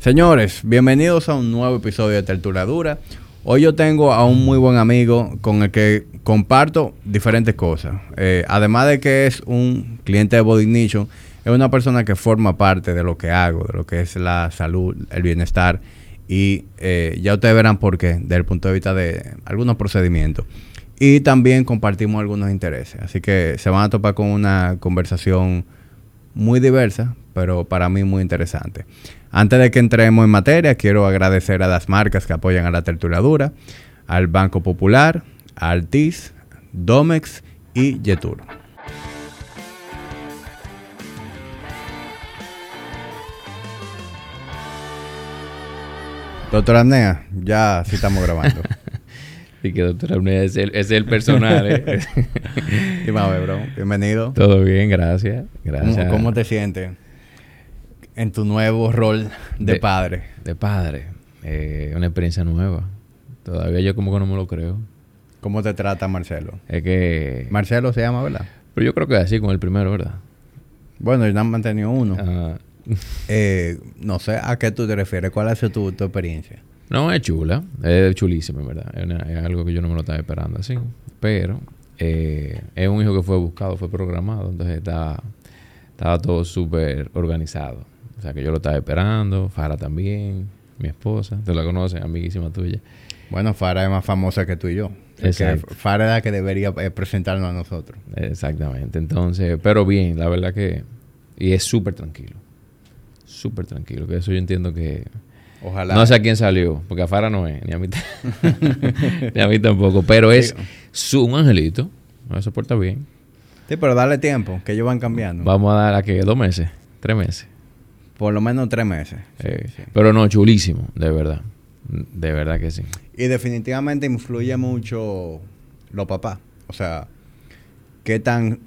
Señores, bienvenidos a un nuevo episodio de Tertuladura. Hoy yo tengo a un muy buen amigo con el que comparto diferentes cosas. Eh, además de que es un cliente de Body Nation, es una persona que forma parte de lo que hago, de lo que es la salud, el bienestar. Y eh, ya ustedes verán por qué, desde el punto de vista de algunos procedimientos. Y también compartimos algunos intereses. Así que se van a topar con una conversación muy diversa, pero para mí muy interesante. Antes de que entremos en materia, quiero agradecer a las marcas que apoyan a la tertuladura, al Banco Popular, a Altis, Domex y Yetur. Doctora Amnea, ya sí estamos grabando. Y que doctora Amnea es el, es el personal. ¿eh? y ver, bro. Bienvenido. Todo bien, gracias. gracias. ¿Cómo, cómo te sientes? En tu nuevo rol de, padre? De padre. Eh, una experiencia nueva. Todavía yo como que no me lo creo. ¿Cómo te trata Marcelo? Es que... Marcelo se llama, ¿verdad? Pero yo creo que así con el primero, ¿verdad? Bueno, ya han mantenido uno. Ah. Eh, no sé a qué tú te refieres. ¿Cuál ha sido tu, tu experiencia? No, es chula. Es chulísima, ¿verdad? Es, algo que yo no me lo estaba esperando así. Pero eh, es un hijo que fue buscado, fue programado. Entonces está, estaba todo súper organizado. O sea, que yo lo estaba esperando, Fara también, mi esposa, tú la conoces, amiguísima tuya. Bueno, Fara es más famosa que tú y yo. Fara es la que debería eh, presentarnos a nosotros. Exactamente. Entonces, pero bien, la verdad que... Y es súper tranquilo. Súper tranquilo. Que eso yo entiendo que... Ojalá. No sé a quién salió, porque a Fara no es, ni a mí, ni a mí tampoco. Pero es su, un angelito. No se porta bien. Sí, pero dale tiempo, que ellos van cambiando. Vamos a dar a que dos meses, tres meses. Por lo menos tres meses. Pero no, chulísimo, de verdad. De verdad que sí. Y definitivamente influye mucho los papás. O sea, qué tan,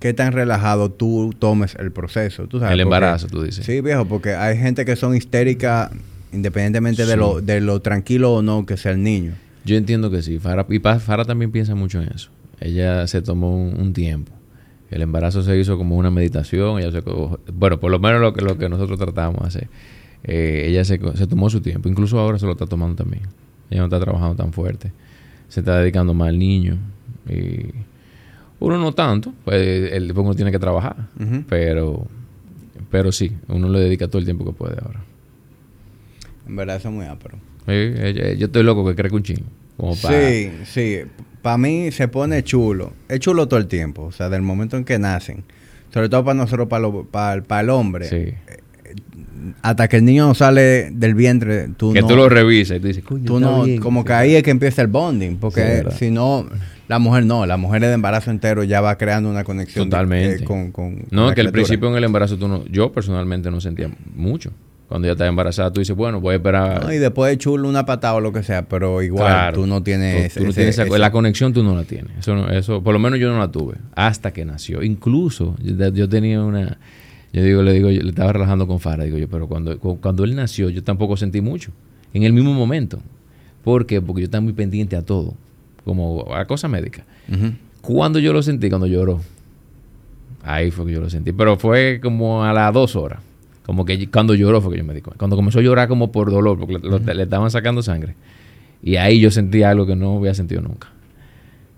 qué tan relajado tú tomes el proceso. ¿tú sabes? El embarazo, tú dices. Sí, viejo, porque hay gente que son histéricas independientemente de, lo, de lo tranquilo o no que sea el niño. Yo entiendo que sí. Farah, y Farah también piensa mucho en eso. Ella se tomó un tiempo el embarazo se hizo como una meditación. Ella se, bueno, por lo menos lo que, lo que nosotros tratamos de hacer. Eh, ella se, se, tomó su tiempo. Incluso ahora se lo está tomando también. Ella no está trabajando tan fuerte. Se está dedicando más al niño. Y uno no tanto. Pues el, uno tiene que trabajar. Pero pero sí, uno le dedica todo el tiempo que puede ahora. En verdad eso es muy ápero. yo estoy loco que cree que un chingo. Sí, sí para mí se pone chulo. Es chulo todo el tiempo, o sea, del momento en que nacen. Sobre todo para nosotros, para, para, el hombre. Sí. Eh, hasta que el niño sale del vientre, tú que tú lo revises y tú dices, tú no, como que ahí es que empieza el bonding, porque si no, la mujer no, la mujer de embarazo entero ya va creando una conexión totalmente con, con, No, que al principio en el embarazo tú no, yo personalmente no sentía mucho. Cuando ya estás embarazada, tú dices, bueno, voy a esperar. y después de chulo una patada o lo que sea, pero igual tú no tienes. Tú, La conexión tú no la tienes. Eso, eso, por lo menos yo no la tuve hasta que nació. Incluso yo, tenía una. Yo digo, le digo, le estaba relajando con Fara, digo yo, pero cuando, cuando él nació, yo tampoco sentí mucho. En el mismo momento. ¿Por qué? Porque yo estaba muy pendiente a todo, como a cosas médicas. Cuando yo lo sentí, cuando lloró, ahí fue que yo lo sentí. Pero fue como a las dos horas. Como que cuando lloró fue que yo me di cuenta. Cuando comenzó a llorar como por dolor, porque le, estaban sacando sangre. Y ahí yo sentí algo que no había sentido nunca.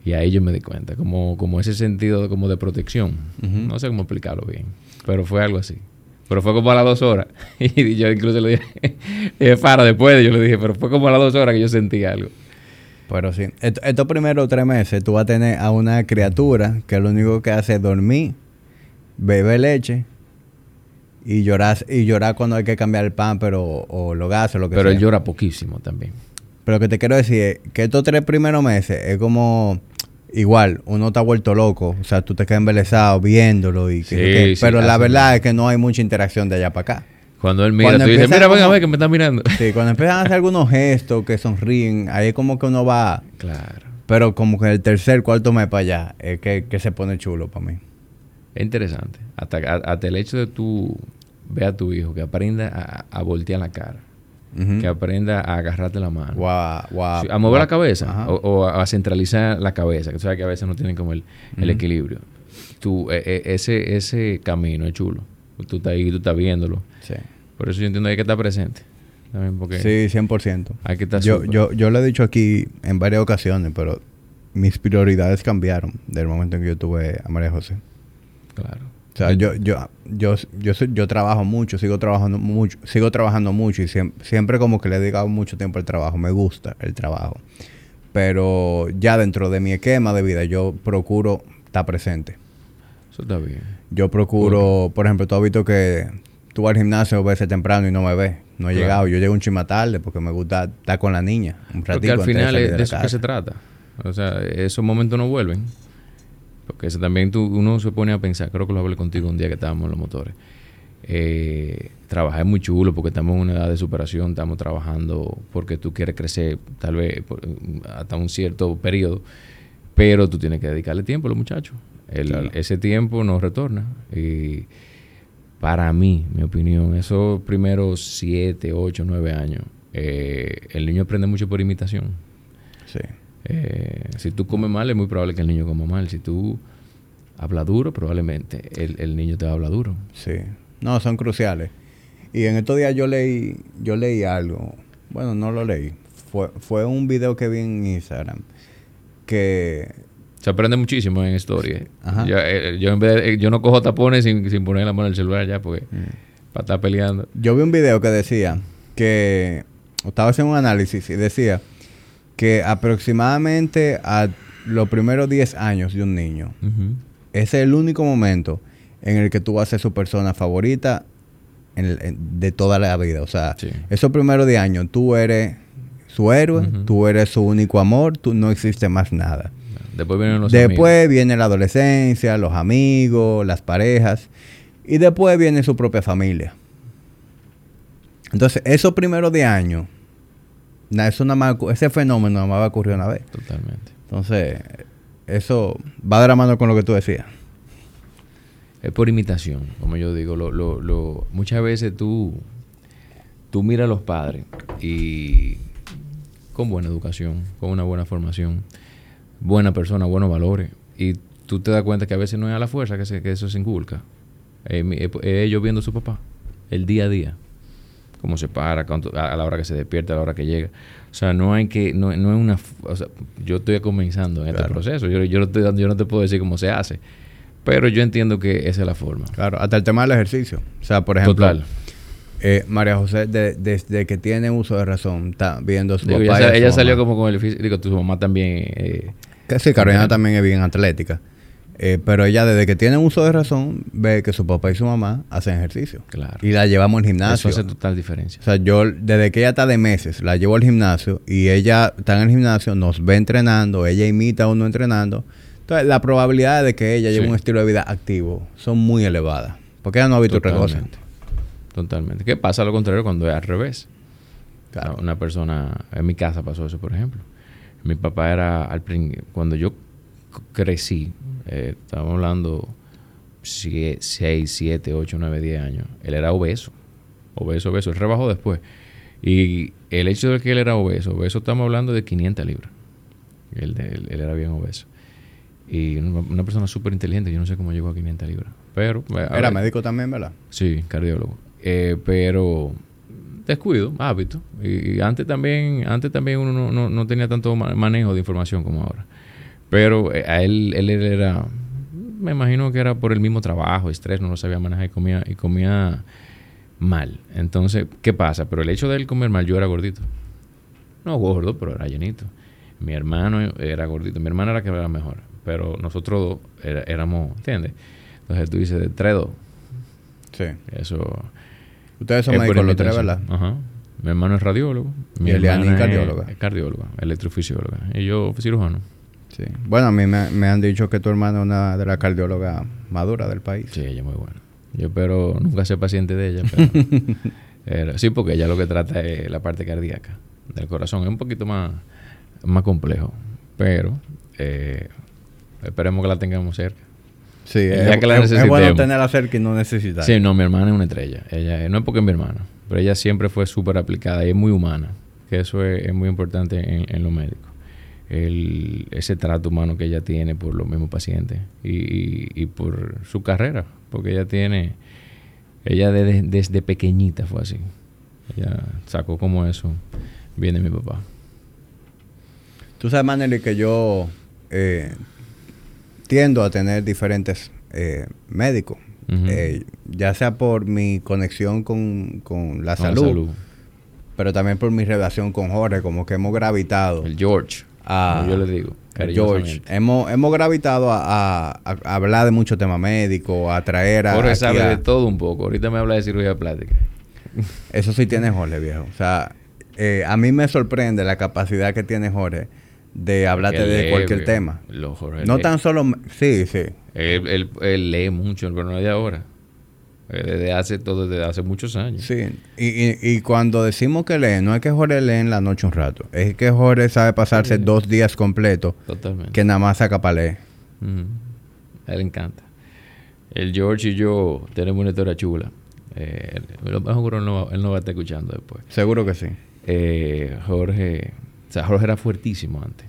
Y ahí yo me di cuenta, como, como ese sentido como de protección. No sé cómo explicarlo bien, pero fue algo así. Pero fue como a las dos horas. y yo incluso le dije, para después, yo le dije, pero fue como a las dos horas que yo sentí algo. Pero sí, estos primeros tres meses tú vas a tener a una criatura que lo único que hace es dormir, beber leche y llorar, y llorar cuando hay que cambiar el pan, pero o los gases, lo que pero sea. Pero él llora poquísimo también. Pero lo que te quiero decir es que estos tres primeros meses es como igual, uno está vuelto loco, o sea, tú te quedas embelesado viéndolo y que, pero la verdad es que no hay mucha interacción de allá para acá. Cuando él mira, tú dices, mira, ven a ver que me está mirando. Sí, cuando empiezan a hacer algunos gestos que sonríen, ahí es como que uno va. Claro. Pero como que el tercer, cuarto mes para allá, es que, que se pone chulo para mí. Es interesante. Hasta, hasta el hecho de tú ve a tu hijo que aprenda a, voltear la cara. Que aprenda a agarrarte la mano. a mover la cabeza o, a, centralizar la cabeza. Que tú sabes que a veces no tienen como el, equilibrio. Tú, e, e, ese, ese camino es chulo. Tú estás ahí, tú estás viéndolo. Por eso yo entiendo que hay que estar presente. También porque Sí, 100%. hay que estar Yo, yo, yo lo he dicho aquí en varias ocasiones, pero mis prioridades cambiaron del momento en que yo tuve a María José. Claro. O sea, yo, yo, yo, yo, yo trabajo mucho, sigo trabajando mucho, sigo trabajando mucho y siempre, siempre como que le he dedicado mucho tiempo al trabajo. Me gusta el trabajo. Pero ya dentro de mi esquema de vida, yo procuro estar presente. Eso está bien. Yo procuro, por ejemplo, tú has visto que tú vas al gimnasio a veces temprano y no me ves. No he Claro. llegado. Yo llego un chima tarde porque me gusta estar con la niña. Un Porque ratito al antes de final es de de eso que se trata. O sea, esos momentos no vuelven. Porque eso también tú, uno se pone a pensar, creo que lo hablé contigo un día que estábamos en los motores. Eh, trabajar es muy chulo porque estamos en una edad de superación, estamos trabajando porque tú quieres crecer tal vez por- hasta un cierto periodo, pero tú tienes que dedicarle tiempo a los muchachos. El- Claro. Ese tiempo no retorna. Y para mí, mi opinión, esos primeros siete, ocho, nueve años, eh, el niño aprende mucho por imitación. Sí. Eh, si tú comes mal, es muy probable que el niño coma mal. Si tú hablas duro, probablemente el, el niño te va a hablar duro. Sí. No, son cruciales. Y en estos días yo leí, yo leí algo. Bueno, no lo leí. Fue, fue un video que vi en Instagram. Que Se aprende muchísimo en historia. Ajá. Yo, eh, yo en vez de- eh, yo no cojo tapones sin, sin poner la mano en el celular ya, porque para estar peleando. yo vi un video que decía que estaba haciendo un análisis y decía que aproximadamente a los primeros 10 años de un niño, ese es el único momento en el que tú vas a ser su persona favorita en el- en- de toda la vida. O sea, Sí. esos primeros 10 años tú eres su héroe, tú eres su único amor, tú no existe más nada. Después vienen los después viene la adolescencia, los amigos, las parejas y después viene su propia familia. Entonces, esos primeros 10 años, eso nada más, ese fenómeno nada más va a ocurrir una vez. Totalmente. Entonces, eso va de la mano con lo que tú decías. Es por imitación, como yo digo. Lo, lo, lo- muchas veces tú, tú miras a los padres y con buena educación, con una buena formación, buena persona, buenos valores, y tú te das cuenta que a veces no es a la fuerza que, se- que eso se inculca. Eh, eh, ellos viendo a su papá, el día a día, cómo se para, cuánto- a, la hora que se despierta, a la hora que llega. O sea, no hay que, no, no es una, o sea, yo estoy comenzando en este proceso, yo, yo, no estoy yo no te puedo decir cómo se hace, pero yo entiendo que esa es la forma. Claro, hasta el tema del ejercicio. O sea, por ejemplo, Total. eh, María José, de- desde que tiene uso de razón, está viendo a su Digo, papá. ella y a su ella mamá. salió como con el físico. Digo, tu mamá también. eh, sí, Carolina también es bien atlética. Eh, pero ella, desde que tiene uso de razón, ve que su papá y su mamá hacen ejercicio. Claro. Y la llevamos al eso gimnasio. hace total diferencia. O sea, yo, desde que ella está de meses, la llevo al gimnasio y ella está en el gimnasio, nos ve entrenando, ella imita a uno entrenando. Entonces, la probabilidad de que ella lleve un estilo de vida activo son muy elevadas. Porque ella no ha visto otra cosa. Totalmente. ¿Qué pasa lo contrario cuando es al revés? Claro. Una persona, en mi casa pasó eso, por ejemplo. Mi papá era, al cuando yo crecí, eh, estábamos hablando 6, 7, 8, 9, 10 años, él era obeso. Obeso, obeso. Él rebajó después. Y el hecho de que él era obeso, obeso estamos hablando de 500 libras. Él, él- él era bien obeso. Y una, persona súper inteligente, yo no sé cómo llegó a 500 libras. Pero... eh, a Era ver, médico también, ¿verdad? Sí, cardiólogo. Eh, pero descuido, hábito. Y, antes también, antes también uno no, no- no tenía tanto ma- manejo de información como ahora. Pero eh, a él, él era, me imagino que era por el mismo trabajo, estrés, no lo sabía manejar y comía, y comía mal. Entonces, ¿qué pasa? Pero el hecho de él comer mal, yo era gordito. No gordo, pero era llenito. Mi hermano era gordito. Mi hermana era que era mejor. Pero nosotros dos era- éramos, ¿entiendes? Entonces tú dices, de tres dos. Sí. Eso. Ustedes son médicos los tres. ¿verdad? Ajá. Mi hermano es radiólogo. Mi Y hermana cardióloga. Es, es cardióloga, electrofisióloga. Y yo cirujano. Sí. Bueno, a mí me, me han dicho que tu hermana es una de las cardiólogas maduras del país. Sí, ella es muy buena. Yo espero nunca ser paciente de ella. Pero, pero sí, porque ella lo que trata es la parte cardíaca del corazón. Es un poquito más, más complejo. Pero eh, esperemos que la tengamos cerca. Sí, es, que la es- es bueno tenerla cerca y no necesitar. Sí, no, mi hermana es una estrella. Ella no es porque es mi hermana, pero ella siempre fue súper aplicada y es muy humana, que eso es, es muy importante en, en lo médico. El, ese trato humano que ella tiene por los mismos pacientes y, y- y por su carrera, porque ella tiene, ella desde, desde pequeñita fue así. Ya sacó como eso. Viene mi papá. Tú sabes, Maneli, que yo eh, tiendo a tener diferentes eh, médicos. Eh, ya sea por mi conexión con, con la Con la salud, salud. pero también por mi relación con Jorge, como que hemos gravitado El George. A como yo le digo. George. Hemos, hemos gravitado a, a- a hablar de muchos temas médicos, a traer a... Jorge sabe a- de todo un poco. Ahorita me habla de cirugía plástica. Eso sí tiene Jorge, viejo. O sea, eh, a mí me sorprende la capacidad que tiene Jorge de hablarte Él de lee, cualquier tema. Lo Jorge No lee. tan solo... Sí, sí. Él, él- él lee mucho, pero no de ahora. Eh, Desde hace todo, desde hace muchos años. Sí, y, y, y cuando decimos que lee, no es que Jorge lee en la noche un rato, es que Jorge sabe pasarse Sí. dos días completos Totalmente. que nada más saca para leer. A él le encanta. El George y yo tenemos una historia chula. Eh, lo mejor él no, él no va a estar escuchando después. Seguro que sí. Eh, Jorge, o sea, Jorge era fuertísimo antes.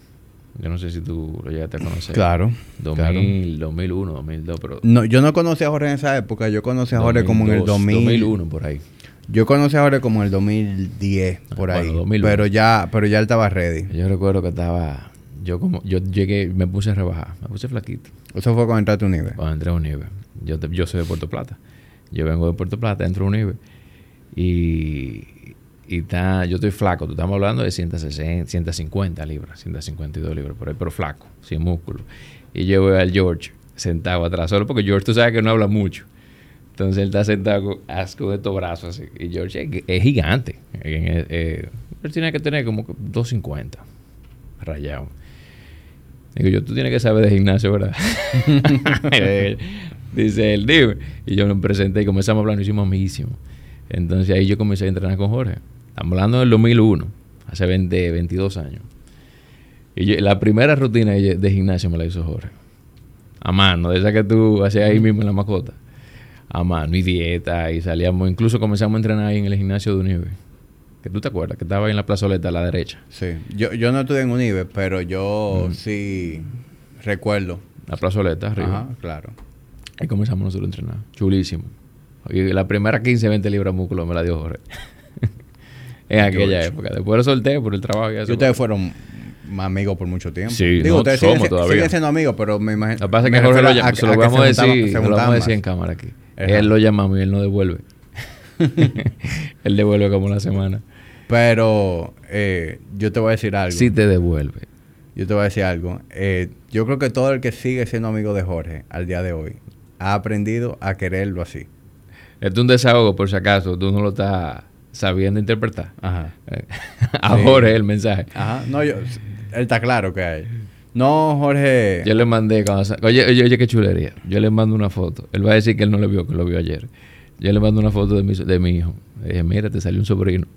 Yo no sé si tú lo llegaste a conocer. Claro. 2000, 2001, 2002, pero... No, yo no conocí a Jorge en esa época, yo conocí a Jorge como en el 2002, 2000. 2001, por ahí. Yo conocí a Jorge como en el 2010, por Ah, ahí. bueno, 2001. Pero ya, pero ya él estaba ready. Yo recuerdo que estaba... Yo como... Yo llegué... Me puse a rebajar. Me puse flaquito. Eso fue cuando entraste a un nivel. Cuando entré a Unive. Yo, yo soy de Puerto Plata. Yo vengo de Puerto Plata, entro a Unive. Y, y está, yo estoy flaco. Tú estamos hablando de 160, 150 libras, 152 libras por ahí, pero flaco, sin músculo. Y yo veo al George sentado atrás, solo porque George tú sabes que no habla mucho. Entonces él está sentado con, estos brazos así. Y George es, es gigante. Eh, eh, él tiene que tener como que 250 rayado. Digo yo, tú tienes que saber de gimnasio, ¿verdad? Dice él, dime. Y yo me presenté y comenzamos a hablar, nos hicimos amiguísimos. Entonces ahí yo comencé a entrenar con Jorge. Estamos hablando del 2001, hace 20, 22 años. Y yo- la primera rutina de gimnasio me la hizo Jorge. A mano, de esa que tú hacías ahí mismo en la mascota. A mano, y dieta, y salíamos, incluso comenzamos a entrenar ahí en el gimnasio de Unive. Que tú te acuerdas, que estaba ahí en la plazoleta a la derecha. Sí. Yo, yo no estuve en Unive, pero yo Mm. sí recuerdo. La plazoleta arriba. Ajá, claro. Ahí comenzamos nosotros a entrenar. Chulísimo. Y la primera 15, 20 libras de músculo me la dio Jorge. En aquella George. época. Después lo solté por el trabajo y ustedes fueron amigos por mucho tiempo. Sí, Digo, no, ustedes somos siguen, si- todavía. siguen siendo amigos, pero me imagino. Lo que pasa es que Jorge lo a- se lo vamos a decir, se se lo vamos juntaban a decir más. en cámara aquí. Él lo llamamos y él no devuelve. él devuelve como la semana. Pero eh, yo te voy a decir algo. Sí te devuelve. Yo te voy a decir algo. Eh, yo creo que todo el que sigue siendo amigo de Jorge al día de hoy ha aprendido a quererlo así. Esto es un desahogo, por si acaso tú no lo estás sabiendo interpretar. Ajá. a Sí. Jorge el mensaje. Ajá. No, yo, él está claro que hay. No, Jorge. Yo le mandé cuando oye, oye, oye, qué chulería. Yo le mando una foto. Él va a decir que él no le vio, que lo vio ayer. Yo le mando una foto de mi, de mi hijo. Le dije, mira, te salió un sobrino.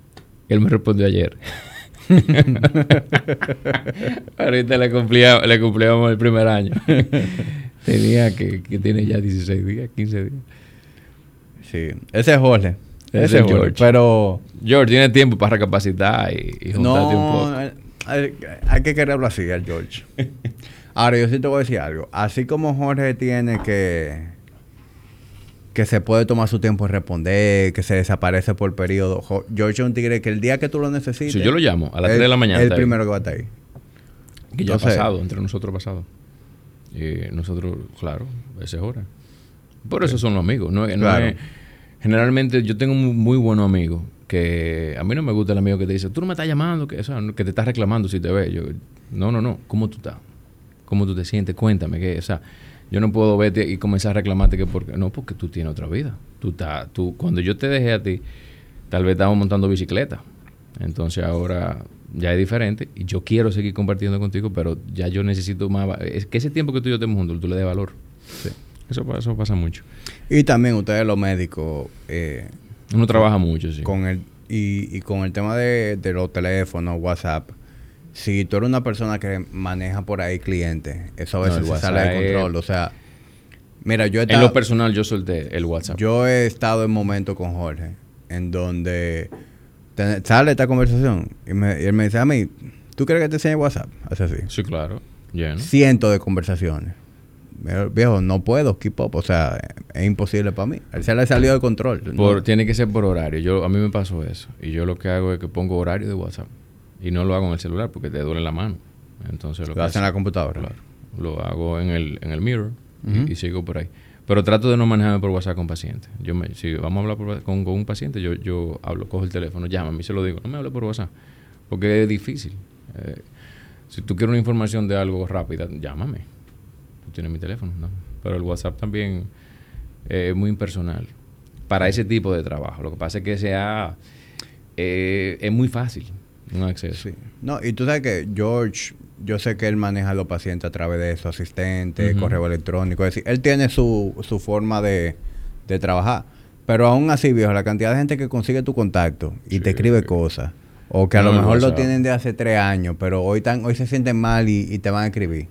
Él me respondió ayer. Ahorita le, cumplía, le cumplíamos el primer año. Tenía que, que tiene ya 16 días, 15 días. Sí. Ese es Jorge. Ese Ese es es. George. Pero. George, tiene tiempo para recapacitar y, y juntarte un poco. No, eh, hay, hay que quererlo así al George. Ahora, yo sí te voy a decir algo. Así como Jorge tiene que que se puede tomar su tiempo en responder, que se desaparece por periodo. George es un tigre que el día que tú lo necesites... Si yo lo llamo a las él- 3 de la mañana. El está ahí. primero que va a estar ahí. Que ya ha pasado, entre nosotros ha pasado. Y nosotros, claro, ese es hora. Por eso son los amigos. No, no Claro. es- generalmente yo tengo muy, muy buenos amigos que a mí no me gusta el amigo que te dice, tú no me estás llamando, que, o sea, que te estás reclamando si te ve. Yo, no, no, no, ¿cómo tú estás? ¿Cómo tú te sientes? Cuéntame. Que, o sea, yo no puedo verte y comenzar a reclamarte que porque no, porque tú tienes otra vida. Tú estás, tú, cuando yo te dejé a ti, tal vez estábamos montando bicicleta. Entonces ahora ya es diferente y yo quiero seguir compartiendo contigo, pero ya yo necesito más. Es que ese tiempo que tú y yo tenemos juntos, tú le des valor. Eso, eso pasa mucho. Y también ustedes los médicos, eh, Uno trabaja mucho, sí. con el, y, y con el tema de, de los teléfonos, WhatsApp, si tú eres una persona que maneja por ahí clientes, eso a No, veces se sale de control. O sea, mira, yo he en estado, lo personal, yo solté el WhatsApp. yo he estado en momentos con Jorge en donde te- sale esta conversación y, me- y él me dice a mí, ¿tú quieres que te enseñe WhatsApp? Hace así. sí, claro. Lleno. Cientos de conversaciones. Viejo, no puedo keep up. O sea, es imposible para mí. Él se le ha salido de control. Por, No. Tiene que ser por horario. Yo, a mí me pasó eso. Y yo lo que hago es que pongo horario de WhatsApp. Y no lo hago en el celular porque te duele la mano. Entonces lo, Lo que hacen en la computadora. Claro. Lo hago en el, en el mirror y- sigo por ahí. Pero trato de no manejarme por WhatsApp con pacientes. Yo me, si vamos a hablar por con, con un paciente, yo, yo hablo, cojo el teléfono, llámame y se lo digo. No me hable por WhatsApp. Porque es difícil. Eh, si tú quieres una información de algo rápida, llámame. Tú tienes mi teléfono, ¿no? Pero el WhatsApp también eh, es muy impersonal para ese tipo de trabajo. Lo que pasa es que sea eh, es muy fácil un acceso. Sí. No, y tú sabes que George, yo sé que él maneja a los pacientes a través de su asistente, correo electrónico. Es decir, él tiene su, su forma de, de trabajar. Pero aún así, viejo, la cantidad de gente que consigue tu contacto y te Sí. escribe cosas. O que a No, lo mejor lo tienen de hace tres años, pero hoy, tan, hoy se sienten mal y, y te van a escribir.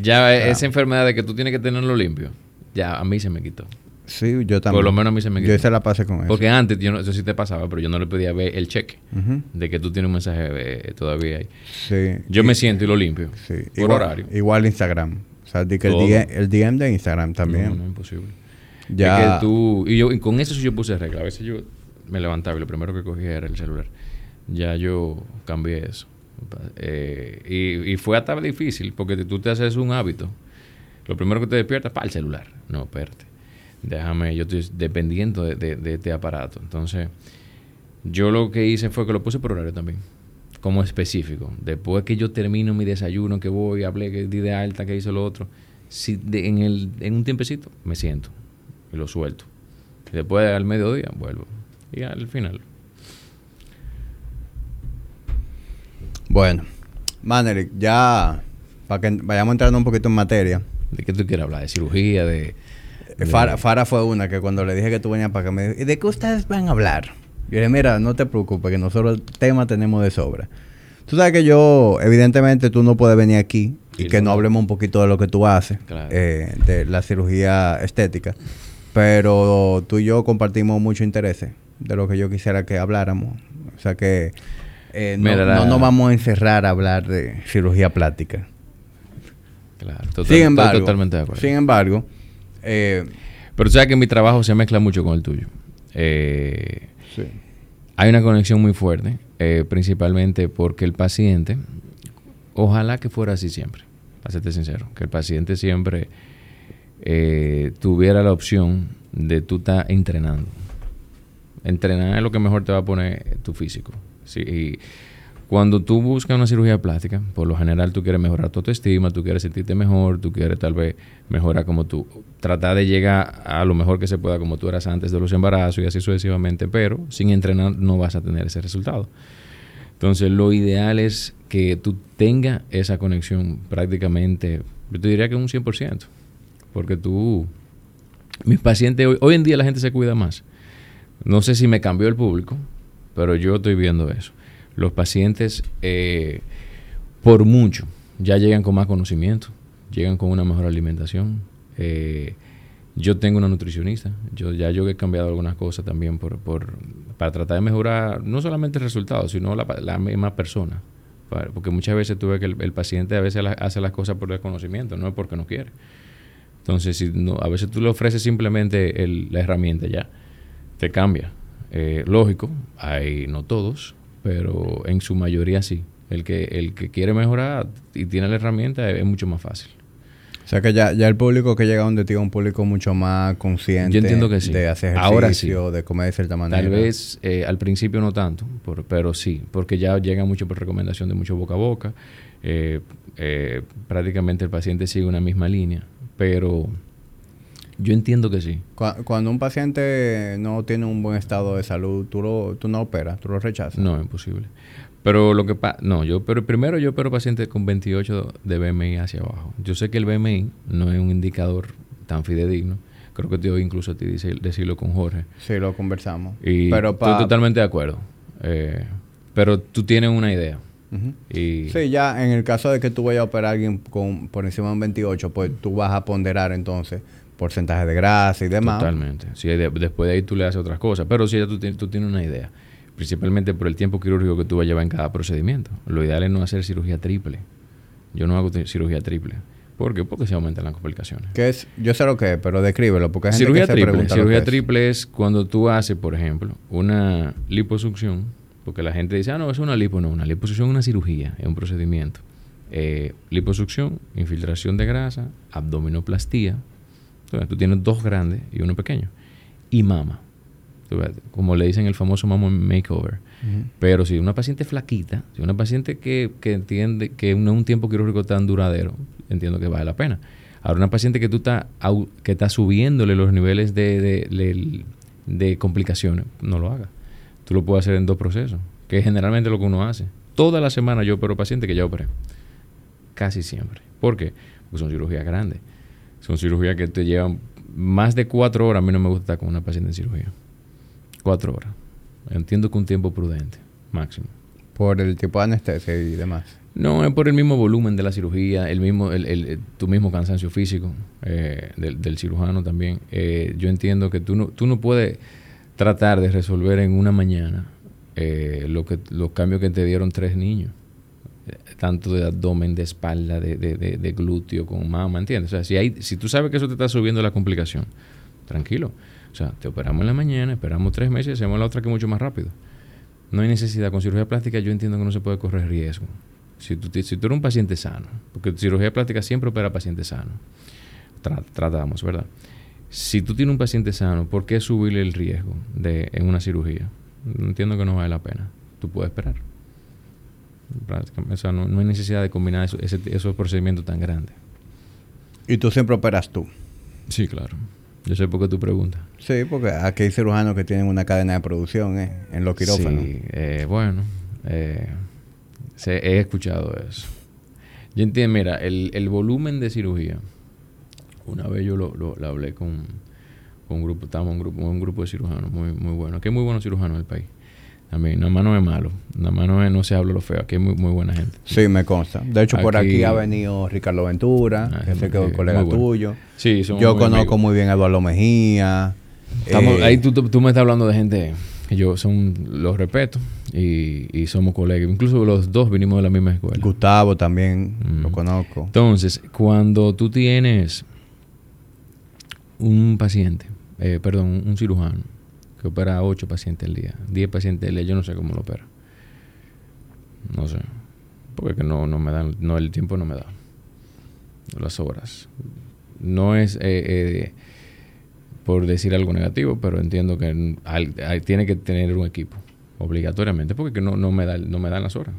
Ya esa enfermedad de que tú tienes que tenerlo limpio, ya a mí se me quitó. Sí, yo también. Por lo menos a mí se me Yo quitó. se la pasé con eso. Porque antes, yo no, eso sí te pasaba, pero yo no le podía ver el cheque de que tú tienes un mensaje eh, todavía ahí. Sí. Yo Y- me siento y lo limpio. Sí. Por igual, horario. Igual Instagram. O sea, di que el. DM, el DM de Instagram también. No, no, imposible. Ya. Que tú, y yo y con eso sí yo puse regla. A veces yo me levantaba y lo primero que cogía era el celular. Ya yo cambié eso. Eh, y, fue hasta difícil porque tú te haces un hábito. Lo primero que te despiertas, para el celular. No, espérate. Déjame, yo estoy dependiendo de, este aparato. Entonces, yo lo que hice fue que lo puse por horario también. Como específico. Después que yo termino mi desayuno, que voy, hablé, que di de alta, que hice lo otro. Si de- en, el, en un tiempecito me siento y lo suelto. Después al mediodía vuelvo. Y al final. Bueno, Manelik, ya para que vayamos entrando un poquito en materia. ¿De qué tú quieres hablar? ¿De cirugía? ¿De, de- Fara, Fara fue una que cuando le dije que tú venías para acá me dijo, ¿y de qué ustedes van a hablar? Yo le dije, mira, no te preocupes, que nosotros el tema tenemos de sobra. Tú sabes que yo, evidentemente, tú no puedes venir aquí y que no no. hablemos un poquito de lo que tú haces, Claro. eh, de la cirugía estética. Pero tú y yo compartimos mucho interés de lo que yo quisiera que habláramos. O sea que eh, no, Mira, la- no nos vamos a encerrar a hablar de cirugía plástica. Claro, total- sin estoy embargo, totalmente de acuerdo. sin embargo, eh, Pero sabes que mi trabajo se mezcla mucho con el tuyo. Eh, sí. hay una conexión muy fuerte, eh, principalmente porque el paciente, ojalá que fuera así siempre, para serte sincero, que el paciente siempre eh, tuviera la opción de tú estar entrenando. Entrenar es lo que mejor te va a poner tu físico. Sí, y cuando tú buscas una cirugía plástica, por lo general tú quieres mejorar tu autoestima, tú quieres sentirte mejor, tú quieres tal vez mejorar como tú, tratar de llegar a lo mejor que se pueda como tú eras antes de los embarazos y así sucesivamente, pero sin entrenar no vas a tener ese resultado. Entonces lo ideal es que tú tengas esa conexión prácticamente, yo te diría que un 100%, porque tú, mis pacientes, hoy, hoy en día la gente se cuida más. No sé si me cambió el público, pero yo estoy viendo eso. Los pacientes, eh, por mucho, ya llegan con más conocimiento, llegan con una mejor alimentación. Eh, yo tengo una nutricionista, yo ya yo he cambiado algunas cosas también por, por, para tratar de mejorar no solamente el resultado, sino la, la misma persona. Porque muchas veces tú ves que el, el paciente a veces la- hace las cosas por desconocimiento, no es porque no quiere. Entonces, si no, a veces tú le ofreces simplemente el- la herramienta ya, te cambia. Eh, lógico, hay no todos, pero en su mayoría sí. El que, el que quiere mejorar y tiene la herramienta es, es mucho más fácil. O sea que ya, ya el público que llega donde ti es un público mucho más consciente Yo entiendo que sí. de hacer Ahora ejercicio, de comer de cierta manera. Tal vez eh, al principio no tanto, por- pero sí, porque ya llega mucho por recomendación de mucho boca a boca. eh, eh, prácticamente el paciente sigue una misma línea, pero yo entiendo que sí. Cu- Cuando un paciente no tiene un buen estado de salud, tú, lo, tú no operas, tú lo rechazas. No, es imposible. Pero lo que pasa, no, yo pero primero yo opero pacientes con 28 de BMI hacia abajo. Yo sé que el BMI no es un indicador tan fidedigno. Creo que te oí incluso a ti decirlo con Jorge. Sí, lo conversamos. Y Pero estoy pa- totalmente de acuerdo. Eh, pero tú tienes una idea. Y Sí, ya en el caso de que tú vayas a operar a alguien con, por encima de un 28, pues tú vas a ponderar entonces porcentaje de grasa y demás. Totalmente. Sí, de- después de ahí tú le haces otras cosas. Pero sí, ya tú, tienes- tú tienes una idea. Principalmente por el tiempo quirúrgico que tú vas a llevar en cada procedimiento. Lo ideal es no hacer cirugía triple. Yo no hago cirugía triple. ¿Por qué? Porque se aumentan las complicaciones. ¿Qué es? Yo sé lo que es, pero descríbelo, porque hay gente Cirugía que se triple. lo Cirugía es. triple es cuando tú haces, por ejemplo, una liposucción, porque la gente dice, ah, no, es una lipo. No, una liposucción es una cirugía, es un procedimiento. Eh, liposucción, infiltración de grasa, abdominoplastía. Tú tienes dos grandes y uno pequeño. Y mama. Como le dicen el famoso mama makeover. Pero si una paciente flaquita, si una paciente que, que entiende que no es un tiempo quirúrgico tan duradero, entiendo que vale la pena. Ahora, una paciente que tú estás que está subiéndole los niveles de, de, de- de complicaciones, no lo haga. Tú lo puedes hacer en dos procesos, que es generalmente lo que uno hace. Toda la semana yo opero pacientes que ya operé. Casi siempre. ¿Por qué? Porque son cirugías grandes. Son cirugías que te llevan más de cuatro horas. A mí no me gusta estar con una paciente en cirugía. Cuatro horas. Entiendo que un tiempo prudente, máximo. Por el tipo de anestesia y demás. No, es por el mismo volumen de la cirugía, el mismo, el, el- el- tu mismo cansancio físico eh, del, del cirujano también. Eh, yo entiendo que tú no, tú no puedes tratar de resolver en una mañana eh, lo que, los cambios que te dieron tres niños. Tanto de abdomen, de espalda, de, de, de- glúteo, con mama, ¿entiendes? O sea, si, hay, si tú sabes que eso te está subiendo la complicación, tranquilo. O sea, te operamos en la mañana, esperamos tres meses hacemos la otra que mucho más rápido. No hay necesidad. Con cirugía plástica yo entiendo que no se puede correr riesgo. Si tú, si tú eres un paciente sano, porque cirugía plástica siempre opera pacientes sanos. Tra- tratamos, ¿verdad? Si tú tienes un paciente sano, ¿por qué subirle el riesgo de, en una cirugía? Entiendo que no vale la pena. Tú puedes esperar. Prácticamente, O sea, no, no hay necesidad de combinar eso- ese- esos procedimientos tan grandes. Y tú siempre operas tú. Sí, claro. Yo sé por qué tú preguntas. Sí, porque aquí hay cirujanos que tienen una cadena de producción ¿eh? en los quirófanos. Sí, eh, bueno, eh, se- he escuchado eso. Yo entiendo, mira, el, el volumen de cirugía, una vez yo lo, lo- lo hablé con, con un grupo, estábamos en un grupo, un grupo de cirujanos muy, muy buenos, que muy buenos cirujanos en el país. También, nada más no es malo, nada más no, es- no se habla lo feo, aquí hay muy, muy buena gente. Sí, me consta. De hecho, por aquí ha venido Ricardo Ventura, Ah, que es sí, colega bueno. tuyo. Sí, somos Yo muy conozco amigos. muy bien a Eduardo Mejía. Estamos- Eh, ahí tú, tú- tú me estás hablando de gente que yo son, los respeto y, y somos colegas. Incluso los dos vinimos de la misma escuela. Gustavo también Mm. lo conozco. Entonces, cuando tú tienes un paciente, eh, perdón, un cirujano que opera a 8 pacientes al día, 10 pacientes al día, yo no sé cómo lo opera. No sé. Porque que no, no me dan, no, el tiempo no me da. Las horas. No es eh, eh, por decir algo negativo, pero entiendo que tiene que tener un equipo, obligatoriamente, porque que no, no, me da, no me dan las horas.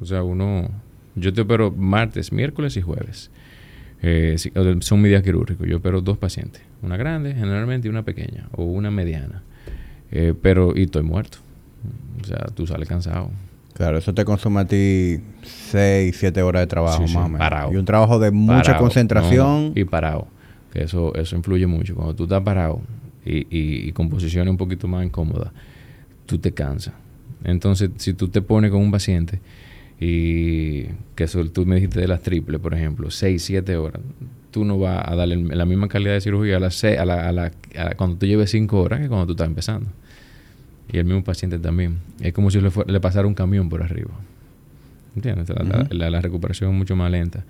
O sea, uno, yo te opero martes, miércoles y jueves. Eh, son mis días quirúrgicos. Yo opero dos pacientes, una grande generalmente y una pequeña, o una mediana. Eh, pero, y estoy muerto. O sea, tú sales cansado. Claro, eso te consume a ti 6, 7 horas de trabajo Sí, sí, más o menos. parado. Y un trabajo de mucha Parado, concentración. ¿no? y parado. Que eso, eso influye mucho. Cuando tú estás parado y, y, y con posiciones un poquito más incómodas, tú te cansas. Entonces, si tú te pones con un paciente y que eso, tú me dijiste de las triples, por ejemplo, 6, 7 horas, tú no vas a darle la misma calidad de cirugía a las a la, a la- a cuando tú lleves 5 horas que cuando tú estás empezando. Y el mismo paciente también. Es como si le, pasara un camión por arriba. ¿Entiendes? La recuperación es mucho más lenta.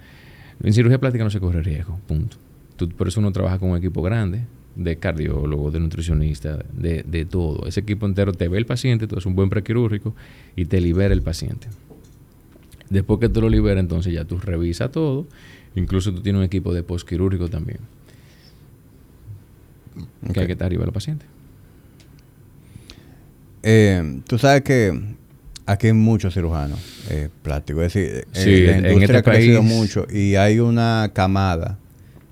En cirugía plástica no se corre riesgo, punto. Tú- por eso uno trabaja con un equipo grande, de cardiólogo, de nutricionista, de, de todo. Ese equipo entero te ve el paciente, tú haces un buen prequirúrgico y te libera el paciente. Después que tú lo liberas, entonces ya tú revisas todo. Incluso tú tienes un equipo de postquirúrgico también. Que hay que estar arriba del paciente. Eh, tú sabes que aquí hay muchos cirujanos eh, plásticos. Es decir, eh, Sí, la en industria este ha crecido país- mucho y hay una camada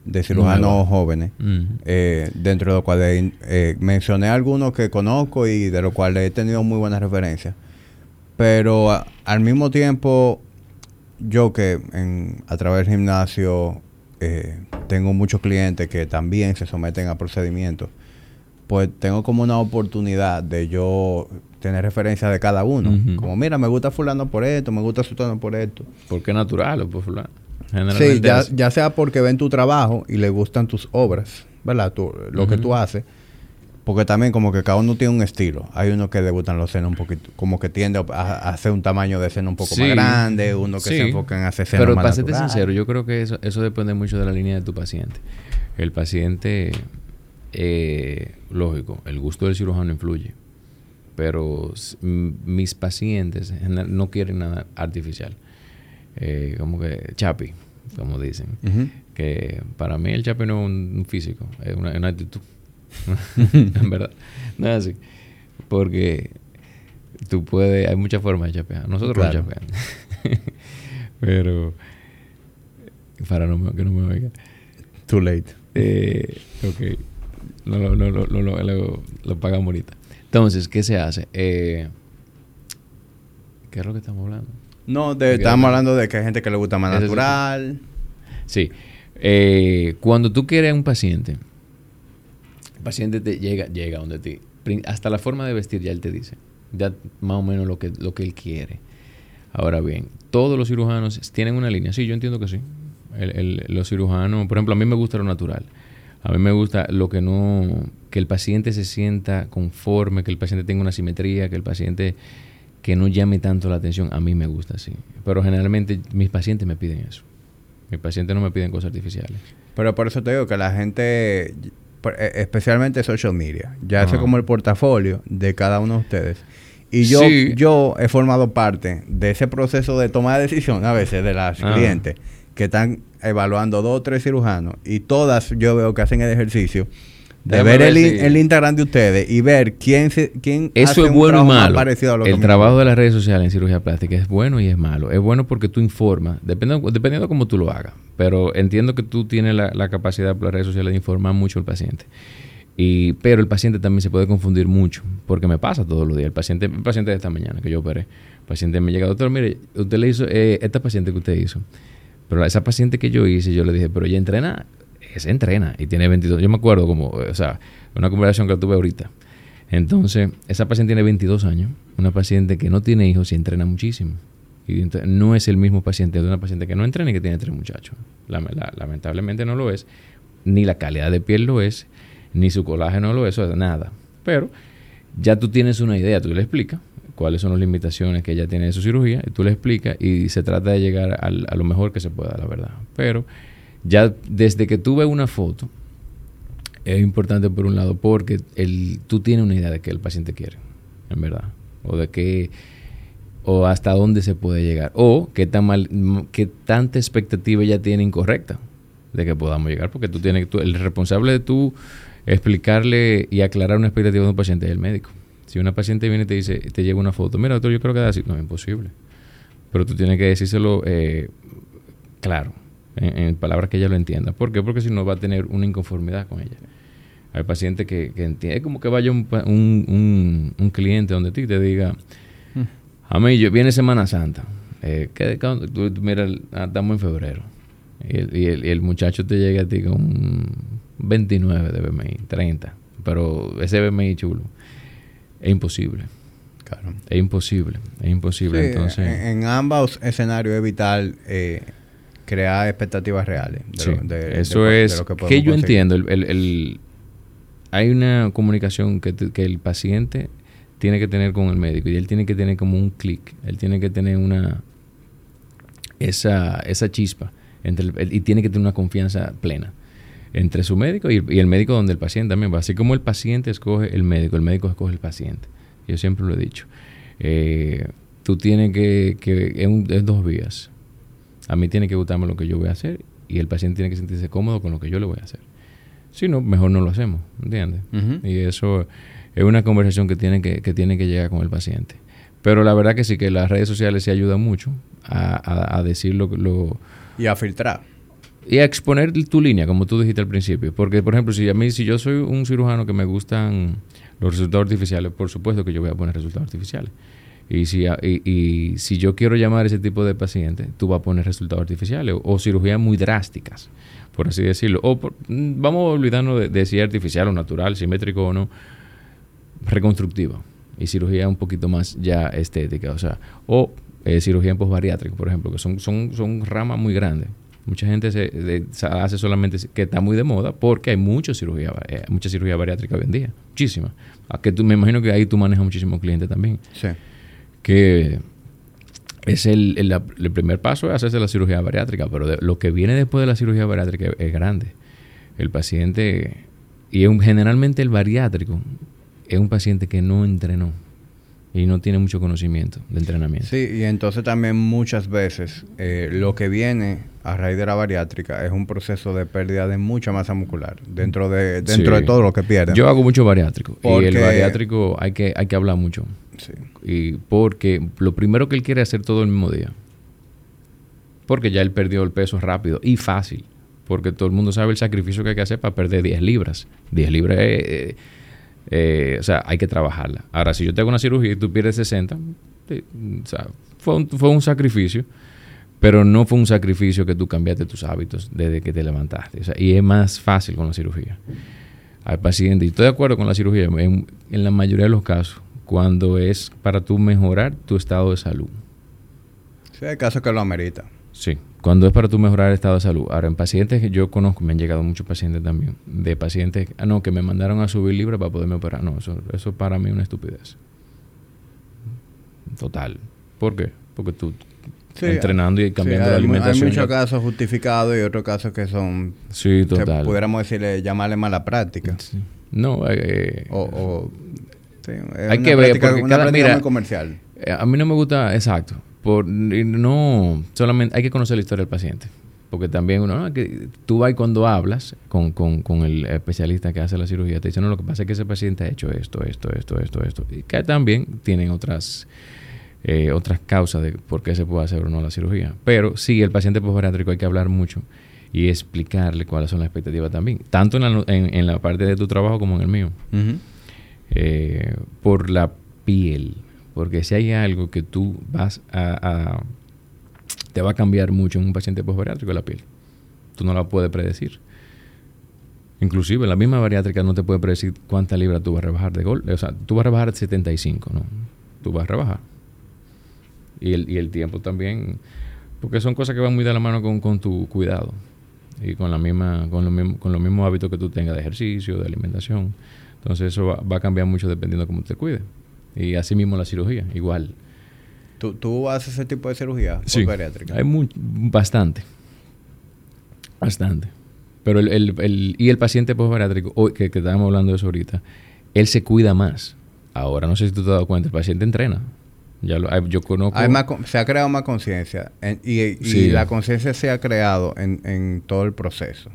de cirujanos Nueva. jóvenes. Eh, dentro de los cuales eh, mencioné algunos que conozco y de los cuales he tenido muy buenas referencias. Pero a- al mismo tiempo, yo que en- a través del gimnasio eh, tengo muchos clientes que también se someten a procedimientos, pues tengo como una oportunidad de yo tener referencias de cada uno. Como, mira, me gusta fulano por esto, me gusta sultano por esto. Porque es natural o por fulano. Sí, ya, ya sea porque ven tu trabajo y le gustan tus obras, ¿verdad? Tu- lo que tú haces. Porque también como que cada uno tiene un estilo. Hay uno que debutan los senos un poquito, como que tiende a, a hacer un tamaño de seno un poco más Sí. grande, uno que Sí. se enfoca en hacer senos Pero más para serte sincero, yo creo que eso, eso depende mucho de la línea de tu paciente. El paciente, eh, lógico, el gusto del cirujano influye. Pero mis pacientes no quieren nada artificial. Eh, como que chapi, como dicen. Ujú. Que para mí el chapi no es un, un físico, es una, es una actitud. en verdad. No es así. Porque tú puedes, hay muchas formas de chapear. Nosotros Claro. no chapeamos. Pero, para no me, que no me oiga. Too late. Eh, ok. No, lo- no, lo- no, lo- lo- lo pagamos ahorita. Entonces, ¿qué se hace? Eh, ¿Qué es lo que estamos hablando? No, de, estamos hablando de que hay gente que le gusta más natural. Sí. Eh, cuando tú quieres a un paciente, paciente te llega, llega donde ti. Hasta la forma de vestir ya él te dice. Ya más o menos lo que, lo que él quiere. Ahora bien, todos los cirujanos tienen una línea. Sí, yo entiendo que sí. El- el- los cirujanos, por ejemplo, a mí me gusta lo natural. A mí me gusta lo que no, que el paciente se sienta conforme, que el paciente tenga una simetría, que el paciente que no llame tanto la atención. A mí me gusta así. Pero generalmente mis pacientes me piden eso. Mis pacientes no me piden cosas artificiales. Pero por eso te digo que la gente, especialmente social media, ya hace Ajá. como el portafolio de cada uno de ustedes. Y yo, Sí. yo he formado parte de ese proceso de toma de decisión a veces de las Ajá. clientes que están evaluando dos o tres cirujanos y todas yo veo que hacen el ejercicio de ver el, si- el Instagram de ustedes y ver quién se, quién hace Eso es un bueno y malo. parecido a lo que El trabajo de las redes sociales en cirugía plástica es bueno y es malo. Es bueno porque tú informas, dependiendo, dependiendo de cómo tú lo hagas. Pero entiendo que tú tienes la, la capacidad por las redes sociales de informar mucho al paciente. Y, pero el paciente también se puede confundir mucho, porque me pasa todos los días. El paciente, el paciente de esta mañana que yo operé, el paciente me llega, doctor, mire, usted le hizo, eh, esta paciente que usted hizo, pero a esa paciente que yo hice, yo le dije, pero ella entrena, ella entrena y tiene 22. Yo me acuerdo como, o sea, una conversación que tuve ahorita. Entonces, esa paciente tiene 22 años, una paciente que no tiene hijos y entrena muchísimo. Y no es el mismo paciente de una paciente que no entrena y que tiene tres muchachos. Lame- la- lamentablemente no lo es. Ni la calidad de piel lo es, ni su colágeno lo es, o sea, nada. Pero ya tú tienes una idea, tú le explicas cuáles son las limitaciones que ella tiene de su cirugía, y tú le explicas y se trata de llegar al- a lo mejor que se pueda, la verdad. Pero ya desde que tú ves una foto, es importante por un lado porque el, tú tienes una idea de qué el paciente quiere, en verdad, o de qué o hasta dónde se puede llegar o qué tan mal qué tanta expectativa ella tiene incorrecta de que podamos llegar porque tú tienes tú- el responsable de tú explicarle y aclarar una expectativa de un paciente es el médico. Si una paciente viene y te dice, te lleva una foto, mira doctor, yo creo que da así, no es imposible. Pero tú tienes que decírselo eh, claro, en, en palabras que ella lo entienda. ¿Por qué? Porque si no va a tener una inconformidad con ella. Hay pacientes que, que entiende, es como que vaya un, un, un, un cliente donde ti te diga, a mí yo, viene Semana Santa, eh, mira, ah, estamos en febrero. Y el, y el- y el muchacho te llega a ti con un 29 de BMI, 30. Pero ese BMI chulo. Es imposible. Claro. Es imposible. Es imposible. Sí, Entonces, en, en ambos escenarios es vital eh, crear expectativas reales. de Sí, lo- de- eso de es lo que, podemos yo conseguir. entiendo. El, el- el- hay una comunicación que, te- que el paciente tiene que tener con el médico y él tiene que tener como un clic. Él tiene que tener una esa, esa chispa entre el- y tiene que tener una confianza plena entre su médico y, y el médico donde el paciente también va. Así como el paciente escoge el médico, el médico escoge el paciente. Yo siempre lo he dicho. Eh, tú tienes que, que es, un- es dos vías. A mí tiene que gustarme lo que yo voy a hacer y el paciente tiene que sentirse cómodo con lo que yo le voy a hacer. Si no, mejor no lo hacemos, ¿entiendes? Y eso es una conversación que tiene que, que tiene que llegar con el paciente. Pero la verdad que sí, que las redes sociales se ayudan mucho a, a- a decir lo, lo- Y a filtrar. y a exponer tu línea, como tú dijiste al principio. Porque, por ejemplo, si a mí, si yo soy un cirujano que me gustan los resultados artificiales, por supuesto que yo voy a poner resultados artificiales. Y si, y, y si yo quiero llamar a ese tipo de paciente, tú vas a poner resultados artificiales o, cirugías muy drásticas, por así decirlo. O por- mm, vamos a olvidarnos de, de si es artificial o natural, simétrico o no, reconstructiva. Y cirugía un poquito más ya estética, o sea, o eh, cirugía en posbariátrica, por ejemplo, que son, son, son ramas muy grandes. Mucha gente se, hace solamente que está muy de moda porque hay mucha cirugía, eh, mucha cirugía bariátrica hoy en día, muchísima. Que tú, me imagino que ahí tú manejas muchísimos clientes también. Sí. Que es el, el, primer paso es hacerse la cirugía bariátrica, pero lo que viene después de la cirugía bariátrica es, grande. El paciente, y generalmente el bariátrico, es un paciente que no entrenó y no tiene mucho conocimiento de entrenamiento. Sí, y entonces también muchas veces eh, lo que viene a raíz de la bariátrica es un proceso de pérdida de mucha masa muscular dentro de dentro de todo lo que pierden. Yo hago mucho bariátrico y el bariátrico hay que hay que hablar mucho. Sí. Y porque lo primero que él quiere hacer todo el mismo día. Porque ya él perdió el peso rápido y fácil. Porque todo el mundo sabe el sacrificio que hay que hacer para perder 10 libras. 10 libras es... Eh, o sea, hay que trabajarla. Ahora, si yo te hago una cirugía y tú pierdes 60, o sea, fue un, fue un sacrificio, pero no fue un sacrificio que tú cambiaste tus hábitos desde que te levantaste. O sea, y es más fácil con la cirugía. Al paciente, y estoy de acuerdo con la cirugía, en, la mayoría de los casos, cuando es para tú mejorar tu estado de salud. Sí, hay casos que lo amerita. Sí, cuando es para tú mejorar el estado de salud. Ahora, en pacientes que yo conozco, me han llegado muchos pacientes también, de pacientes, ah, no, que me mandaron a subir libre para poderme operar. No, eso, eso para mí es una estupidez. Total. ¿Por qué? Porque tú entrenando y cambiando la alimentación. Hay muchos casos justificados y otros casos que son, sí, total. pudiéramos decirle, llamarle mala práctica. No, eh, o, hay que ver, porque una cada, mira, comercial. Eh, a mí no me gusta, exacto por, no, solamente hay que conocer la historia del paciente. Porque también uno, que tú vas y cuando hablas con, con, con, el especialista que hace la cirugía, te dice, no, lo que pasa es que ese paciente ha hecho esto, esto, esto, esto, esto. Y que también tienen otras, eh, otras causas de por qué se puede hacer o no la cirugía. Pero sí, el paciente postbariátrico hay que hablar mucho y explicarle cuáles son las expectativas también, tanto en la, en, la parte de tu trabajo como en el mío. Eh, por la piel. Porque si hay algo que tú vas a, te va a cambiar mucho en un paciente postbariátrico la piel. Tú no la puedes predecir. Inclusive la misma bariátrica no te puede predecir cuántas libras tú vas a rebajar de golpe. O sea, tú vas a rebajar 75, ¿no? Tú vas a rebajar. Y el, y el tiempo también. Porque son cosas que van muy de la mano con, con tu cuidado. Y con la misma, con, lo con los mismos hábitos que tú tengas de ejercicio, de alimentación. Entonces eso va, va a cambiar mucho dependiendo de cómo te cuides. Y así mismo la cirugía, igual. ¿Tú, tú haces ese tipo de cirugía sí, bariátrica? Hay muy, bastante. Bastante. Pero el, el, y el paciente postbariátrico, que, que estábamos hablando de eso ahorita, él se cuida más. Ahora, no sé si tú te has dado cuenta, el paciente entrena. Ya lo, yo conozco... se ha creado más conciencia y, y la conciencia se ha creado en, en todo el proceso.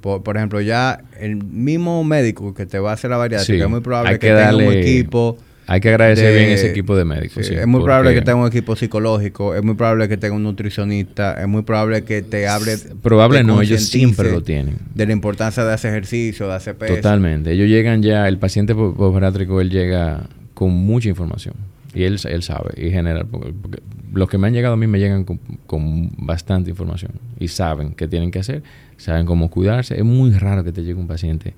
Por, ejemplo, ya el mismo médico que te va a hacer la bariátrica es muy probable que, tenga un equipo hay que agradecer bien ese equipo de médicos. es muy probable que tenga un equipo psicológico, es muy probable que tenga un nutricionista, es muy probable que te hable. Probable no, ellos siempre lo tienen. De la importancia de hacer ejercicio, de hacer peso. Totalmente. Ellos llegan ya, el paciente postbariátrico, él llega con mucha información. Y él, él sabe, y general, porque, los que me han llegado a mí me llegan con, bastante información. Y saben qué tienen que hacer, saben cómo cuidarse. Es muy raro que te llegue un paciente.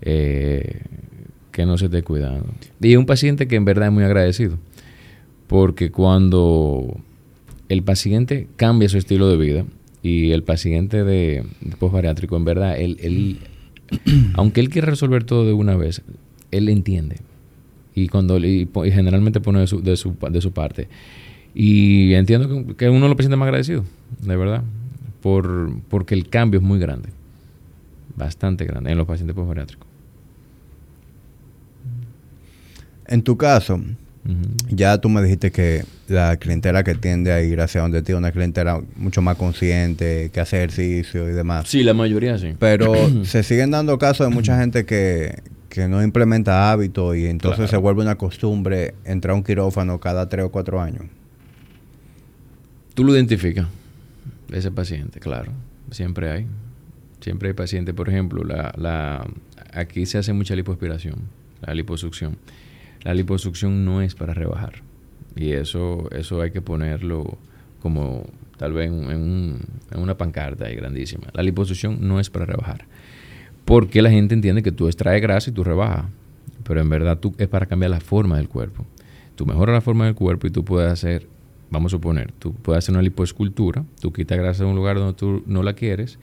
Eh, que no se esté cuidando. Y un paciente que en verdad es muy agradecido, porque cuando el paciente cambia su estilo de vida y el paciente de, postbariátrico, en verdad, él, aunque él quiere resolver todo de una vez, él entiende. Y, cuando, y, generalmente pone de su, de su, de su parte. Y entiendo que, que uno lo presenta más agradecido, de verdad, por, porque el cambio es muy grande, bastante grande en los pacientes postbariátricos. En tu caso, ya tú me dijiste que la clientela que tiende a ir hacia donde tiene una clientela mucho más consciente, que hace ejercicio y demás. Sí, la mayoría sí. Pero se siguen dando casos de mucha gente que, no implementa hábitos y entonces se vuelve una costumbre entrar a un quirófano cada tres o cuatro años. Tú lo identificas, ese paciente, claro. Siempre hay. Siempre hay pacientes. Por ejemplo, la, la, aquí se hace mucha lipoaspiración, la liposucción la liposucción no es para rebajar. Y eso, eso hay que ponerlo como tal vez en, una pancarta ahí grandísima. La liposucción no es para rebajar. Porque la gente entiende que tú extraes grasa y tú rebajas. Pero en verdad tú es para cambiar la forma del cuerpo. Tú mejoras la forma del cuerpo y tú puedes hacer vamos a suponer, tú puedes hacer una lipoescultura, tú quitas grasa en un lugar donde tú no la quieres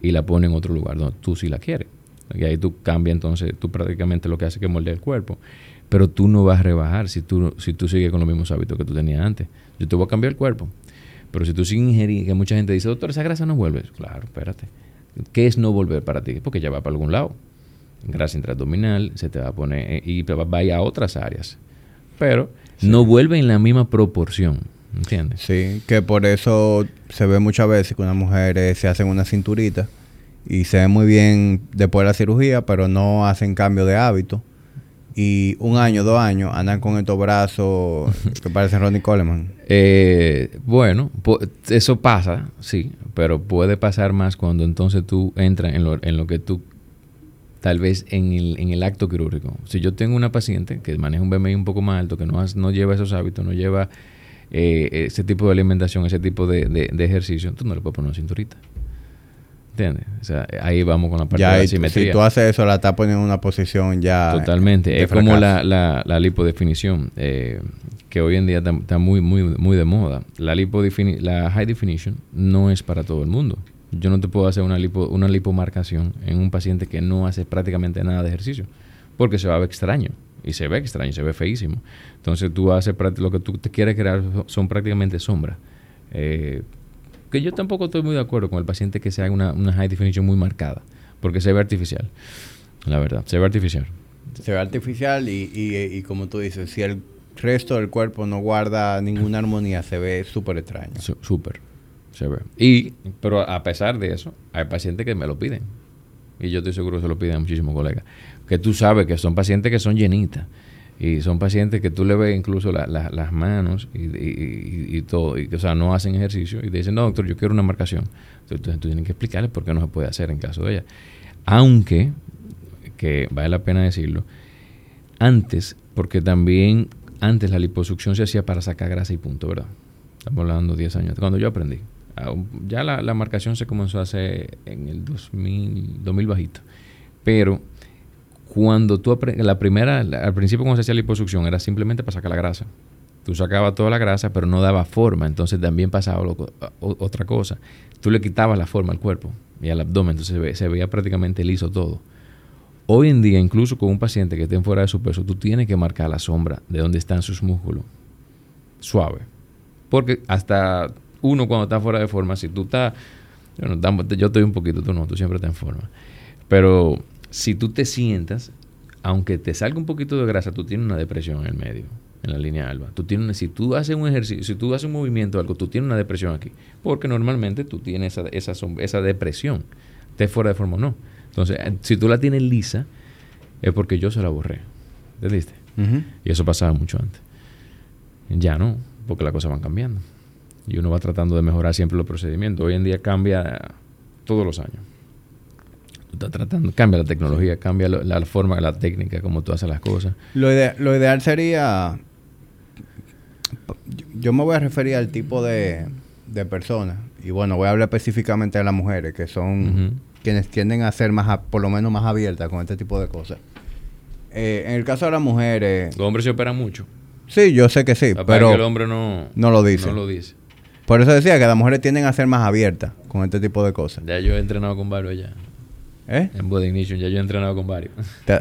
y la pones en otro lugar donde tú sí la quieres. Y ahí tú cambias entonces, tú prácticamente lo que hace es que moldea el cuerpo. Pero tú no vas a rebajar si tú, si tú sigues con los mismos hábitos que tú tenías antes. Yo te voy a cambiar el cuerpo. Pero si tú sigues ingiriendo, que mucha gente dice, doctor, esa grasa no vuelve. Claro, espérate. ¿Qué es no volver para ti? Porque ya va para algún lado. Grasa intraabdominal, se te va a poner eh, y va a ir a otras áreas. Pero no vuelve en la misma proporción. ¿Entiendes? Sí, que por eso se ve muchas veces que una mujer eh, se hacen una cinturita y se ve muy bien después de la cirugía, pero no hacen cambio de hábito. Y un año, dos años, andan con estos brazos que parecen Ronnie Coleman. Eh, bueno, eso pasa, sí, pero puede pasar más cuando entonces tú entras en lo, en lo que tú, tal vez en el, en el acto quirúrgico. Si yo tengo una paciente que maneja un BMI un poco más alto, que no, no lleva esos hábitos, no lleva eh, ese tipo de alimentación, ese tipo de, de ejercicio, tú no le puedes poner una cinturita. ¿Entiendes? O sea, ahí vamos con la parte de la simetría. Si tú haces eso, la estás poniendo en una posición ya. Totalmente. es como la, la, la lipodefinición, eh, que hoy en día está, muy, muy, muy de moda. La, la high definition no es para todo el mundo. Yo no te puedo hacer una, lipo, una lipomarcación en un paciente que no hace prácticamente nada de ejercicio, porque se va a ver extraño. Y se ve extraño, se ve feísimo. Entonces tú haces lo que tú te quieres crear son prácticamente sombras. Eh, que yo tampoco estoy muy de acuerdo con el paciente que se haga una, una high definition muy marcada, porque se ve artificial, la verdad, se ve artificial. Se ve artificial y, y, como tú dices, si el resto del cuerpo no guarda ninguna armonía, se ve súper extraño. Súper, se ve. Y, pero a pesar de eso, hay pacientes que me lo piden. Y yo estoy seguro que se lo piden a muchísimos colegas. Que tú sabes que son pacientes que son llenitas y son pacientes que tú le ves incluso las manos y, todo, o sea, no hacen ejercicio y te dicen, no, doctor, yo quiero una marcación. Entonces tú tienes que explicarles por qué no se puede hacer en caso de ella. Aunque, que vale la pena decirlo, antes, porque también antes la liposucción se hacía para sacar grasa y punto, ¿verdad? Estamos hablando de 10 años, cuando yo aprendí. Ya la, la marcación se comenzó a hacer en el 2000, 2000 bajito. Pero cuando tú la primera, al principio cuando se hacía la liposucción era simplemente para sacar la grasa. Tú sacabas toda la grasa, pero no daba forma. Entonces también pasaba otra cosa. Tú le quitabas la forma al cuerpo y al abdomen. Entonces se, veía prácticamente liso todo. Hoy en día, incluso con un paciente que esté fuera de su peso, tú tienes que marcar la sombra de dónde están sus músculos. Suave. Porque hasta uno cuando está fuera de forma, si tú estás... yo estoy un poquito, tú no, tú siempre estás en forma. Pero si tú te sientas, aunque te salga un poquito de grasa, tú tienes una depresión en el medio, en la línea alba. Tú tienes si tú haces un ejercicio, si tú haces un movimiento o algo, tú tienes una depresión aquí. Porque normalmente tú tienes esa, esa, esa depresión. Estés fuera de forma o no. Entonces, eh, si tú la tienes lisa, es porque yo se la borré. ¿Entendiste? Y eso pasaba mucho antes. Ya no, porque las cosas van cambiando. Y uno va tratando de mejorar siempre los procedimientos. Hoy en día cambia todos los años tratando, cambia la tecnología, cambia la forma, la técnica, como tú haces las cosas. Lo, lo ideal sería, yo me voy a referir al tipo de, de personas, y bueno, voy a hablar específicamente de las mujeres, que son quienes tienden a ser más, por lo menos más abiertas con este tipo de cosas. Eh, en el caso de las mujeres... Los hombres se operan mucho. Sí, yo sé que sí, pero... el hombre no, no lo dice. No lo dice. Por eso decía que las mujeres tienden a ser más abiertas con este tipo de cosas. Ya yo he entrenado con varios ya. ¿Eh? En Body Ignition, ya yo he entrenado con varios.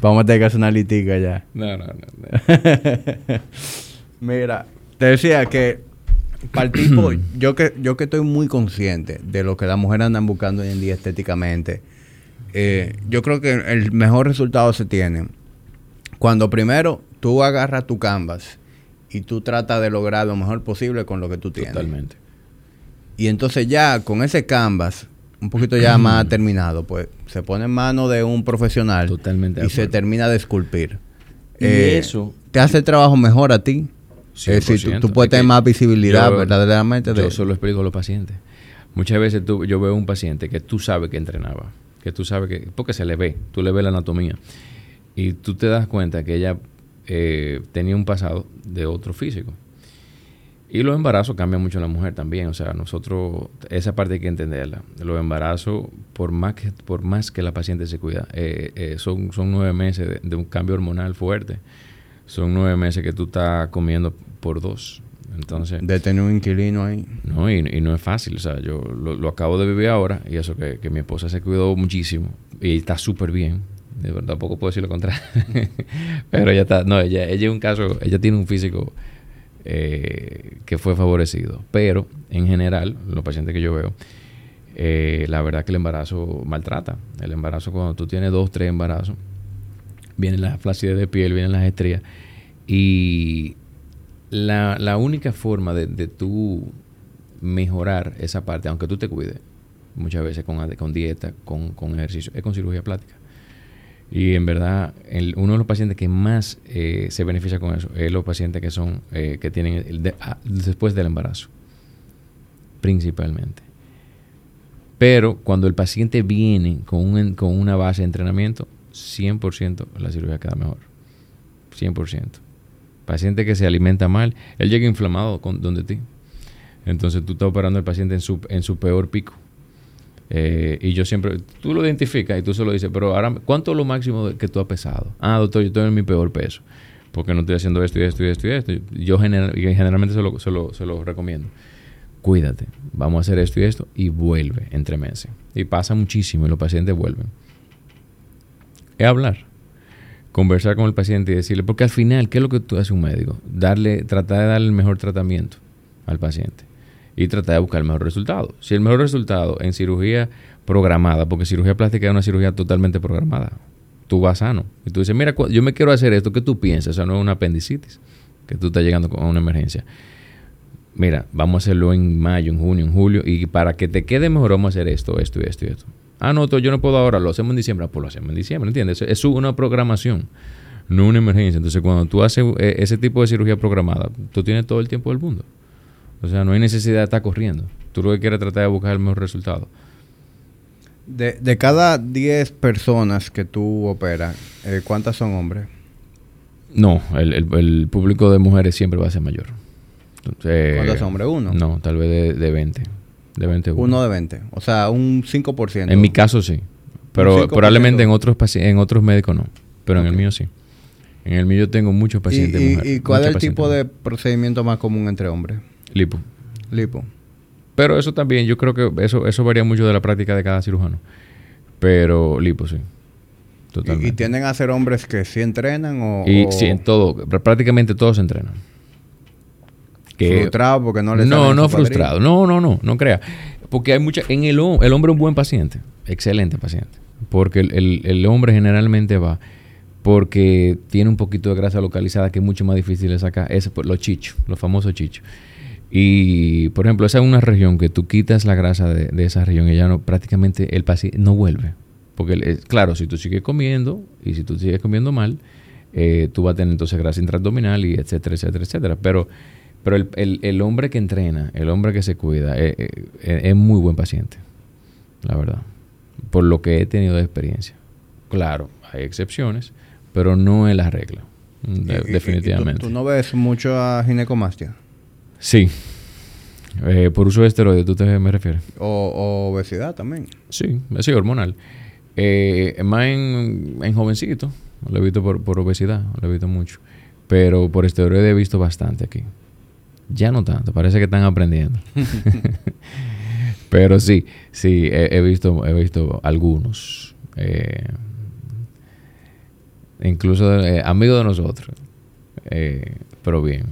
Vamos a tener que hacer una litica ya. No, no, no. Mira, te decía que para el tipo, yo que, yo que estoy muy consciente de lo que las mujeres andan buscando hoy en día estéticamente, eh, yo creo que el mejor resultado se tiene cuando primero tú agarras tu canvas y tú tratas de lograr lo mejor posible con lo que tú tienes. Totalmente. Y entonces ya con ese canvas un poquito ya más terminado, pues se pone en manos de un profesional Totalmente y se termina de esculpir. Y eh, eso te hace el trabajo mejor a ti. Decir, tú, puedes tener más visibilidad verdaderamente. Yo solo explico a los pacientes. Muchas veces tú, yo veo un paciente que tú sabes que entrenaba, que tú sabes que, porque se le ve, tú le ves la anatomía, y tú te das cuenta que ella eh, tenía un pasado de otro físico. Y los embarazos cambian mucho en la mujer también. O sea, nosotros, esa parte hay que entenderla. Los embarazos, por más que, por más que la paciente se cuida, eh, eh, son, son nueve meses de, un cambio hormonal fuerte. Son nueve meses que tú estás comiendo por dos. Entonces, De tener un inquilino ahí. no, y, y no es fácil. O sea, yo lo, lo acabo de vivir ahora y eso que, que mi esposa se cuidó muchísimo y está súper bien. De verdad, tampoco puedo decir lo contrario. Pero ella está, no, ella, ella es un caso, ella tiene un físico eh, que fue favorecido. Pero en general, los pacientes que yo veo, eh, la verdad que el embarazo maltrata. El embarazo, cuando tú tienes dos, tres embarazos, viene la flacidez de piel, vienen las estrías. Y la, la única forma de, de tú mejorar esa parte, aunque tú te cuides, muchas veces con, con dieta, con, con ejercicio, es con cirugía plástica. Y en verdad, uno de los pacientes que más eh, se beneficia con eso es los pacientes que son eh, que tienen ah, después del embarazo, principalmente. Pero cuando el paciente viene con, un con una base de entrenamiento, 100% la cirugía queda mejor. 100%. Paciente que se alimenta mal, él llega inflamado con, donde ti. Entonces tú estás operando al paciente en su, en su peor pico. Eh, y yo siempre, tú lo identificas y tú se lo dices, pero ahora, ¿cuánto es lo máximo que tú has pesado? Ah, doctor, yo estoy en mi peor peso, porque no estoy haciendo esto y esto y esto y esto. Yo general- generalmente se lo, se, lo, se lo recomiendo. Cuídate, vamos a hacer esto y esto, y vuelve entre meses. Y pasa muchísimo y los pacientes vuelven. Es hablar, conversar con el paciente y decirle, porque al final, ¿qué es lo que tú haces un médico? Darle, tratar de darle el mejor tratamiento al paciente y tratar de buscar el mejor resultado. Si el mejor resultado en cirugía programada, porque cirugía plástica es una cirugía totalmente programada, tú vas sano. Y tú dices, mira, yo me quiero hacer esto, ¿qué tú piensas? O sea, no es una apendicitis, que tú estás llegando con una emergencia. Mira, vamos a hacerlo en mayo, en junio, en julio, y para que te quede mejor vamos a hacer esto, esto y esto y esto. Ah, no, yo no puedo ahora, lo hacemos en diciembre. Ah, pues lo hacemos en diciembre, ¿entiendes? Es una programación, no una emergencia. Entonces, cuando tú haces eh, ese tipo de cirugía programada, tú tienes todo el tiempo del mundo. O sea, no hay necesidad de estar corriendo. Tú lo que quieres es tratar de buscar el mejor resultado. De, de cada 10 personas que tú operas, eh, ¿cuántas son hombres? No, el, el- el público de mujeres siempre va a ser mayor. Entonces, ¿Cuántos hombres? ¿Uno? No, tal vez de, de 20. De 20 Uno de 20. O sea, un 5%. En mi caso sí. Pero 5%. probablemente en otros en otros médicos no. Pero en el mío sí. En el mío yo tengo muchos ¿Y, pacientes y- mujeres, y cuál es el tipo de procedimiento más común entre hombres? Lipo. Lipo. Pero eso también, yo creo que eso, eso varía mucho de la práctica de cada cirujano. Pero lipo sí. ¿Y, Totalmente. y tienden a ser hombres que sí entrenan o, Y o sí, en todo, pr- prácticamente todos entrenan. Que, frustrados porque no les no, no frustrado. No, no, no, no crea. Porque hay mucha. En el, el hombre es un buen paciente. Excelente paciente. Porque el, el- el hombre generalmente va porque tiene un poquito de grasa localizada que es mucho más difícil de sacar. Es por los chichos, los famosos chichos. Y, por ejemplo, esa es una región que tú quitas la grasa de, de esa región y ya no, prácticamente el paciente no vuelve. Porque, es- claro, si tú sigues comiendo y si tú sigues comiendo mal, eh, tú vas a tener entonces grasa intraabdominal y etcétera, etcétera, etcétera. Pero, pero el, el- el hombre que entrena, el hombre que se cuida, eh, eh, eh, es muy buen paciente, la verdad. Por lo que he tenido de experiencia. Claro, hay excepciones, pero no es la regla. de- Y- y- y- y definitivamente. ¿tú, tú no ves mucho a ginecomastia? Sí. Eh, por uso de esteroides, ¿tú te me refieres? O, o obesidad también. Sí, sí, hormonal. Eh, más en, en jovencito, lo he visto por, por obesidad, lo he visto mucho. Pero por esteroides he visto bastante aquí. Ya no tanto, parece que están aprendiendo. Pero sí, sí, he, he visto, he visto algunos. eh, incluso eh, amigos de nosotros. Eh, pero bien.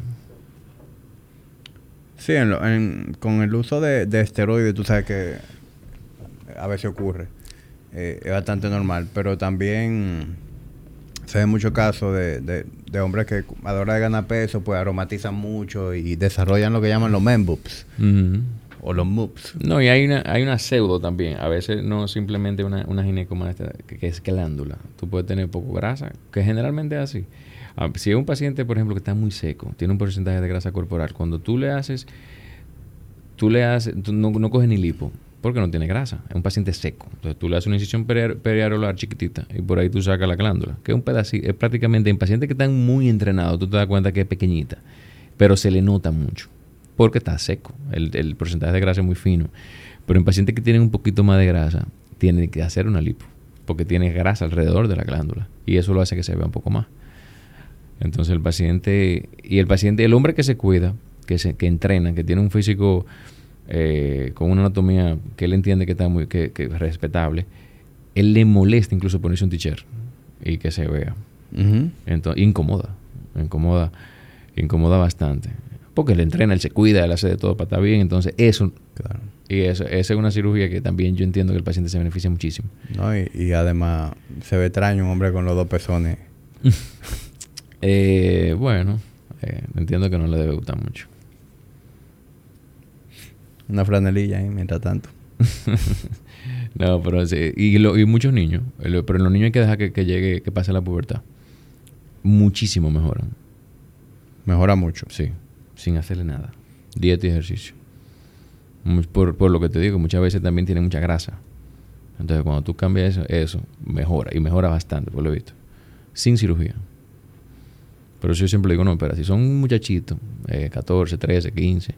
Sí, en lo- en- con el uso de, de esteroides, tú sabes que a veces ocurre. Eh, es bastante normal, pero también se ven muchos casos de, de, de hombres que a la hora de ganar peso, pues aromatizan mucho y desarrollan lo que llaman los men boobs o los moobs. No, y hay una, hay una pseudo también. A veces no simplemente una, una ginecomastia que, que es glándula. Tú puedes tener poco grasa, que generalmente es así. Ah, Si es un paciente, por ejemplo, que está muy seco, tiene un porcentaje de grasa corporal, cuando tú le haces, tú le haces, no, no coges ni lipo, porque no tiene grasa. Es un paciente seco. Entonces tú le haces una incisión peri- periareolar chiquitita y por ahí tú sacas la glándula, que es un pedacito, es prácticamente en pacientes que están muy entrenados, tú te das cuenta que es pequeñita, pero se le nota mucho porque está seco. El, el porcentaje de grasa es muy fino. Pero en pacientes que tienen un poquito más de grasa, tienen que hacer una lipo, porque tiene grasa alrededor de la glándula. Y eso lo hace que se vea un poco más. Entonces el paciente, y el paciente, el hombre que se cuida, que, se, que entrena, que tiene un físico eh, con una anatomía que él entiende que está muy que, que es respetable, él le molesta incluso ponerse un t-shirt y que se vea. Entonces, incomoda, incomoda, incomoda bastante. Porque él entrena, él se cuida, él hace de todo para estar bien. Entonces, eso, Claro. y eso, esa es una cirugía que también yo entiendo que el paciente se beneficia muchísimo. ¿No? Y, y además se ve extraño un hombre con los dos pezones. Eh, bueno, eh, entiendo que no le debe gustar mucho. Una franelilla ahí mientras tanto. No, pero sí, y, lo- y muchos niños, el- pero en los niños hay que dejar que, que llegue, que pase la pubertad. Muchísimo mejoran, Mejora mucho. sí, sin hacerle nada. Dieta y ejercicio. Por lo que te digo, muchas veces también tiene mucha grasa. Entonces, cuando tú cambias eso, eso mejora, y mejora bastante, por lo visto. Sin cirugía. Pero yo siempre digo, no, espera, si son muchachitos, eh, 14, 13, 15,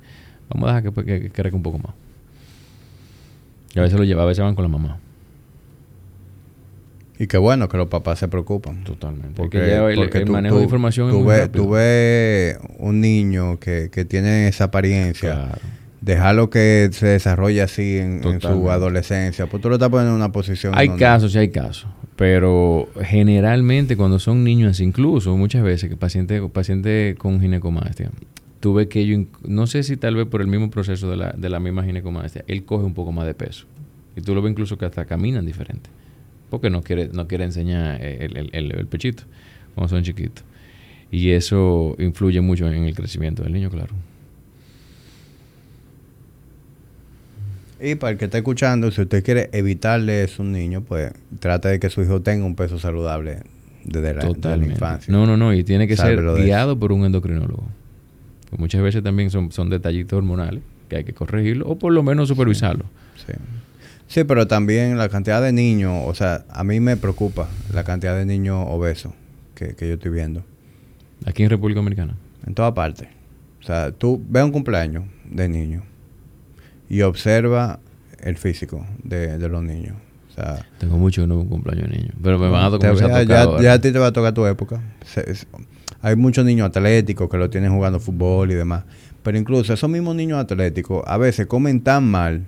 vamos a dejar que, que, que crezca un poco más. Y a veces lo lleva, a veces van con la mamá. Y qué bueno que los papás se preocupan. Totalmente. Porque, Porque ya el, porque el tú- manejo tú- de información es tú muy ves, rápido. tú ves un niño que, que tiene esa apariencia, Claro. dejarlo que se desarrolle así en, en su adolescencia, pues tú lo estás poniendo en una posición... Hay casos, sí hay casos. Pero generalmente cuando son niños, incluso muchas veces que pacientes paciente con ginecomastia, tú ves que inc- no sé si tal vez por el mismo proceso de la, de la misma ginecomastia, él coge un poco más de peso. Y tú lo ves incluso que hasta caminan diferente. Porque no quiere, no quiere enseñar el, el- el- el pechito cuando son chiquitos. Y eso influye mucho en el crecimiento del niño, claro. Y para el que está escuchando, si usted quiere evitarle eso a un niño, pues trate de que su hijo tenga un peso saludable desde la, desde la Totalmente. infancia. No, no, no. Y tiene que Sálvelo ser guiado por un endocrinólogo. Pues muchas veces también son, son detallitos hormonales que hay que corregirlo o por lo menos supervisarlo. Sí. Sí, pero también la cantidad de niños, o sea, a mí me preocupa la cantidad de niños obesos que, que yo estoy viendo Aquí en República Dominicana. en todas partes. O sea, tú ve un cumpleaños de niños y observa el físico de, de los niños. O sea, Tengo mucho que no cumpleaños de niños. Pero me van a te- tocar ya, ya- a ti te va a tocar tu época. Se- hay muchos niños atléticos que lo tienen jugando fútbol y demás. Pero incluso esos mismos niños atléticos a veces comen tan mal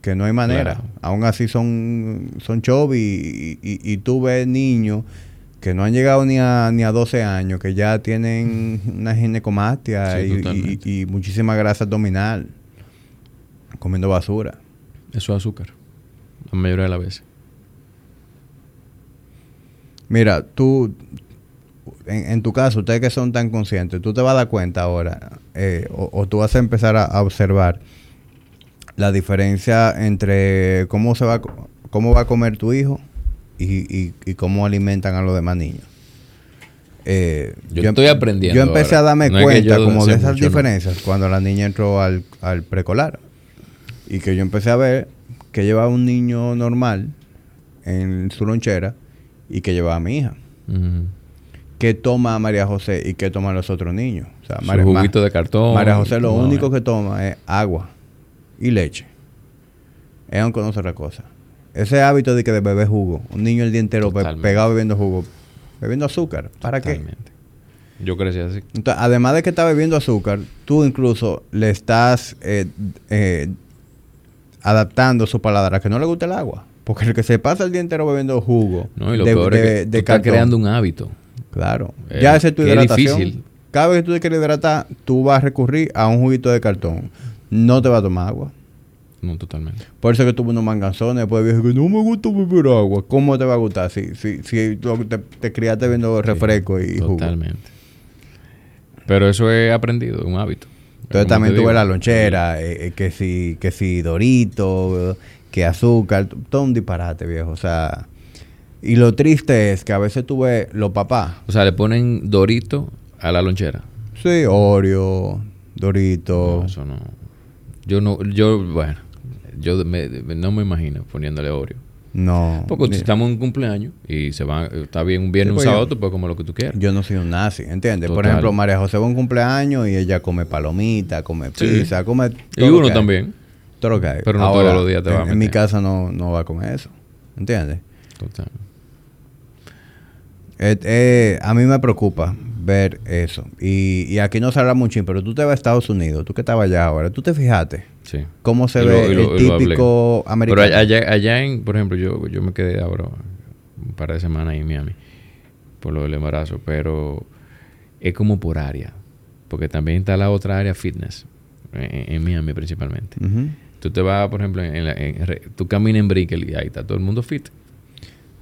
que no hay manera. Claro. Aún así son, son y, y- y tú ves niños que no han llegado ni a, ni a 12 años, que ya tienen una ginecomastia Sí, y muchísima grasa abdominal comiendo basura. Eso es azúcar. La mayoría de las veces. Mira, tú, en, en tu caso, ustedes que son tan conscientes, tú te vas a dar cuenta ahora, eh, o, o tú vas a empezar a, a observar la diferencia entre cómo se va, cómo va a comer tu hijo y, y- y cómo alimentan a los demás niños. Eh, Yo em- estoy aprendiendo Yo empecé ahora. a darme No cuenta como de esas diferencias cuando la niña entró al, al preescolar. Y que yo empecé a ver que llevaba un niño normal en su lonchera y que llevaba a mi hija. Ujú. ¿Qué toma María José y qué toman los otros niños? O sea, Su María, juguito de cartón. María José lo No, único eh. que toma es agua y leche. Ella no conoce otra cosa. Ese hábito de que de beber jugo, un niño el día entero pe- pegado bebiendo jugo, bebiendo azúcar, ¿para qué? Yo crecí así. Entonces, además de que está bebiendo azúcar, tú incluso le estás eh, eh, adaptando su paladar a que no le guste el agua. Porque el que se pasa el día entero bebiendo jugo No, y lo de, peor de- es que de tú estás cartón, creando un hábito. Claro. Eh, ya ese es tu hidratación. difícil. Cada vez que tú te quieres hidratar, tú vas a recurrir a un juguito de cartón. No te va a tomar agua. No, totalmente. Por eso que tuve unos manganzones después dije que no me gusta beber agua. ¿Cómo te va a gustar si, si, si tú te, te criaste bebiendo refresco y jugo? Totalmente. Pero eso he aprendido, un hábito. Entonces también tuve la lonchera, eh, eh, que si, que si dorito, que azúcar, todo un disparate, viejo. O sea, y lo triste es que a veces tuve los papás, O sea, le ponen dorito a la lonchera. sí, Oreo, Dorito. No, eso no. Yo no, yo, bueno, yo me- me- no me imagino poniéndole Oreo. No. Porque si estamos en un cumpleaños y se va, está bien un viernes, Sí, un pues sábado, yo- tú puedes comer lo que tú quieras. Yo no soy un nazi, ¿entiendes? Por ejemplo, María José va a un cumpleaños y ella come palomita, come Sí. pizza, come y lo uno hay. también. Todo lo que hay. Pero no todos los días te en, va a en mi meter. casa no, no va a comer eso, ¿entiendes? Total. Eh, eh, a mí me preocupa ver eso. Y, y aquí no se habla mucho, pero tú te vas a Estados Unidos, tú que estabas allá ahora, tú te fijaste Sí. cómo se Y ve lo- el lo típico americano. Pero allá, allá en, por ejemplo, yo, yo me quedé ahora un par de semanas ahí en Miami por lo del embarazo, pero es como por área, porque también está la otra área fitness, en, en Miami principalmente. Ujú. Tú te vas, por ejemplo, en la- en tú caminas en Brickell y ahí está todo el mundo fit.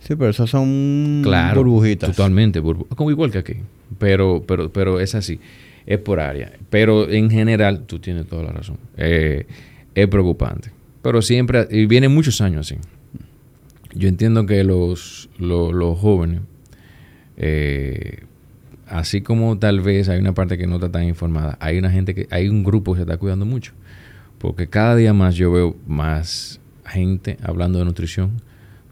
Sí, pero esos son Claro, burbujitas. Totalmente, burbu- como igual que aquí. Pero, pero, pero es así, es por área. Pero en general, tú tienes toda la razón. Eh, es preocupante. Pero siempre, y viene muchos años así. Yo entiendo que los, los, jóvenes, eh, así como tal vez hay una parte que no está tan informada, hay una gente que, hay un grupo que se está cuidando mucho. Porque cada día más yo veo más gente hablando de nutrición.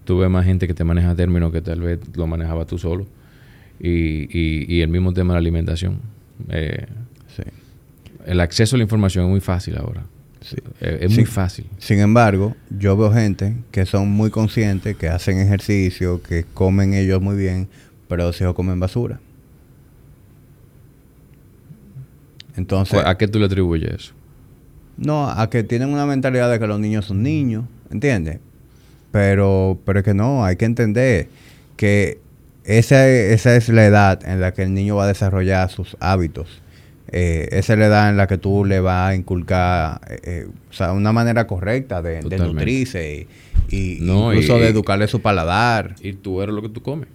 Tú ves más gente que te maneja términos que tal vez lo manejaba tú solo. Y, y, y el mismo tema de la alimentación. Eh, Sí, el acceso a la información es muy fácil ahora. sí. Eh, es Sí. muy fácil. Sin embargo, yo veo gente que son muy conscientes, que hacen ejercicio, que comen ellos muy bien, pero los hijos comen basura. Entonces, ¿A qué tú le atribuyes eso? no, a que tienen una mentalidad de que los niños son niños, ¿entiendes? Pero, pero es que no, hay que entender que esa, esa es la edad en la que el niño va a desarrollar sus hábitos. Eh, esa es la edad en la que tú le vas a inculcar eh, eh, o sea, una manera correcta de, nutrirse y, y No, incluso y- de educarle su paladar. Y tú eres lo que tú comes.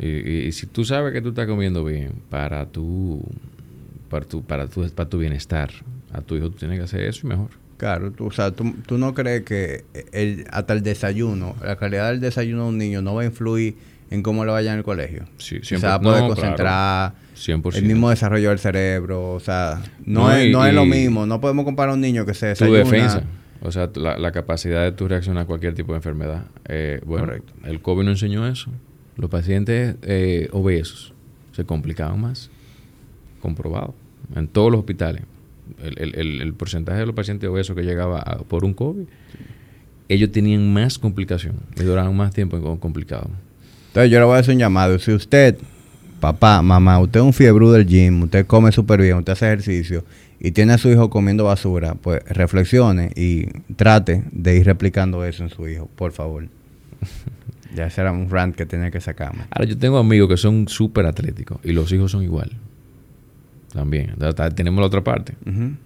Y si tú sabes que tú estás comiendo bien para tu, para tu, para tu, para tu bienestar, a tu hijo tú tienes que hacer eso y mejor. Claro, tú, o sea, tú, tú no crees que el, hasta el desayuno, la calidad del desayuno de un niño no va a influir en cómo le vaya en el colegio. Sí, se siempre- va a poder no, concentrar, 100%. el mismo desarrollo del cerebro, o sea, no, No, es, y- no es lo mismo, no podemos comparar a un niño que se tu desayuna. defensa. O sea, tu- la, la capacidad de tu reaccionar a cualquier tipo de enfermedad. Eh, bueno, Correcto. el COVID nos enseñó eso. Los pacientes eh, obesos se complicaban más. Comprobado. En todos los hospitales. El, el- el- el porcentaje de los pacientes obesos que llegaba a- por un COVID, ellos tenían más complicación y duraban más tiempo en- complicados. Entonces yo le voy a hacer un llamado. Si usted, papá, mamá, usted es un fiebre del gym, usted come súper bien, usted hace ejercicio y tiene a su hijo comiendo basura, pues reflexione y trate de ir replicando eso en su hijo, por favor. ya será un rant que tenía que sacarme. Ahora, yo tengo amigos que son súper atléticos y los hijos son igual. También. Ta- ta- Tenemos la otra parte.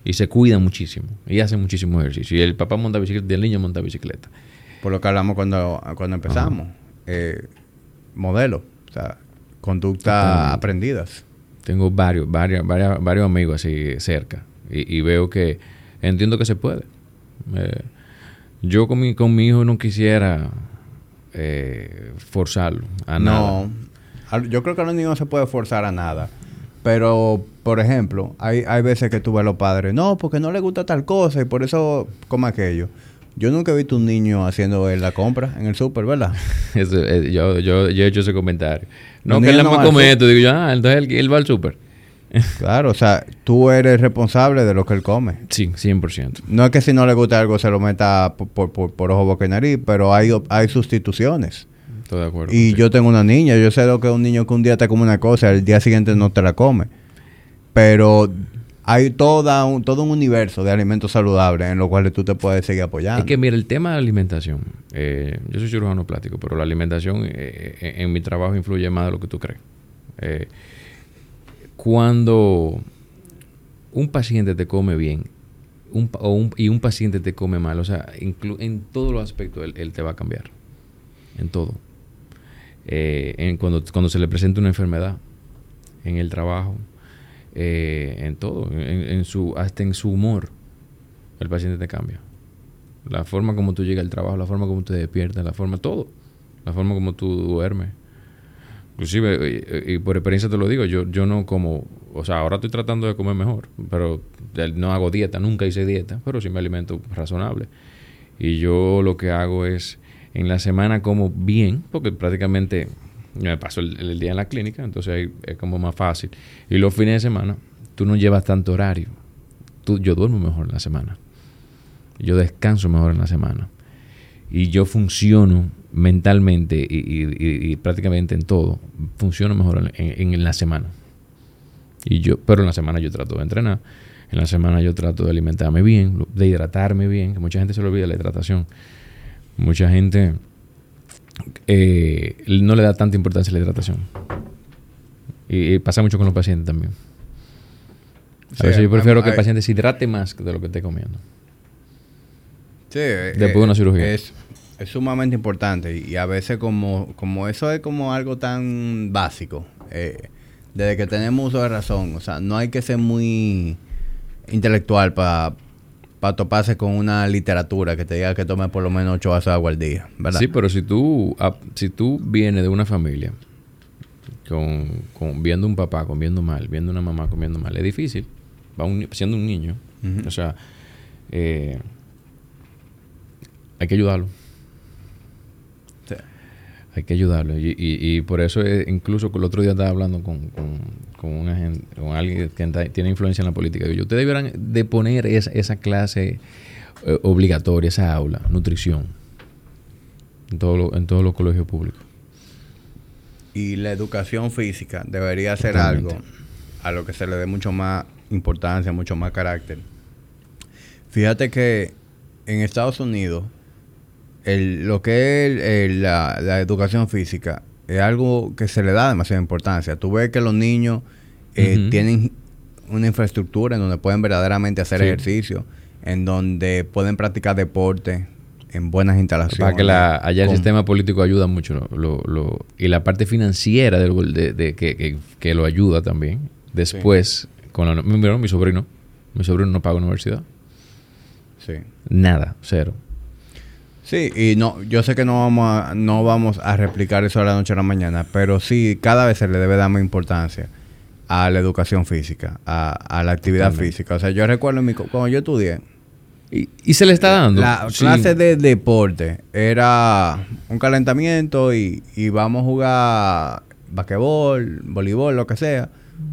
Y se cuidan muchísimo. Y hacen muchísimo ejercicio. Y el papá monta bicicleta y el niño monta bicicleta. Por lo que hablamos cuando, cuando empezamos. Eh, modelo, o sea, conducta Totalmente. aprendidas. Tengo varios, varios, varios, varios amigos así cerca. Y, y veo que entiendo que se puede. Eh, yo con mi, con mi hijo no quisiera eh, forzarlo a nada. No, yo creo que a los niños no se puede forzar a nada. Pero, por ejemplo, hay, hay veces que tú ves a los padres, no, porque no le gusta tal cosa y por eso come aquello. Yo nunca he visto un niño haciendo eh, la compra en el súper, ¿verdad? Eso, eh, yo, yo, yo he hecho ese comentario. No, que él nada no más al come esto. Digo yo, ah, entonces él, él va al súper. Claro, o sea, tú eres responsable de lo que él come. Sí, 100%. No es que si no le gusta algo se lo meta por, por, por- por ojo, boca y nariz, pero hay, hay sustituciones. Estoy de acuerdo. Y yo tengo una niña, yo sé lo que es un niño que un día te come una cosa, el día siguiente no te la come. Pero hay toda un, todo un universo de alimentos saludables en los cuales tú te puedes seguir apoyando. Es que mira, el tema de la alimentación, eh, yo soy cirujano plástico, pero la alimentación eh, eh, en mi trabajo influye más de lo que tú crees. Eh, cuando un paciente te come bien un, o un- y un paciente te come mal, o sea, inclu- en todos los aspectos él, te va a cambiar. En todo. Cuando, cuando se le presenta una enfermedad, en el trabajo, eh, en todo, en, su, hasta en su humor, el paciente te cambia. La forma como tú llegas al trabajo, la forma como te despiertas, la forma, todo. La forma como tú duermes. Inclusive, y, y por experiencia te lo digo, yo, yo no como, o sea, ahora estoy tratando de comer mejor, pero no hago dieta, nunca hice dieta, pero sí me alimento razonable. Y yo lo que hago es, en la semana como bien, porque prácticamente me paso el, día en la clínica, entonces ahí es como más fácil. Y los fines de semana, tú no llevas tanto horario. Tú, yo duermo mejor en la semana. Yo descanso mejor en la semana. Y yo funciono mentalmente y, prácticamente en todo. Funciono mejor en, en- en la semana. Y yo, pero en la semana yo trato de entrenar. En la semana yo trato de alimentarme bien, de hidratarme bien, que mucha gente se le olvida la hidratación. Mucha gente eh, no le da tanta importancia a la hidratación. Y, pasa mucho con los pacientes también. A veces yo prefiero que el paciente se hidrate más de lo que esté comiendo. Sí, después de una eh, cirugía. Es, sumamente importante y a veces como, como eso es como algo tan básico, eh, desde que tenemos uso de razón, o sea, no hay que ser muy intelectual para toparse con una literatura que te diga que tome por lo menos ocho vasos de agua al día, ¿verdad? Sí, pero si tú, si tú vienes de una familia con, viendo un papá comiendo mal, viendo una mamá comiendo mal, es difícil, va siendo un niño, o sea, eh, hay que ayudarlo. Hay que ayudarlo. Y, y, por eso, incluso el otro día estaba hablando con, con, con, con alguien que tiene influencia en la política. Y ustedes deberán de poner esa, esa clase eh, obligatoria, esa aula, nutrición, en, todo en todos los colegios públicos. Y la educación física debería ser algo a lo que se le dé mucho más importancia, mucho más carácter. Fíjate que en Estados Unidos lo que es la, educación física es algo que se le da demasiada importancia. Tú ves que los niños eh, tienen una infraestructura en donde pueden verdaderamente hacer ejercicio, en donde pueden practicar deporte en buenas instalaciones. Para que la, allá el sistema político ayuda mucho y la parte financiera de, de, que, lo ayuda también. Después, con la, mi, mi sobrino, mi sobrino no paga universidad. Sí. Nada, cero. Sí, y no, yo sé que no vamos a, no vamos a replicar eso de la noche a la mañana, pero sí, cada vez se le debe dar más importancia a la educación física, a, la actividad física. O sea, yo recuerdo mi, cuando yo estudié. Y, se le está dando. La clase de deporte era un calentamiento y, y vamos a jugar basquetbol, voleibol, lo que sea.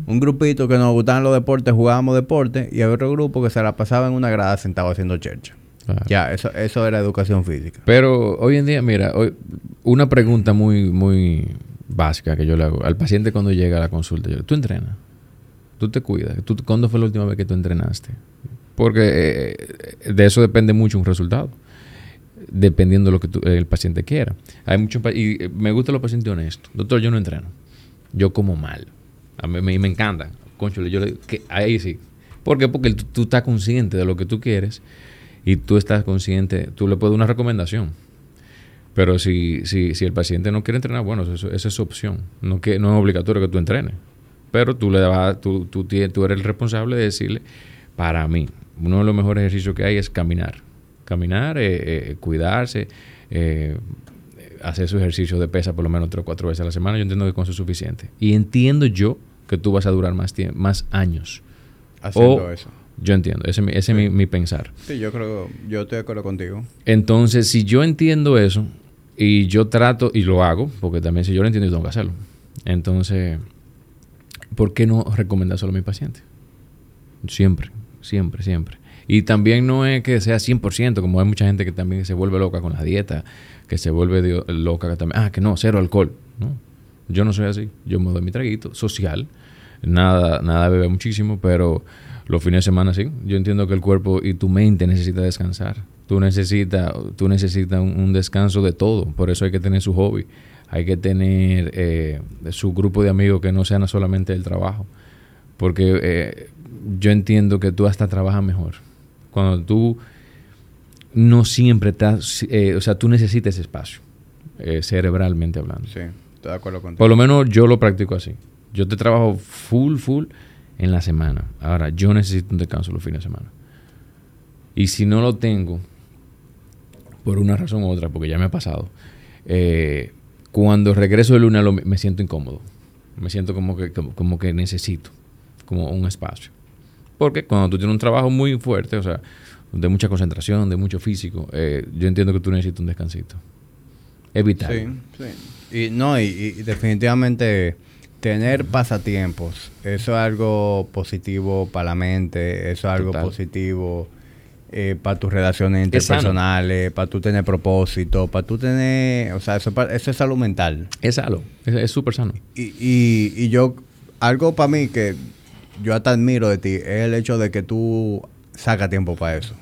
Un grupito que nos gustaban los deportes, jugábamos deporte, y había otro grupo que se la pasaba en una grada sentado haciendo chercha. Ya, eso, eso era educación física. Pero hoy en día, mira, hoy, una pregunta muy, muy básica que yo le hago al paciente cuando llega a la consulta. Yo, ¿Tú entrenas? ¿Tú te cuidas? ¿Tú, ¿Cuándo fue la última vez que tú entrenaste? Porque eh, de eso depende mucho un resultado. Dependiendo de lo que el paciente quiera. Hay muchos y me gustan los pacientes honestos. Doctor, yo no entreno. Yo como mal. A mí me, me encanta. Concho, yo le, que, ahí sí. ¿Por qué? Porque tú, tú estás consciente de lo que tú quieres y tú estás consciente, tú le puedes dar una recomendación. Pero si, si, si el paciente no quiere entrenar, bueno, eso, esa es su opción. No, que, no es obligatorio que tú entrenes. Pero tú, le vas, tú, tú, tú eres el responsable de decirle, para mí, uno de los mejores ejercicios que hay es caminar. Caminar, eh, eh, cuidarse, eh, hacer su ejercicio de pesa por lo menos tres o cuatro veces a la semana. Yo entiendo que con eso es suficiente. Y entiendo yo que tú vas a durar más, más años. Haciendo eso yo entiendo, ese, es mi, pensar. Sí, yo creo, yo estoy de acuerdo contigo. Entonces, si yo entiendo eso y yo trato y lo hago, porque también si yo lo entiendo, yo tengo que hacerlo. Entonces, ¿por qué no recomendar solo a mi paciente? Siempre, siempre, siempre. Y también no es que sea 100%, como hay mucha gente que también se vuelve loca con la dieta, que se vuelve loca que también, ah, que no, cero alcohol. No, yo no soy así. Yo me doy mi traguito social. Nada, nada bebe muchísimo, pero los fines de semana sí. Yo entiendo que el cuerpo y tu mente necesitan descansar. Tú necesitas tú necesitas un, descanso de todo. Por eso hay que tener su hobby. Hay que tener eh, su grupo de amigos que no sean solamente el trabajo. Porque eh, yo entiendo que tú hasta trabajas mejor. Cuando tú no siempre estás... Eh, o sea, tú necesitas espacio. cerebralmente hablando. Sí, estoy de acuerdo contigo. Por lo menos yo lo practico así. Yo te trabajo full, full en la semana. Ahora, yo necesito un descanso los fines de semana. Y si no lo tengo, por una razón u otra, porque ya me ha pasado, eh, cuando regreso de luna me siento incómodo. Me siento como que, como, que necesito como un espacio. Porque cuando tú tienes un trabajo muy fuerte, o sea, de mucha concentración, de mucho físico, eh, yo entiendo que tú necesitas un descansito. Evitar. Sí, sí. Y no, y definitivamente tener pasatiempos, eso es algo positivo para la mente, eso es algo positivo eh, para tus relaciones interpersonales, para tú tener propósito, para tú tener, o sea, eso, eso es salud mental. Es algo, es súper sano. Y, y, y, yo, algo para mí que yo hasta admiro de ti es el hecho de que tú sacas tiempo para eso.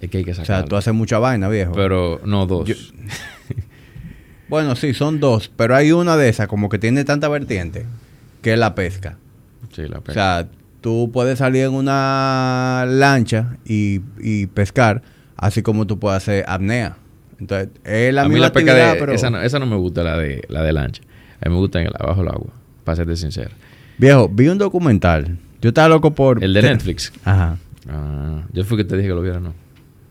Es que hay que O sea, tú haces mucha vaina, viejo. Pero no dos. Yo- Bueno, sí, son dos, pero hay una de esas como que tiene tanta vertiente, que es la pesca. sí, la O sea, tú puedes salir en una lancha y, y pescar, así como tú puedes hacer apnea. Entonces, es la a mí la pesca de, pero... esa, no, esa no me gusta, la de, la de lancha. A mí me gusta en el, abajo del agua, para serte sincero. Viejo, vi un documental. Yo estaba loco por... El de Netflix. Ajá. Ah, yo fui que te dije que lo viera, ¿no?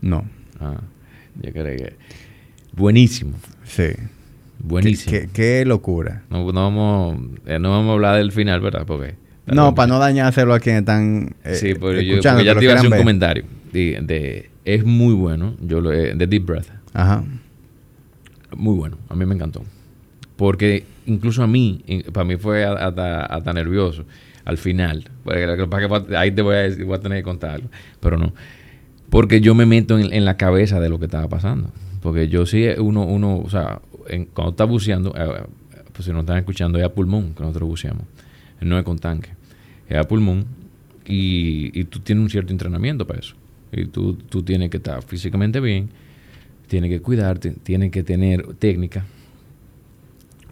No. Ah, yo creo que... Buenísimo, Sí. Buenísimo. Qué, qué- qué locura. No, no vamos, eh, no vamos a hablar del final, ¿verdad? Porque... No, para no dañárselo a quienes están eh, Sí, pero yo porque ya te iba a hacer un comentario. De, de- es muy bueno. Yo lo, eh, de Deep Breath. Ajá. Muy bueno. A mí me encantó. Porque incluso a mí, para mí fue hasta, hasta nervioso al final. Porque ahí te voy a, decir- voy a tener que contar algo. Pero no. Porque yo me meto en, en la cabeza de lo que estaba pasando. Porque yo sí, uno, uno o sea, en- cuando estás buceando, eh, pues si no están escuchando, es a pulmón que nosotros buceamos. No es con tanque. Es a pulmón. Y, y tú tienes un cierto entrenamiento para eso. Y tú, tú tienes que estar físicamente bien, tienes que cuidarte, tienes que tener técnica.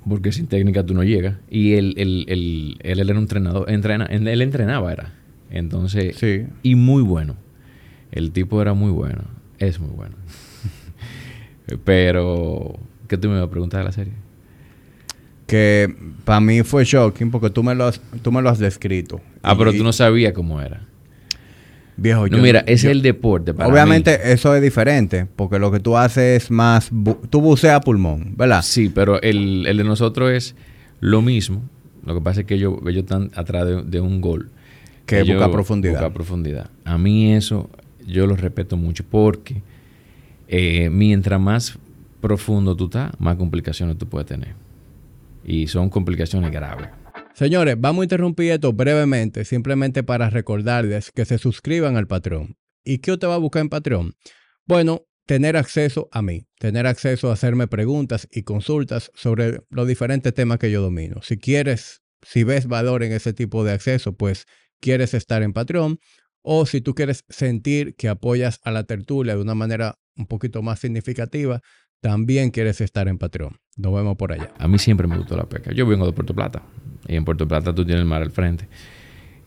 Porque sin técnica tú no llegas. Y él, él, él, él era un entrenador, entrena, él entrenaba era. Entonces, Sí. y muy bueno. El tipo era muy bueno. Es muy bueno. Pero, ¿qué tú me vas a preguntar de la serie? Que para mí fue shocking porque tú me lo has, tú me lo has descrito. Ah, pero tú no sabías cómo era. Viejo, No, yo- mira, yo- es el deporte. Para Obviamente eso es diferente porque lo que tú haces es más... bu- tú buceas pulmón, ¿verdad? Sí, pero el, el de nosotros es lo mismo. Lo que pasa es que ellos, ellos están atrás de, de un gol. Que Ellos busca profundidad. busca profundidad. A mí eso yo lo respeto mucho porque eh, mientras más profundo tú estás, más complicaciones tú puedes tener. Y son complicaciones graves. Señores, vamos a interrumpir esto brevemente, simplemente para recordarles que se suscriban al Patreon. ¿Y qué usted va a buscar en Patreon? Bueno, tener acceso a mí, tener acceso a hacerme preguntas y consultas sobre los diferentes temas que yo domino. Si quieres, si ves valor en ese tipo de acceso, pues quieres estar en Patreon. O si tú quieres sentir que apoyas a la tertulia de una manera un poquito más significativa, también quieres estar en Patreon. Nos vemos por allá. A mí siempre me gustó la pesca. Yo vengo de Puerto Plata. Y en Puerto Plata tú tienes el mar al frente.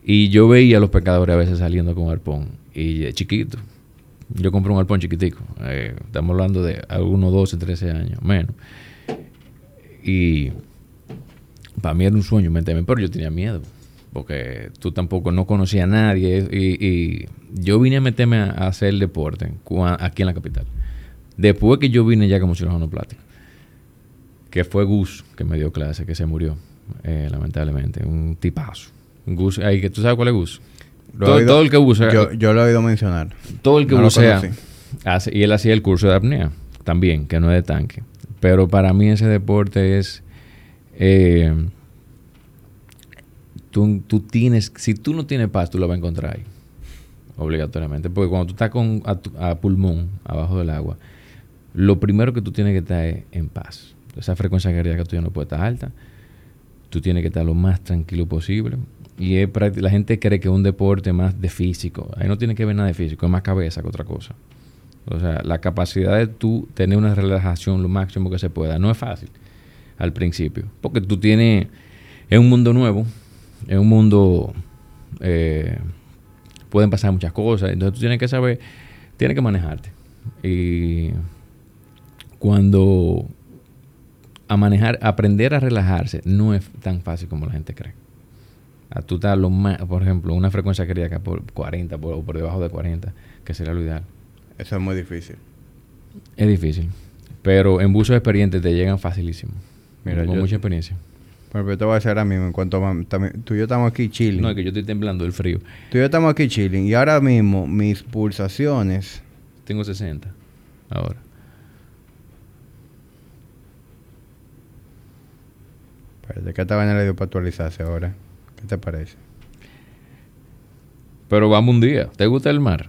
Y yo veía a los pescadores a veces saliendo con arpón. Y chiquito. Yo compré un arpón chiquitico. eh, estamos hablando de algunos 12, 13 años, menos. Y para mí era un sueño meterme, pero yo tenía miedo. Porque tú tampoco no conocías a nadie. Y, yo vine a meterme a, a hacer deporte aquí en la capital. Después que yo vine ya como cirujano plástico que fue Gus que me dio clase, que se murió, eh, lamentablemente. Un tipazo. Gus, ahí tú sabes cuál es Gus. Todo, oído- todo el que bucea, Yo, yo lo he oído mencionar. todo el que no hace- y él hacía el curso de apnea también, que no es de tanque. Pero para mí ese deporte es, eh, tú, tú tienes, si tú no tienes paz, tú lo vas a encontrar ahí, obligatoriamente. Porque cuando tú estás con, a pulmón, abajo del agua, lo primero que tú tienes que estar es en paz. Esa frecuencia cardíaca tuya no puede estar alta. Tú tienes que estar lo más tranquilo posible. Y es la gente cree que es un deporte más de físico. Ahí no tiene que ver nada de físico, es más cabeza que otra cosa. O sea, la capacidad de tú tener una relajación lo máximo que se pueda no es fácil al principio. Porque tú tienes. Es un mundo nuevo, es un mundo. eh, pueden pasar muchas cosas. Entonces tú tienes que saber, tienes que manejarte. Y cuando a manejar, aprender a relajarse no es tan fácil como la gente cree. A tú estar lo más, por ejemplo, una frecuencia cardíaca por 40 por- o por debajo de 40, que sería lo ideal. Eso es muy difícil. Es difícil. Pero en buzos experientes te llegan facilísimo. Mira, con yo- mucha experiencia. Pero yo te voy a decir ahora mismo, en cuanto a, también, tú y yo estamos aquí chilling. No, es que yo estoy temblando del frío. Tú y yo estamos aquí chilling. Y ahora mismo mis pulsaciones... Tengo 60 ahora. Espérate, que esta vaina le dio para actualizarse ahora. ¿Qué te parece? Pero vamos un día. ¿Te gusta el mar?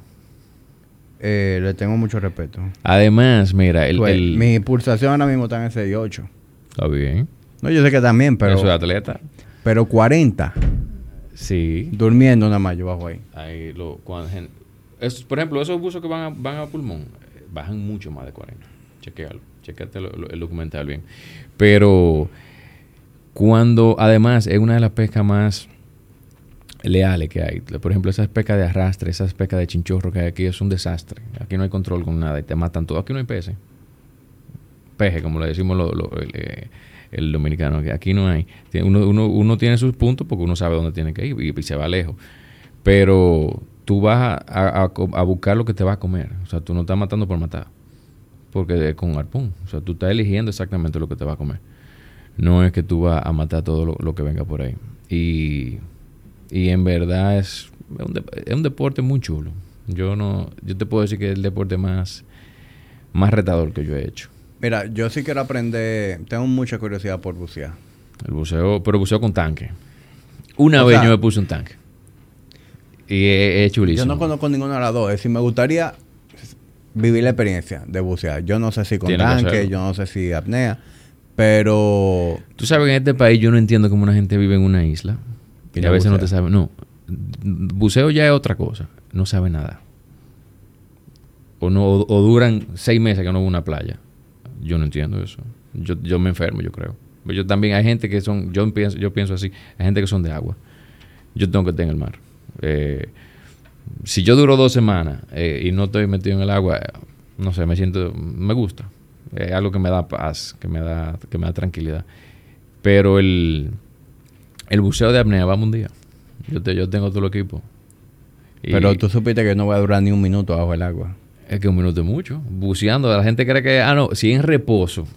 Eh, le tengo mucho respeto. Además, mira, el... Pues, el- Mi pulsación ahora mismo está en 68. Está bien. No, yo sé que también, pero... Eso es atleta. Pero 40. Sí. Durmiendo nada más yo bajo ahí. Ahí lo, cuando es- por ejemplo, esos buzos que van a, van a pulmón eh, bajan mucho más de 40. Chequéalo. Chequéate el documental bien. Pero cuando, además, es una de las pescas más leales que hay. Por ejemplo, esas pescas de arrastre, esas pescas de chinchorro que hay aquí es un desastre. Aquí no hay control con nada y te matan todo. Aquí no hay peces. Peje, como le decimos el, eh, el dominicano, que aquí no hay. Uno, uno, tiene sus puntos porque uno sabe dónde tiene que ir y, se va lejos. Pero tú vas a, buscar lo que te vas a comer. O sea, tú no estás matando por matar. Porque con arpón. O sea, tú estás eligiendo exactamente lo que te vas a comer. No es que tú vas a matar todo lo, lo que venga por ahí. Y, y en verdad es, es un, es un deporte muy chulo. Yo no, yo te puedo decir que es el deporte más, más retador que yo he hecho. Mira, yo sí quiero aprender, tengo mucha curiosidad por bucear. El buceo, pero buceo con tanque. Una O vez sea- yo me puse un tanque. Y es, es chulísimo. Yo no conozco ninguna de las dos. Es decir, me gustaría vivir la experiencia de bucear. Yo no sé si con tanque, yo no sé si apnea, pero Tú sabes que en este país yo no entiendo cómo una gente vive en una isla. Y a veces no te sabe. No. Buceo ya es otra cosa. No sabe nada. O, no, o, o duran seis meses que no a una playa. Yo no entiendo eso. Yo, yo me enfermo, yo creo. Pero Yo también hay gente que son, yo pienso, yo pienso así, hay gente que son de agua. Yo tengo que estar en el mar. Eh, si yo duro dos semanas eh, y no estoy metido en el agua, no sé, me siento, me gusta. Es algo que me da paz, que me da, que me da tranquilidad. Pero el, el buceo de apnea, vamos un día. Yo, te, yo tengo todo el equipo. Y pero tú supiste que no voy a durar ni un minuto bajo el agua. Es que un minuto es mucho. Buceando, la gente cree que, ah, no, si en reposo,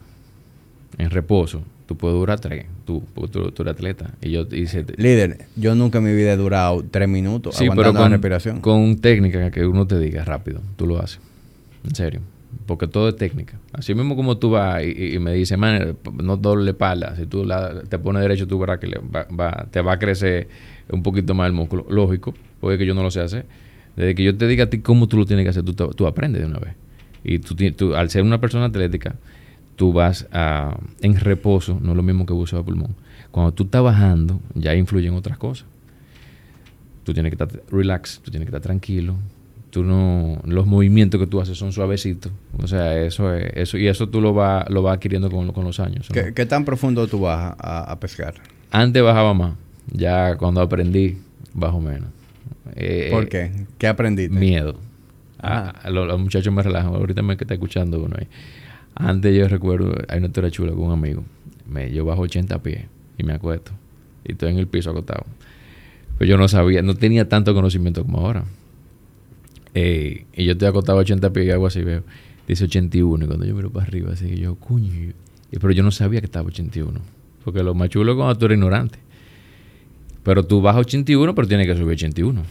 en reposo, tú puedes durar tres, tú, porque tú, tú eres atleta. Y yo hice, Líder, yo nunca en mi vida he durado tres minutos Sí, pero con, la respiración. con técnica que uno te diga rápido, tú lo haces. En serio. Porque todo es técnica. Así mismo como tú vas y, me dices, man, no doble espalda. Si tú la- te pones derecho, tú verás que le va- va- te va a crecer un poquito más el músculo. Lógico, porque que yo no lo sé hacer. Desde que yo te diga a ti cómo tú lo tienes que hacer, tú, tú aprendes de una vez. Y tú, tú, al ser una persona atlética, tú vas a, en reposo, no es lo mismo que buceo de pulmón. Cuando tú estás bajando, ya influyen otras cosas tú tienes que estar relax, tú tienes que estar tranquilo. Tú no, los movimientos que tú haces son suavecitos. O sea, eso es, eso, y eso tú lo vas, lo vas adquiriendo con, con los años. ¿no? ¿Qué, qué tan profundo tú vas a, a pescar? Antes bajaba más. Ya cuando aprendí, bajo menos. Eh, ¿Por qué? ¿Qué aprendiste? Miedo. Ajá. A- a los, los muchachos me relajan. Ahorita me está escuchando uno ahí. Antes yo recuerdo, hay una historia chula con un amigo. Me, yo bajo 80 pies y me acuesto. Y estoy en el piso acostado. Pero yo no sabía, no tenía tanto conocimiento como ahora. Eh, y yo estoy acostado a 80 pies y hago así, veo. Dice 81. Y cuando yo miro para arriba, así que yo, coño. Pero yo no sabía que estaba 81. Porque lo más chulo es cuando tú eres ignorante. Pero tú bajas 81, pero tienes que subir 81.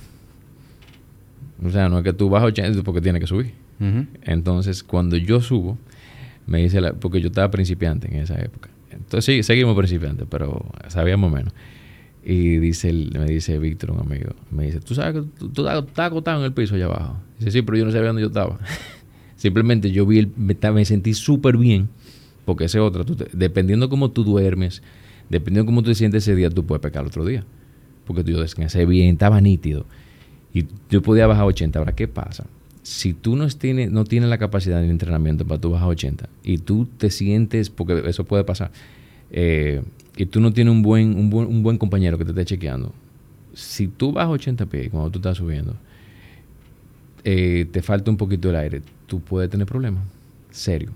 O sea, no es que tú bajas 80 porque tienes que subir. Entonces, cuando yo subo, me dice la, porque yo estaba principiante en esa época. Entonces, sí, seguimos principiantes, pero sabíamos menos. Y dice el- me dice Víctor, un amigo, me dice, ¿tú sabes que tú, tú estás acostado en el piso allá abajo? Dice, sí, pero yo no sabía dónde yo estaba. Simplemente yo vi, el, me, sentí súper bien, porque ese otra, tú dependiendo cómo tú duermes, dependiendo cómo tú te sientes ese día, tú puedes pecar otro día. Porque yo descansé bien, estaba nítido. Y yo podía bajar 80. Ahora, ¿qué pasa? Si tú no tienes, no tienes la capacidad de entrenamiento para tú bajar 80 y tú te sientes, porque eso puede pasar, eh, y tú no tienes un buen, un, buen, un buen compañero que te esté chequeando, si tú bajas 80 pies cuando tú estás subiendo, eh, te falta un poquito el aire, tú puedes tener problemas. Serio.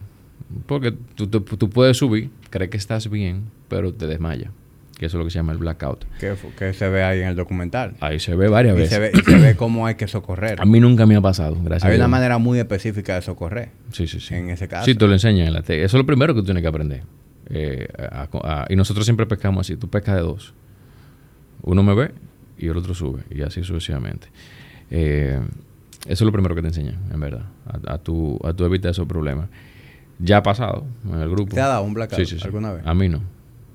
Porque tú, tú, tú puedes subir, crees que estás bien, pero te desmayas. Que eso es lo que se llama el blackout. Que, se ve ahí en el documental. Ahí se ve varias Y veces. se, ve, y se ve cómo hay que socorrer. A mí nunca me ha pasado, gracias a Hay una manera muy específica de socorrer. Sí, sí, sí. en ese caso. Sí, te lo enseñan en la Eso es lo primero que tú tienes que aprender. Eh, a- a- y nosotros siempre pescamos así. Tú pescas de dos. Uno me ve y el otro sube. Y así sucesivamente. Eh, eso es lo primero que te enseñan, en verdad. A, a tu, a tu evitar esos problemas. Ya ha pasado en el grupo. ¿Te ha dado un blackout Sí, sí, sí. alguna vez? A mí no.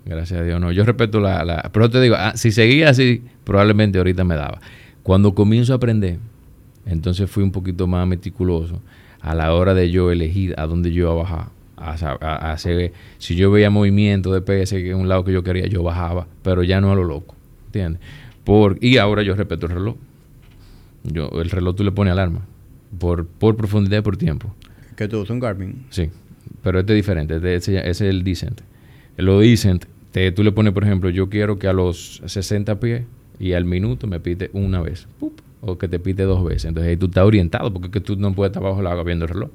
Gracias a Dios no. Yo respeto la... la pero te digo, ah, si seguía así, probablemente ahorita me daba. Cuando comienzo a aprender, entonces fui un poquito más meticuloso a la hora de yo elegir a dónde yo iba a bajar. A, a- hacer, si yo veía movimiento de PS en un lado que yo quería, yo bajaba, pero ya no a lo loco, ¿entiendes? Por, y ahora yo respeto el reloj. Yo, el reloj tú le pones alarma. Por, por profundidad y por tiempo. ¿Qué tú usas? ¿Un Garmin? Sí. Pero este es diferente. Este, ese, ese es el decent. Lo decent, te, tú le pones, por ejemplo, yo quiero que a los 60 pies y al minuto me pite una vez. ¡pup! o que te pite dos veces. Entonces ahí tú estás orientado porque es que tú no puedes estar bajo el agua viendo el reloj.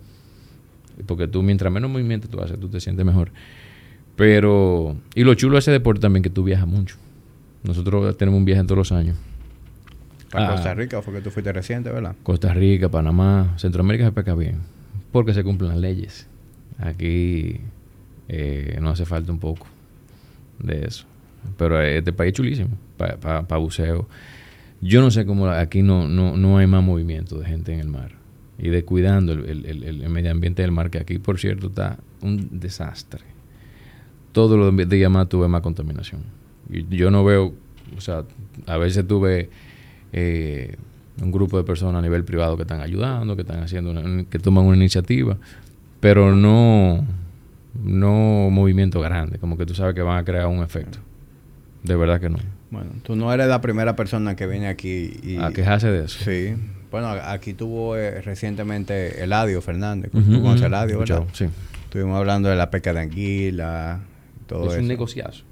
Porque tú, mientras menos movimiento tú haces, tú te sientes mejor. Pero, y lo chulo de ese deporte también que tú viajas mucho. Nosotros tenemos un viaje en todos los años. ¿Para Ah. Costa Rica? Fue que tú fuiste reciente, ¿verdad? Costa Rica, Panamá, Centroamérica se pesca bien. Porque se cumplen las leyes. Aquí eh, no hace falta un poco de eso. Pero eh, este país es chulísimo para buceo. Yo no sé cómo aquí no, no, no hay más movimiento de gente en el mar. Y de cuidando el, el- el- el medio ambiente del mar, que aquí, por cierto, está un desastre. Todos los días más tuve más contaminación. Y yo no veo, o sea, a veces tuve eh, un grupo de personas a nivel privado que están ayudando, que están haciendo, una- que toman una iniciativa, pero no, no movimiento grande, como que tú sabes que van a crear un efecto. De verdad que no. Bueno, tú no eres la primera persona que viene aquí y... A quejarse de eso. Sí. Bueno, aquí tuvo eh, recientemente Eladio Fernández. Ujú, Tú conoces Eladio, ¿verdad? Sí. Estuvimos hablando de la pesca de anguila, todo es eso. un negociazo.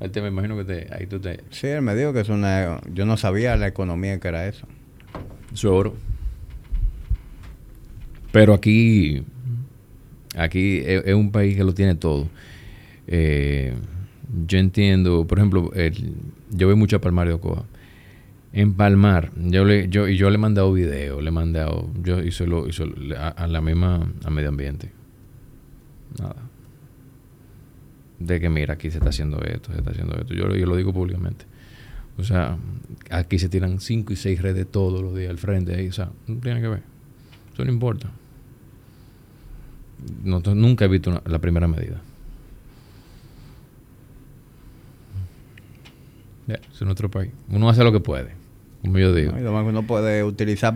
Ahí te me imagino que te, ahí tú te... Sí, él me dijo que es una... Yo no sabía la economía que era eso. Su oro. Pero aquí, aquí es, es un país que lo tiene todo. Eh, yo entiendo, por ejemplo, el- yo voy mucho a Palmar de Ocoa. En Palmar, yo le, yo, y yo le he mandado video, le he mandado, yo hice lo, hizo a, la misma, a medio ambiente. Nada. De que mira, aquí se está haciendo esto, se está haciendo esto. Yo, yo lo digo públicamente. O sea, aquí se tiran cinco y seis redes todos los días al frente. Ahí, o sea, no tiene que ver. Eso no importa. Nosotros nunca he visto una- la primera medida. Ya, es nuestro país. Uno hace lo que puede, como yo digo. uno puede utilizar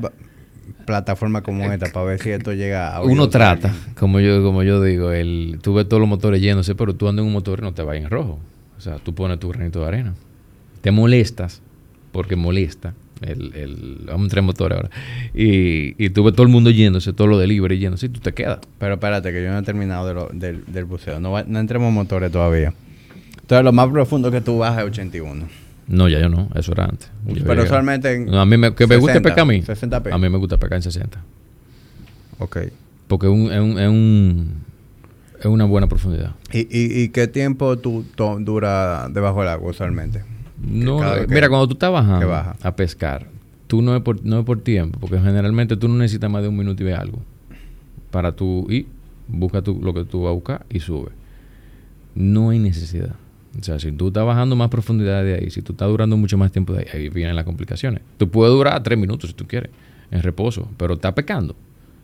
plataformas como esta para ver si esto llega a... Uno de trata, como yo, como yo digo, el, tú ves todos los motores yéndose, pero tú andas en un motor y no te vayas en rojo. O sea, tú pones tu granito de arena. Te molestas, porque molesta. El, el, vamos tres motores ahora. Y, y tú ves todo el mundo yéndose, todo lo delivery yéndose, y tú te quedas. Pero espérate, que yo no he terminado de lo- del, del buceo. No, va- no entremos en motores todavía. Entonces, lo más profundo que tú bajas es 81. No, ya yo no, eso era antes. Yo Pero usualmente en No, a mí me, que me gusta 60, pescar a mí. 60 pies. A mí me gusta pescar en 60. Ok. Porque es, un, es, un, es, un- es una buena profundidad. ¿Y, y, y qué tiempo tú dura debajo del agua usualmente? No, que- mira, cuando tú estás bajando baja. a pescar, tú no es, por, no es por tiempo, porque generalmente tú no necesitas más de un minuto y ve algo para tú ir, busca tú lo que tú vas a buscar y sube. No hay necesidad. O sea, si tú estás bajando más profundidad de ahí, si tú estás durando mucho más tiempo de ahí, ahí vienen las complicaciones. Tú puedes durar tres minutos si tú quieres, en reposo, pero estás pecando.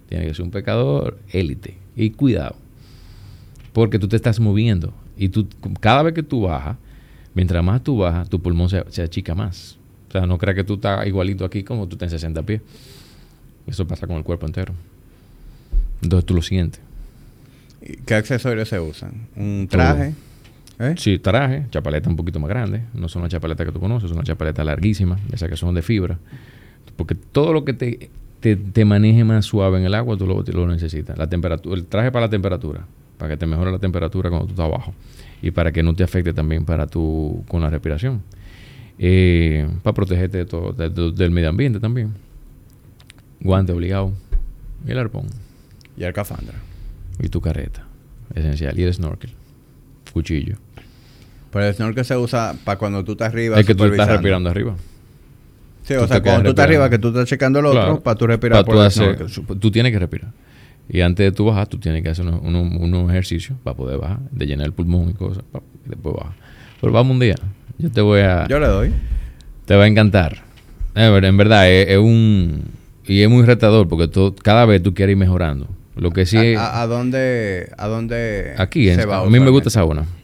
Tiene que ser un pecador élite. Y cuidado, porque tú te estás moviendo. Y tú, cada vez que tú bajas, mientras más tú bajas, tu pulmón se, se achica más. O sea, no creas que tú estás igualito aquí como tú estás en 60 pies. Eso pasa con el cuerpo entero. Entonces tú lo sientes. ¿Y ¿Qué accesorios se usan? ¿Un traje? ¿Eh? Sí, traje, chapaleta un poquito más grande. No son las chapaletas que tú conoces, son una chapaleta larguísima, esas que son de fibra. Porque todo lo que te, te, te maneje más suave en el agua, tú lo, lo necesitas. La temperatura, el traje para la temperatura, para que te mejore la temperatura cuando tú estás abajo. Y para que no te afecte también para tu, con la respiración. Eh, para protegerte de todo, de- de- del medio ambiente también. Guante obligado. Y el arpón. Y alcafandra. Y tu careta. Esencial. Y el snorkel. Cuchillo. Pero el snorkel se usa para cuando tú estás arriba. Es que tú estás respirando arriba. Sí, tú o sea, cuando tú estás arriba, que tú estás checando el otro, Claro. para tú respirar Pa' por tú el hacer- tú tienes que respirar. Y antes de tú bajar, tú tienes que hacer unos, unos- unos ejercicios para poder bajar, de llenar el pulmón y cosas, pa- y después bajar. Pero vamos un día. Yo te voy a. Yo le doy. Te va a encantar. Eh, en verdad, es, es un. Y es muy retador porque tú- cada vez tú quieres ir mejorando. Lo que sí es. ¿A, a, a dónde, a dónde Aquí, en- se va a mí me gusta usualmente? sauna.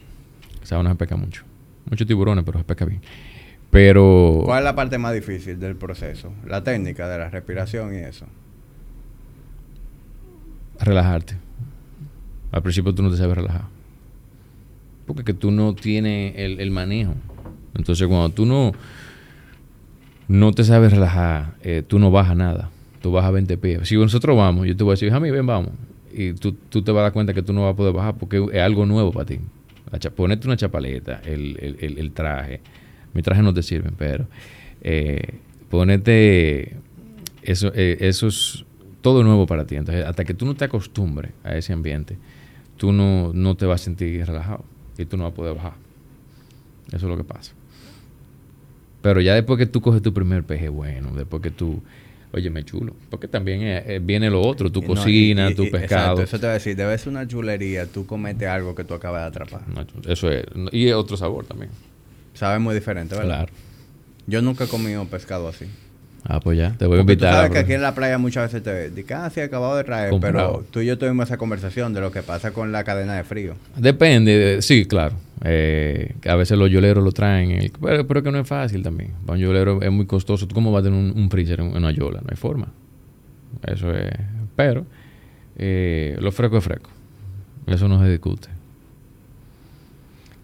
Sauna se pesca mucho. Muchos tiburones, pero se pesca bien. Pero. ¿Cuál es la parte más difícil del proceso? La técnica de la respiración y eso. relajarte. Al principio tú no te sabes relajar. Porque que tú no tienes el, el manejo. Entonces cuando tú no... no te sabes relajar, eh, tú no bajas nada. Tú bajas 20 pies. Si nosotros vamos, yo te voy a decir, mí ven, vamos. Y tú, tú, te vas a dar cuenta que tú no vas a poder bajar porque es algo nuevo para ti. Ponerte una chapaleta, el, el, el, traje. Mi traje no te sirven, pero eh, ponete eso, eh, eso es todo nuevo para ti. Entonces, hasta que tú no te acostumbres a ese ambiente, tú no, no te vas a sentir relajado y tú no vas a poder bajar. Eso es lo que pasa. Pero ya después que tú coges tu primer peje bueno, después que tú, oye, me chulo, porque también eh, viene lo otro, tu cocina, tu pescado. Exacto, eso te voy a decir, debe ser una chulería, tú cometes algo que tú acabas de atrapar. eso es, y es otro sabor también. Sabe muy diferente, ¿verdad? Claro. Yo nunca he comido pescado así. Ah, pues ya, te voy a invitar. Tú sabes que aquí en la playa muchas veces te dicen, ah, sí, acabado de traer, pero tú y yo tuvimos esa conversación de lo que pasa con la cadena de frío. Depende, sí, claro. Eh, a veces los yoleros lo traen, pero, pero, que no es fácil también. un yolero es muy costoso. ¿Tú cómo vas a tener un, freezer en, una yola? No hay forma. Eso es. Pero eh, lo fresco es fresco. Eso no se discute.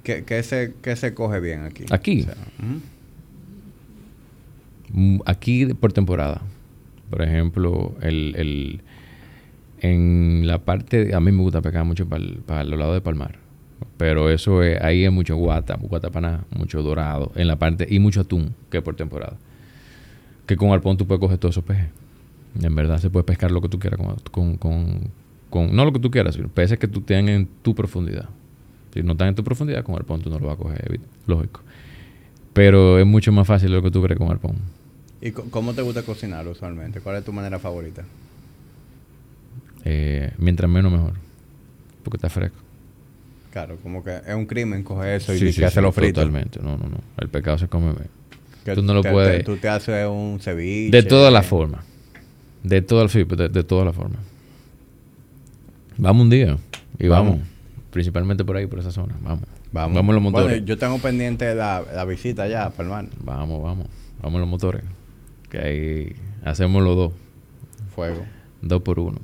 ¿Qué, qué se, qué se coge bien aquí? Aquí. Mm, aquí por temporada. Por ejemplo, el, el, en la parte, a mí me gusta pecar mucho para, para los lados de Palmar. Pero eso es, ahí hay mucho guata, guatapaná, mucho dorado, en la parte, y mucho atún, que es por temporada. Que con arpón tú puedes coger todos esos peces. En verdad se puede pescar lo que tú quieras con, con, con, no lo que tú quieras, sino peces que tú tengas en tu profundidad. Si no están en tu profundidad, con arpón tú no lo vas a coger, lógico. Pero es mucho más fácil lo que tú crees con arpón. ¿Y cómo te gusta cocinar usualmente? ¿Cuál es tu manera favorita? Eh, mientras menos mejor. Porque está fresco. Claro, como que es un crimen coger eso y sí, sí, hacerlo frito. Totalmente, no, no, no. El pecado se come tú no lo puedes. tú te haces un ceviche. De todas las formas. De todas las de, de todas las formas. Vamos un día y vamos. Principalmente por ahí, por esa zona. Vamos. Vamos, vamos los motores. Bueno, yo tengo pendiente la, la visita ya, hermano. Vamos, vamos. Vamos los motores. Que ahí hacemos los dos. Fuego. Dos por uno.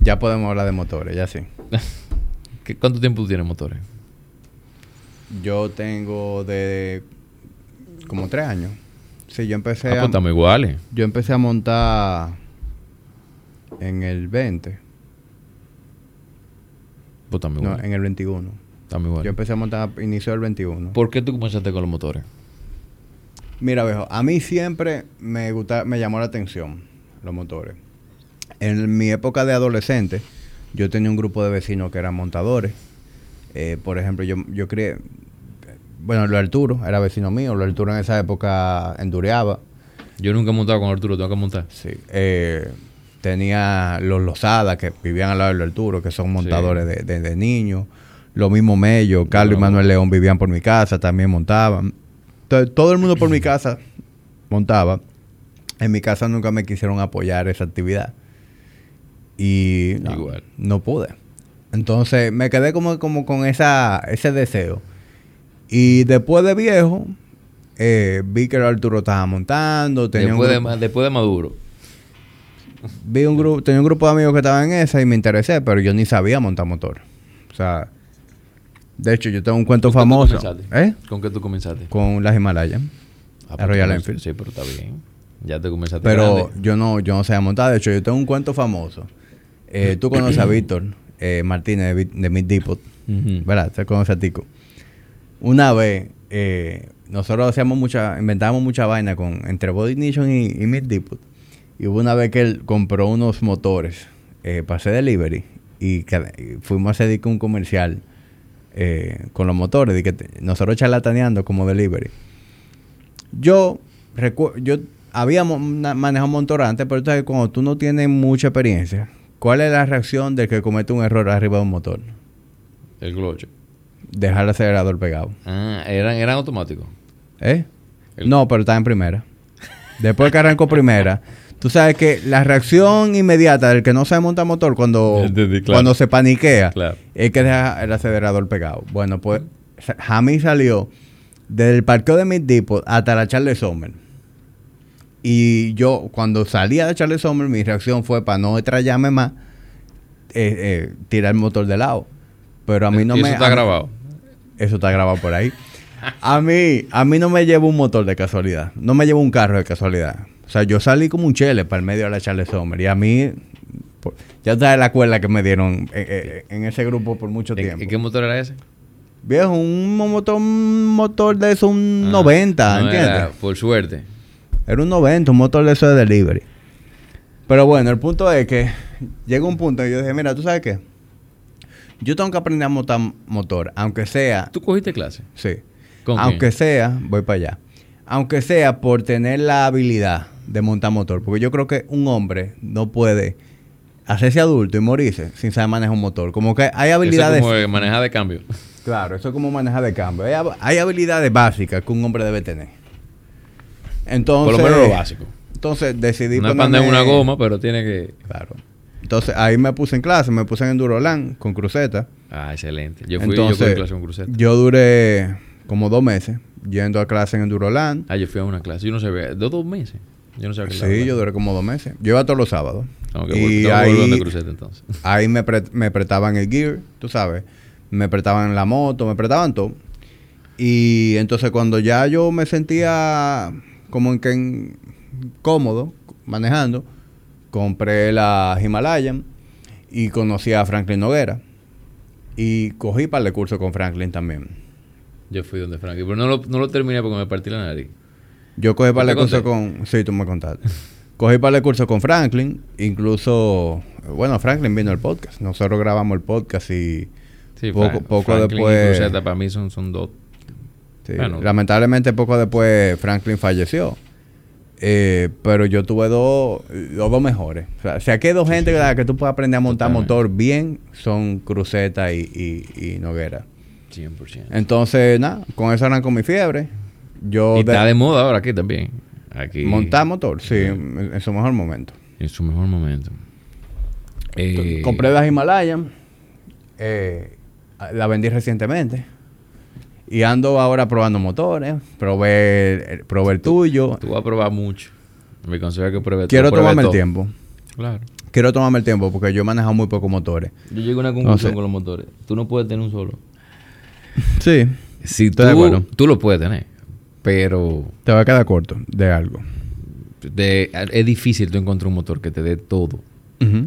Ya podemos hablar de motores, ya sí. ¿Cuánto tiempo tú tienes motores? Yo tengo de como tres años. Sí, yo empecé ah, pues a... estamos iguales. Yo empecé a montar en el 20. Pues estamos iguales. No, en el 21. Estamos iguales. Yo empecé a montar a inicio del 21. ¿Por qué tú comenzaste con los motores? Mira, viejo, a mí siempre me gusta, me llamó la atención los motores. En mi época de adolescente, yo tenía un grupo de vecinos que eran montadores. Eh, por ejemplo, yo, yo creé, bueno, lo Arturo era vecino mío, lo Arturo en esa época endureaba. Yo nunca he montado con Arturo, tengo que montar. Sí. Eh, tenía los Lozada que vivían al lado de Arturo, que son montadores de, de, niños. Lo mismo Mello, Carlos y Manuel León vivían por mi casa, también montaban todo el mundo por mi casa montaba. En mi casa nunca me quisieron apoyar esa actividad. Y no, pude. Entonces me quedé como, como con esa, ese deseo. Y después de viejo, eh, vi que Arturo estaba montando. después, de, después de Maduro. Vi un grupo, tenía un grupo de amigos que estaban en esa y me interesé, pero yo ni sabía montar motor. O sea, de hecho, yo tengo un cuento famoso. ¿Eh? ¿Con qué tú comenzaste? Con las Himalayas. Ah, Royal Enfield. Sí, pero está bien. Ya te comenzaste. Pero yo no, yo no sé montar. De hecho, yo tengo un cuento famoso. Eh, tú conoces a Víctor eh, Martínez de, de Mid Depot. ¿Verdad? Te conoce a Tico. Una vez, eh, nosotros hacíamos mucha, inventábamos mucha vaina con entre Body Nation y, y Mid Depot. Y hubo una vez que él compró unos motores eh, para hacer delivery. Y, fuimos a hacer un comercial con los motores, de que nosotros charlataneando como delivery. Yo, yo había manejado un motor antes, pero entonces cuando tú no tienes mucha experiencia, ¿cuál es la reacción de que comete un error arriba de un motor? El gloche. Dejar el acelerador pegado. Ah, ¿eran, eran automáticos? ¿Eh? No, pero está en primera. Después que arrancó primera, Tú sabes que la reacción inmediata del que no sabe montar motor cuando, cuando se paniquea es que deja el acelerador pegado. Bueno, pues Jamie salió desde el parqueo de Mid Depot hasta la Charles Sommer. Y yo, cuando salía de Charles Sommer, mi reacción fue para no estrellarme más, eh, eh, tirar el motor de lado. Pero a mí no me. Eso está grabado. Eso está grabado por ahí. a mí, a mí no me llevo un motor de casualidad. No me llevo un carro de casualidad. O sea, yo salí como un chele para el medio de la Charles Sommer. Y a mí, por- ya sabes la cuerda que me dieron eh, eh, en ese grupo por mucho tiempo. ¿Y qué motor era ese? Viejo, un motor, un motor de eso, un Ah, 90, no ¿entiendes? era, por suerte. Era un 90, un motor de eso de delivery. Pero bueno, el punto es que llega un punto y yo dije, mira, ¿tú sabes qué? Yo tengo que aprender a montar motor, aunque sea, ¿Tú cogiste clase? sí, ¿Con aunque quién? sea, voy para allá, aunque sea por tener la habilidad de montar motor, porque yo creo que un hombre no puede hacerse adulto y morirse sin saber manejar un motor. Como que hay Eso habilidades... es como manejar de cambio. Claro, eso es como manejar de cambio. Hay habilidades básicas que un hombre debe tener. Entonces, Por lo menos lo básico. Entonces decidí No es ponerme- para andar en una goma, pero tiene que... Claro. Entonces ahí me puse en clase, me puse en Enduroland con cruceta. Ah, excelente. Yo fui, Entonces, yo fui a clase con cruceta. yo duré como dos meses yendo a clase en Enduroland. Ah, yo fui a una clase. Yo no sabía. ¿Dos, dos meses? Yo no sabía que Sí, yo duré como dos meses. Yo iba todos los sábados. Que, y ahí, donde cruceta entonces. ahí me, pre- me prestaban el gear, tú sabes. Me prestaban la moto, me prestaban todo. Y entonces cuando ya yo me sentía como en que en- cómodo manejando, compré la Himalayan y conocí a Franklin Noguera. Y cogí para el curso con Franklin también. Yo fui donde Frankie. Pero no lo, no lo terminé porque me partí la nariz. Yo cogí para ¿Te el curso con... Sí, tú me contaste. cogí para el curso con Franklin. Incluso... Bueno, Franklin vino al podcast. Nosotros grabamos el podcast y... Sí, Poco- Frank- poco Franklin después- para mí son, son dos. Sí, Bueno. Lamentablemente poco después Franklin falleció. Eh, pero yo tuve dos, los dos mejores. O sea, si aquí hay dos gente que, la que tú puedes aprender a montar Totalmente. motor bien, son Cruceta y, y, y Noguera. 100%. Entonces, nada, con eso arrancó mi fiebre. Yo y de- está de moda ahora aquí también. Aquí. montar motor, sí, en, en su mejor momento. En su mejor momento. Eh, Compré la Himalayan, eh, la vendí recientemente. Y ando ahora probando motores, probé, el- probé el tuyo. Tú vas a probar mucho. Mi consejo es que pruebe Quiero pruebe tomarme el tiempo. Claro. Quiero tomarme el tiempo porque yo he manejado muy pocos motores. Yo llego a una conclusión sé. con los motores. Tú no puedes tener un solo. Sí. Si Estoy de tú, tú lo puedes tener. Pero Te va a quedar corto de algo. de- es difícil tú encontrar un motor que te dé todo.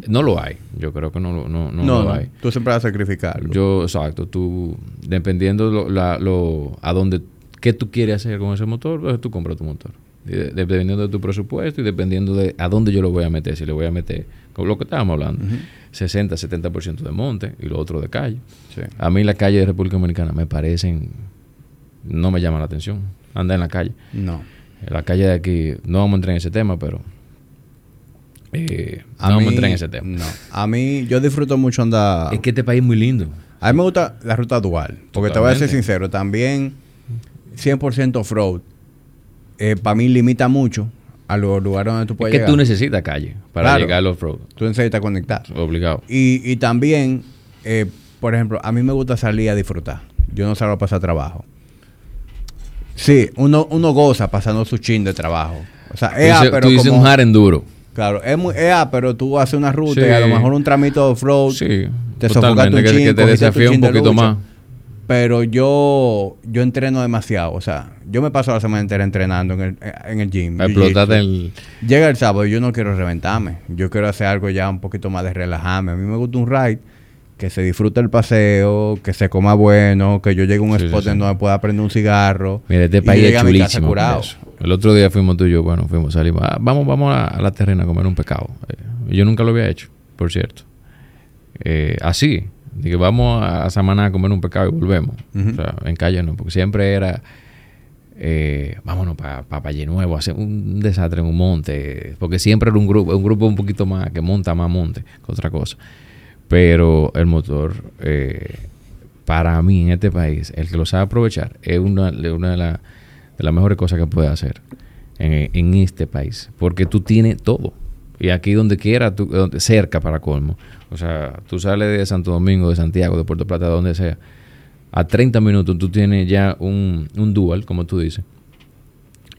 No lo hay. Yo creo que no, lo- no, no, No, lo hay. Tú siempre vas a sacrificar. Yo, exacto, tú, dependiendo lo, la- lo- a dónde, qué tú quieres hacer con ese motor, pues tú compras tu motor. De- dependiendo de tu presupuesto y dependiendo de a dónde yo lo voy a meter, si le voy a meter, con lo que estábamos hablando, 60, 70% de monte y lo otro de calle. Sí. A mí las calles de República Dominicana me parecen, no me llaman la atención, anda en la calle. No. La calle de aquí, no vamos a entrar en ese tema, pero eh, no A vamos mí, a entrar en ese tema. No. A mí, yo disfruto mucho andar. Es que este país es muy lindo. A mí me gusta la ruta dual. Porque te voy a ser sincero, también 100% off-road, para mí limita mucho a los lugares donde tú Es puedes que llegar. tú necesitas calle para Claro. llegar al off-road. Tú necesitas conectar. Obligado. Y, y también, eh, por ejemplo, a mí me gusta salir a disfrutar. Yo no salgo a pasar trabajo. Sí, uno, uno goza pasando su chin de trabajo. O sea, Tú es dices, pero tú dices como- un hard enduro. Claro, es muy es pero tú haces una ruta Sí. y a lo mejor un tramito de off-road. Sí, te totalmente. un Que, chin, que te desafía un de poquito lucha. más. Pero yo yo entreno demasiado. O sea, yo me paso la semana entera entrenando en el, en el gym. Explotarte el... Llega el sábado y yo no quiero reventarme. Yo quiero hacer algo ya un poquito más de relajarme. A mí me gusta un ride que se disfrute el paseo, que se coma bueno, que yo llegue a un Sí, spot sí, donde pueda prender un cigarro. Mira, este país es chulísimo. El otro día fuimos tú y yo, bueno, fuimos, salimos. ah, vamos, vamos a, a la terrena a comer un pescado. Eh, yo nunca lo había hecho, por cierto. Eh, así. Dije, vamos a, Samaná a comer un pescado y volvemos. O sea, en calle no, porque siempre era... eh, vámonos para pa, Valle Nuevo, hacer un desastre en un monte, porque siempre era un grupo, un grupo un poquito más que monta más monte que otra cosa. Pero el motor, eh, para mí en este país, el que lo sabe aprovechar es una, una de, la- de las mejores cosas que puede hacer en, en este país, porque tú tienes todo. Y aquí donde quiera, tú- donde, cerca para colmo. O sea, tú sales de Santo Domingo, de Santiago, de Puerto Plata, de donde sea. A 30 minutos tú tienes ya un, un dual, como tú dices,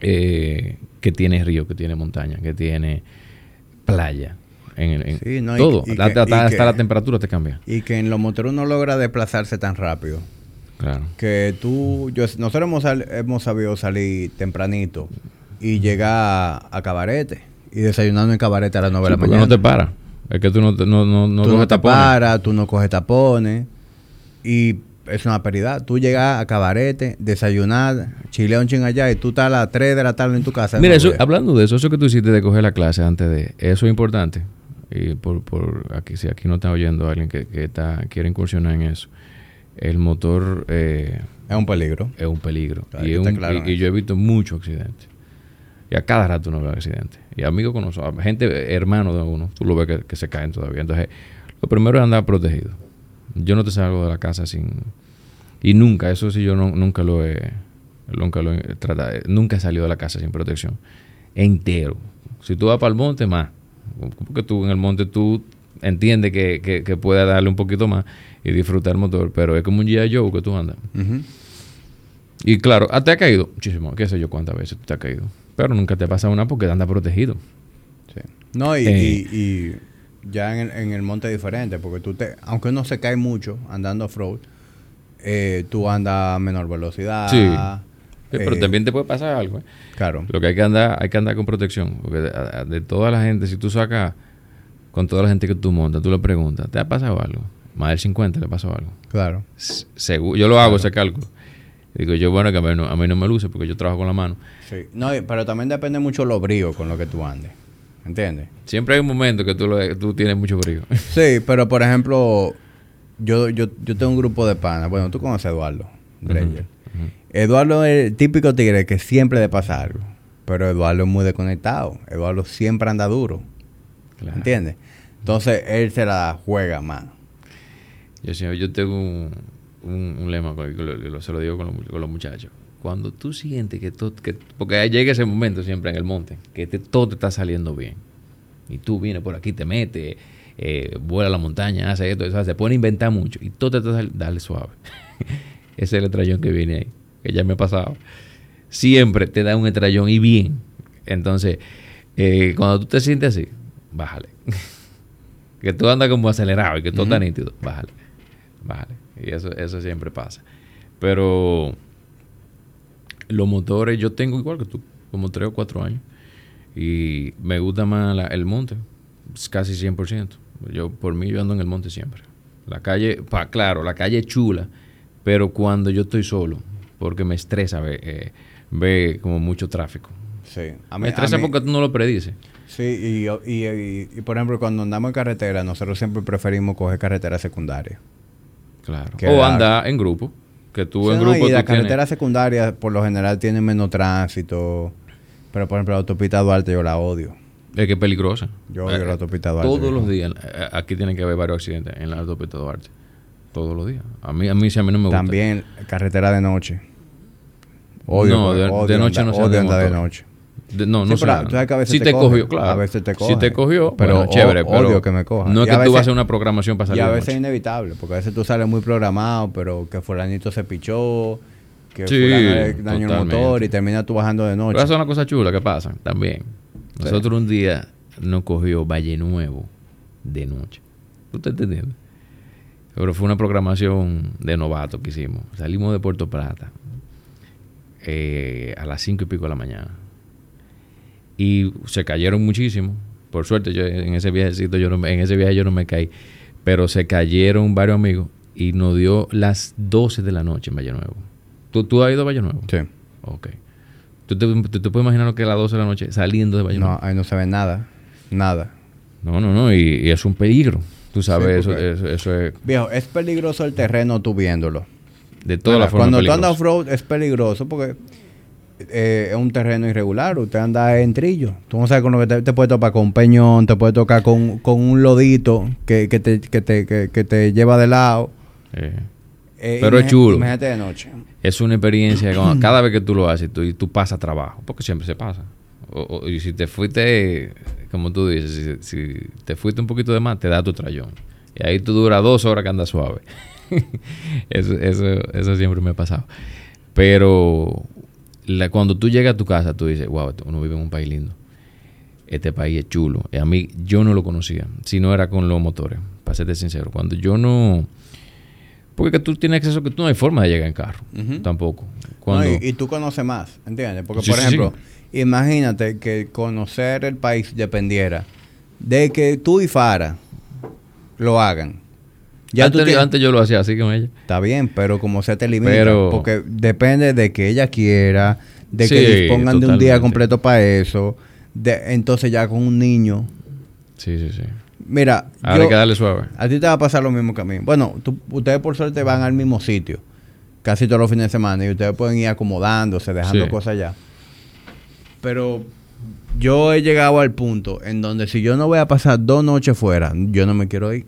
eh, que tiene río, que tiene montaña, que tiene playa. En, en Sí, no, y- todo. y hasta, que- hasta- y hasta que- la temperatura te cambia. Y que en los moteros no logra desplazarse tan rápido. Claro. que tú, yo, nosotros hemos, hemos sabido salir tempranito y llegar a, a cabarete y desayunando en cabarete a las 9 Sí, de la mañana. no te para. Es que tú no, no, no, no tú no coges te tapones. paras, tú no coges tapones y es una prioridad. Tú llegas a cabarete, desayunar, chilear un ching allá y tú estás a las 3 de la tarde en tu casa. Mira, No, eso, hablando de eso, eso que tú hiciste de coger la clase antes de... Eso es importante. Y por, por aquí, si aquí no está oyendo alguien que, que está, quiere incursionar en eso. El motor eh, es un peligro. es un peligro. Claro, y, que es está un- claro y- en y eso. yo he visto muchos accidentes. Y a cada rato uno ve accidentes. Y amigos con nosotros, gente, hermanos de uno, tú lo ves que, que se caen todavía. Entonces, lo primero es andar protegido. Yo no te salgo de la casa sin... Y nunca, eso sí yo no- nunca lo he... Nunca lo he tratado. Nunca he salido de la casa sin protección. Entero. Si tú vas para el monte, más. Porque tú en el monte tú entiendes que, que, darle un poquito más y disfrutar el motor. Pero es como un G.I. Joe que tú andas. Y claro, te ha caído muchísimo, qué sé yo cuántas veces te ha caído. Pero nunca te pasa una porque anda protegido. Sí. No, y, Eh. y- y ya en el, en el monte es diferente, porque tú te, aunque uno se cae mucho andando off-road, eh, tú andas a menor velocidad. Sí. Pero eh, también te puede pasar algo. ¿eh? Claro. Lo que hay que andar, hay que andar con protección. Porque de, toda la gente, si tú sacas con toda la gente que tú montas, tú le preguntas, ¿te ha pasado algo? Más del 50 le pasó algo. Claro. S- seguro, yo lo hago ese cálculo. Digo yo, bueno, que a mí, no, a mí no me luce porque yo trabajo con la mano. Sí. No, pero también depende mucho los bríos con lo que tú andes. ¿Entiendes? Siempre hay un momento que tú, lo- tú tienes mucho brillo. Sí, pero por ejemplo, yo, yo, yo tengo un grupo de panas. Bueno, tú conoces a Eduardo Dreyer. Eduardo es el típico tigre que siempre le pasa algo. Pero Eduardo es muy desconectado. Eduardo siempre anda duro. Claro. ¿Entiendes? Entonces él se la juega más. Yo, yo tengo un, un- un lema, con- que lo- lo- se lo digo con con los muchachos. Cuando tú sientes que todo, que, porque llega ese momento siempre en el monte, que te- todo te está saliendo bien. Y tú vienes por aquí, te metes, eh, vuela a la montaña, hace esto, eso, se pone a inventar mucho. Y todo te está saliendo, dale suave. Ese es el estrellón que viene ahí, que ya me ha pasado. Siempre te da un estrellón y bien. Entonces, eh, cuando tú te sientes así, bájale. que tú andas como acelerado y que todo está Ujú. nítido, bájale. Bájale. Y eso, eso siempre pasa. Pero los motores, yo tengo igual que tú, como tres o cuatro años. Y me gusta más la- el monte, es casi 100%. Yo, por mí, yo ando en el monte siempre. La calle, pa, claro, la calle es chula, pero cuando yo estoy solo, porque me estresa ver, eh, ver como mucho tráfico. Sí. A me estresa a mí- porque tú no lo predices. Sí, y, y, y- y, por ejemplo, cuando andamos en carretera, nosotros siempre preferimos coger carretera secundaria. Claro. Que O andar en grupo. Que tú Sí, en no, grupo y tú la tienes- carretera secundaria, por lo general, tiene menos tránsito. Pero, por ejemplo, la autopista Duarte yo la odio. Es que es peligrosa. Yo odio Eh, la autopista Duarte. Todos los días. eh, Aquí tienen que haber varios accidentes en la autopista Duarte. Todos los días. A mí, a mí sí, a mí no me gusta. También carretera de noche. Odio, No, de- noche no se anda odio en andar de noche. De- no, Sí, no pero sé. tú a veces si te te, cogió, claro. a veces te Si coge. te cogió, Pero bueno, chévere. o- pero odio que me coja. No es Y a que tú veces- vas a hacer una programación para Y salir a de veces es inevitable, porque a veces tú sales muy programado, pero que fulanito se pichó, que Sí, fulano dañó el motor y termina tú bajando de noche. Pero esas son las cosas chulas que pasan también. Nosotros un día nos cogió Valle Nuevo de noche. ¿Tú estás entendiendo? Pero fue una programación de novato que hicimos. Salimos de Puerto Plata eh, a las cinco y pico de la mañana. Y se cayeron muchísimo. Por suerte, yo en ese viajecito, yo no, en ese viaje yo no me caí. Pero se cayeron varios amigos y nos dio las 12 de la noche en Valle Nuevo. ¿Tú, tú has ido a Valle Nuevo? Sí. Ok. ¿Tú te, puedes imaginar lo que es a las 12 de la noche saliendo de Valle No, Nuevo? ahí no se ve nada. Nada. No, no, no. Y, y es un peligro. Tú sabes, Sí, eso, eso, eso es Viejo, es peligroso el terreno tú viéndolo. de todas las formas Cuando tú andas off-road es peligroso porque eh, es un terreno irregular. Usted anda en trillo. Tú no sabes con lo que te, te puede tocar con un peñón, te puede tocar con, con un lodito que, que, te, que, te, que, que te lleva de lado. Eh, Eh, Pero es chulo. Imagínate de noche. es una experiencia cada vez que tú lo haces tú, y tú pasas trabajo, porque siempre se pasa. O- o- y si te fuiste, como tú dices, si, si te fuiste un poquito de más, te da tu trayón. Y ahí tú duras dos horas que andas suave. eso, eso, eso siempre me ha pasado. Pero la- cuando tú llegas a tu casa, tú dices, wow, uno vive en un país lindo. Este país es chulo. Y a mí, yo no lo conocía, si no era con los motores, para serte sincero. Cuando yo no... Porque que tú tienes acceso que tú no hay forma de llegar en carro. Tampoco. No, Cuando, y, y tú conoces más, ¿entiendes? Porque, Sí, por sí, ejemplo, imagínate que conocer el país dependiera de que tú y Fara lo hagan. Ya antes, tú tienes- antes yo lo hacía así con ella. Está bien, pero como se te limita, Pero- porque depende de que ella quiera, de Sí, que dispongan de un día completo para eso. De, entonces ya con un niño, Sí, sí, sí. mira, Ahora yo- hay que darle suave. a ti te va a pasar lo mismo que a mí. Bueno, tú- ustedes por suerte van al mismo sitio, casi todos los fines de semana, y ustedes pueden ir acomodándose, dejando Sí. cosas allá. Pero yo he llegado al punto en donde si yo no voy a pasar dos noches fuera, yo no me quiero ir.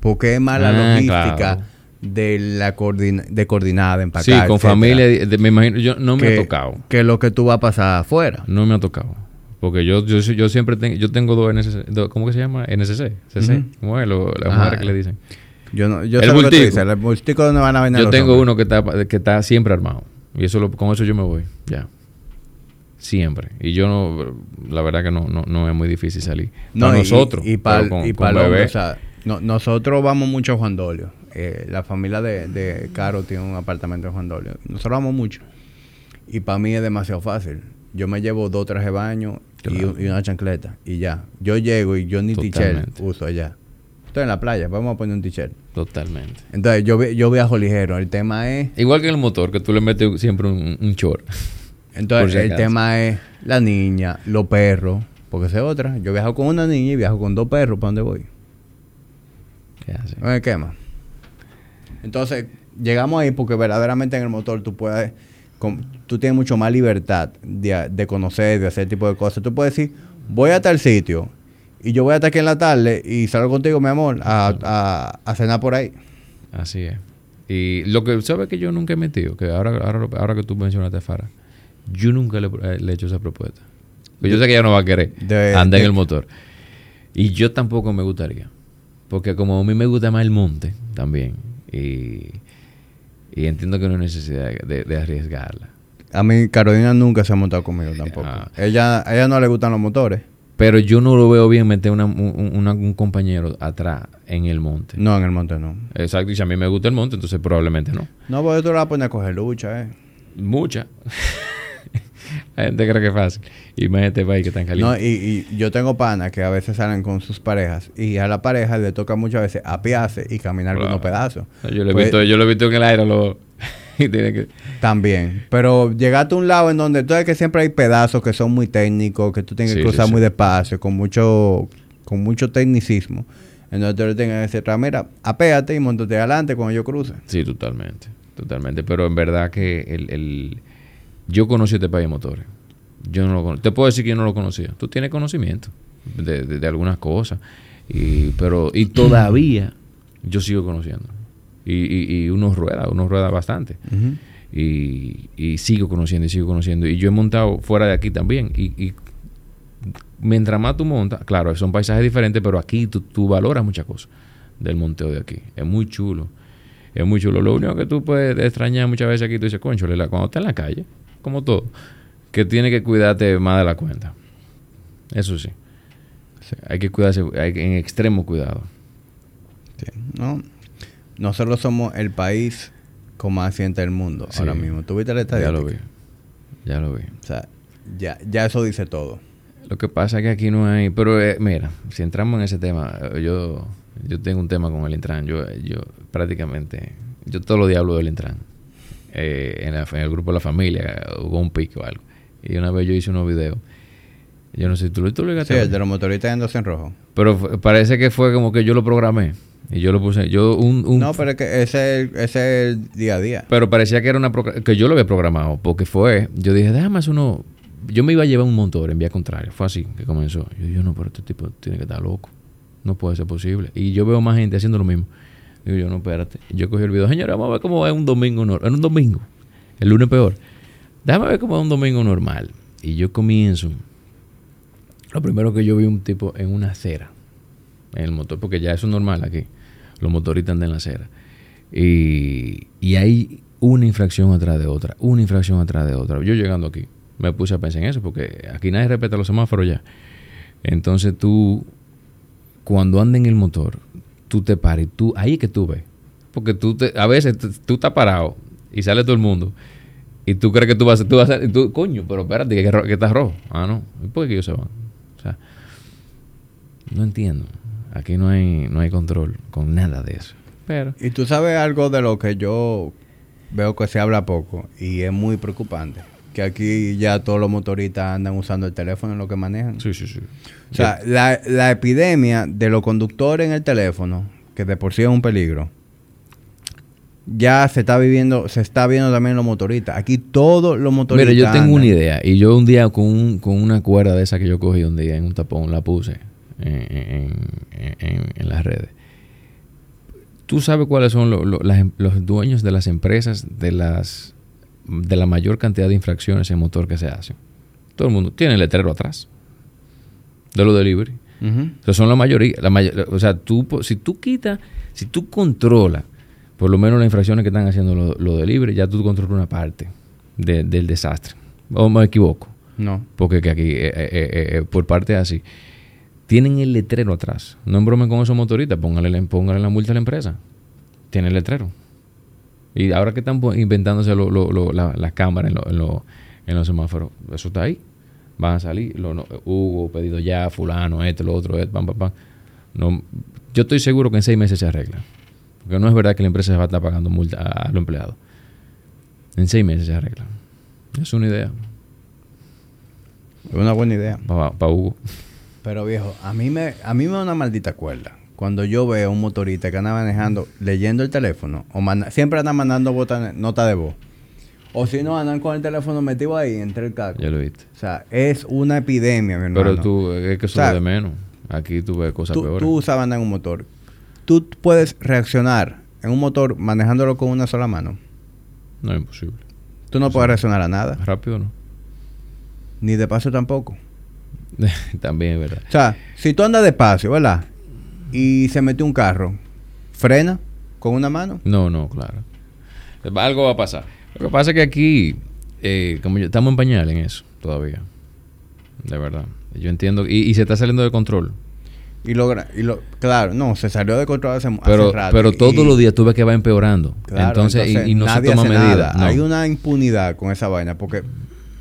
Porque es más la Ah, logística claro. de la coordina- de coordinada, Sí, empacar, con etcétera, familia, de- me imagino, yo no me que, ha tocado. Que lo que tú vas a pasar afuera. No me ha tocado. Porque yo, yo, yo siempre tengo, yo tengo dos NSC, dos- ¿cómo que se llama? NSC, CC, Ujú. ¿cómo es? Lo, las mujeres que le dicen. Yo no, yo El que dices, donde van a venir Yo tengo hombres. uno que está, que está siempre armado. Y eso lo- con eso yo me voy, ya. Siempre. Y yo no, la verdad que no, no, no es muy difícil salir. No, para y- nosotros. Y, para con- y con para el hombre, bebé, o sea, no- nosotros vamos mucho a Juan Dolio. Eh, la familia de, de Caro tiene un apartamento en Juan Dolio. Nosotros vamos mucho. Y para mí es demasiado fácil. Yo me llevo dos trajes de baño y, Claro. un- y una chancleta. Y ya. Yo llego y yo ni t-shirt uso allá. Estoy en la playa, vamos a poner un t-shirt. Totalmente. Entonces yo, yo viajo ligero. El tema es... Igual que en el motor, que tú le metes siempre un, un short. Entonces si el acaso. tema es la niña, los perros. Porque esa es otra. Yo viajo con una niña y viajo con dos perros. ¿Para dónde voy? Sí. No me quema. Entonces, llegamos ahí porque verdaderamente en el motor tú puedes, com- tú tienes mucho más libertad de, de conocer, de hacer tipo de cosas. Tú puedes decir, voy a tal sitio y yo voy hasta aquí en la tarde y salgo contigo, mi amor, a, a, a cenar por ahí. Así es. Y lo que, ¿sabes que yo nunca he metido? Que ahora, ahora, ahora que tú mencionaste a Farah, yo nunca le, eh, le he hecho esa propuesta. Porque yo sé que ella no va a querer De- andar de- en el motor. Y yo tampoco me gustaría. Porque como a mí me gusta más el monte también. Y, y entiendo que no hay necesidad de, de arriesgarla. A mí Carolina nunca se ha montado conmigo tampoco. Ah. Ella, a ella no le gustan los motores. Pero yo no lo veo bien meter una- un, una- un compañero atrás en el monte. No, en el monte no. Exacto. Y si a mí me gusta el monte, entonces probablemente no. No, porque tú la vas a poner a coger lucha, eh. Mucha. La gente cree que es fácil. Este país que en caliente. No, y, y yo tengo panas que a veces salen con sus parejas y a la pareja le toca muchas veces apiarse y caminar con unos pedazos. Yo lo he Pues, visto, yo lo he visto en el aire lo, y tiene que También. Pero llegaste a un lado en donde tú sabes que siempre hay pedazos que son muy técnicos, que tú tienes que sí, cruzar sí. muy despacio, con mucho, con mucho tecnicismo. Entonces tú le tienes que decir, "Tra, mira, apéate y montate adelante cuando yo cruce. Sí, totalmente. Totalmente. Pero en verdad que el, el- yo conocí este país de motores. Yo no lo cono- Te puedo decir que yo no lo conocía. Tú tienes conocimiento de, de- de algunas cosas. Y, pero, y todavía yo sigo conociendo. Y, y, y uno rueda, uno rueda bastante. y, y sigo conociendo y sigo conociendo. Y yo he montado fuera de aquí también. Y, y mientras más tú montas, claro, son paisajes diferentes, pero aquí tú, tú valoras muchas cosas del monteo de aquí. Es muy chulo. Es muy chulo. Lo único que tú puedes extrañar muchas veces aquí, tú dices, concho, cuando estás en la calle, como todo, que tiene que cuidarte más de la cuenta. Eso sí. Hay que cuidarse, hay que- en extremo cuidado. Sí, ¿no? Nosotros somos el país con más accidentes del mundo Sí. ahora mismo. ¿Tú viste la Ya estadística? lo vi. Ya lo vi. O sea, ya, ya eso dice todo. Lo que pasa es que aquí no hay... Pero eh, mira, si entramos en ese tema, eh, yo yo tengo un tema con el Intran. Yo, yo prácticamente... Yo todos los días hablo del Intran. Eh, en, la- en el grupo de la familia, hubo un pico o algo. Y una vez yo hice unos videos. Yo no sé, ¿tú, lo- tú lo llegaste Sí, el de los motoristas yéndose en rojo. Pero fue- parece que fue como que yo lo programé. Y yo lo puse... Yo un, un- No, pero es que ese es, el, ese es el día a día. Pero parecía que era una que yo lo había programado, porque fue, yo dije, déjame hacer uno, yo me iba a llevar un motor en vía contraria, fue así que comenzó. Yo dije, no, pero este tipo tiene que estar loco, no puede ser posible. Y yo veo más gente haciendo lo mismo. Digo yo, no, espérate. Yo cogí el video, señores, vamos a ver cómo es un domingo, nor- en un domingo, el lunes peor. Déjame ver cómo es un domingo normal. Y yo comienzo, lo primero que yo vi un tipo en una acera, en el motor, porque ya eso es normal aquí. Los motoristas andan en la acera. Y, y hay una infracción atrás de otra, una infracción atrás de otra. Yo llegando aquí, me puse a pensar en eso, porque aquí nadie respeta los semáforos ya. Entonces tú, cuando anda en el motor, tú te paras y tú, ahí es que tú ves. porque tú te, a veces tú estás parado y sale todo el mundo y tú crees que tú vas, a- tú vas a... y tú, coño, pero espérate, que estás rojo. Ah, no. ¿Y por qué ellos se van? O sea, no entiendo. Aquí no hay, no hay control con nada de eso. Pero... Y tú sabes algo de lo que yo veo que se habla poco y es muy preocupante. Que aquí ya todos los motoristas andan usando el teléfono en lo que manejan. Sí, sí, sí. O sea, la, la epidemia de los conductores en el teléfono, que de por sí es un peligro, ya se está viviendo, se está viendo también en los motoristas. Aquí todos los motoristas. Mira, yo tengo una idea. Y yo un día con, un- con una cuerda de esa que yo cogí un día en un tapón, la puse en, en- en- en las redes. ¿Tú sabes cuáles son lo- lo- las em- los dueños de las empresas de las de la mayor cantidad de infracciones en motor que se hacen? Todo el mundo tiene el letrero atrás de los delivery. Ujú. O sea, son la mayoría. La may- o sea, tú, si tú quitas, si tú controlas por lo menos las infracciones que están haciendo los lo delivery, ya tú controlas una parte de- del desastre. ¿O me equivoco? No. Porque que aquí, eh, eh, eh, eh, por parte así, tienen el letrero atrás. No embromen con esos motoristas, póngale, la- póngale la multa a la empresa. Tiene el letrero. Y ahora que están inventándose lo- lo- lo- la- las cámaras en, lo- en lo- en los semáforos, eso está ahí. Van a salir, no, Hugo, pedido ya, fulano, esto, lo otro, esto, pam, pam, pam. No, yo estoy seguro que en seis meses se arregla. Porque no es verdad que la empresa se va a estar pagando multa a, a los empleados. En seis meses se arregla. Es una idea Es una buena idea. para Hugo. Pero viejo, a mí me, a mí me da una maldita cuerda. Cuando yo veo a un motorista que anda manejando, leyendo el teléfono, o manda- siempre anda mandando nota de voz. O si no, andan con el teléfono metido ahí entre el carro. Ya lo viste. O sea, es una epidemia, mi hermano. Pero tú, es que eso O sea, de menos. Aquí tú ves cosas tú, peores. tú sabes andar en un motor. Tú puedes reaccionar en un motor manejándolo con una sola mano. No es imposible. Tú no puedes reaccionar a nada. Rápido no. Ni de paso tampoco. También es verdad. O sea, si tú andas despacio, ¿verdad? Y se mete un carro, frena con una mano. No, no, claro. Algo va a pasar. Lo que pasa es que aquí, eh, como yo, estamos en pañal en eso todavía. De verdad. Yo entiendo. Y, y se está saliendo de control. Y logra, y lo, claro, no, se salió de control hace, hace Pero, rato. pero Y- todos los días tú ves que va empeorando. claro, entonces, y- y, no se toma medida. No. Hay una impunidad con esa vaina porque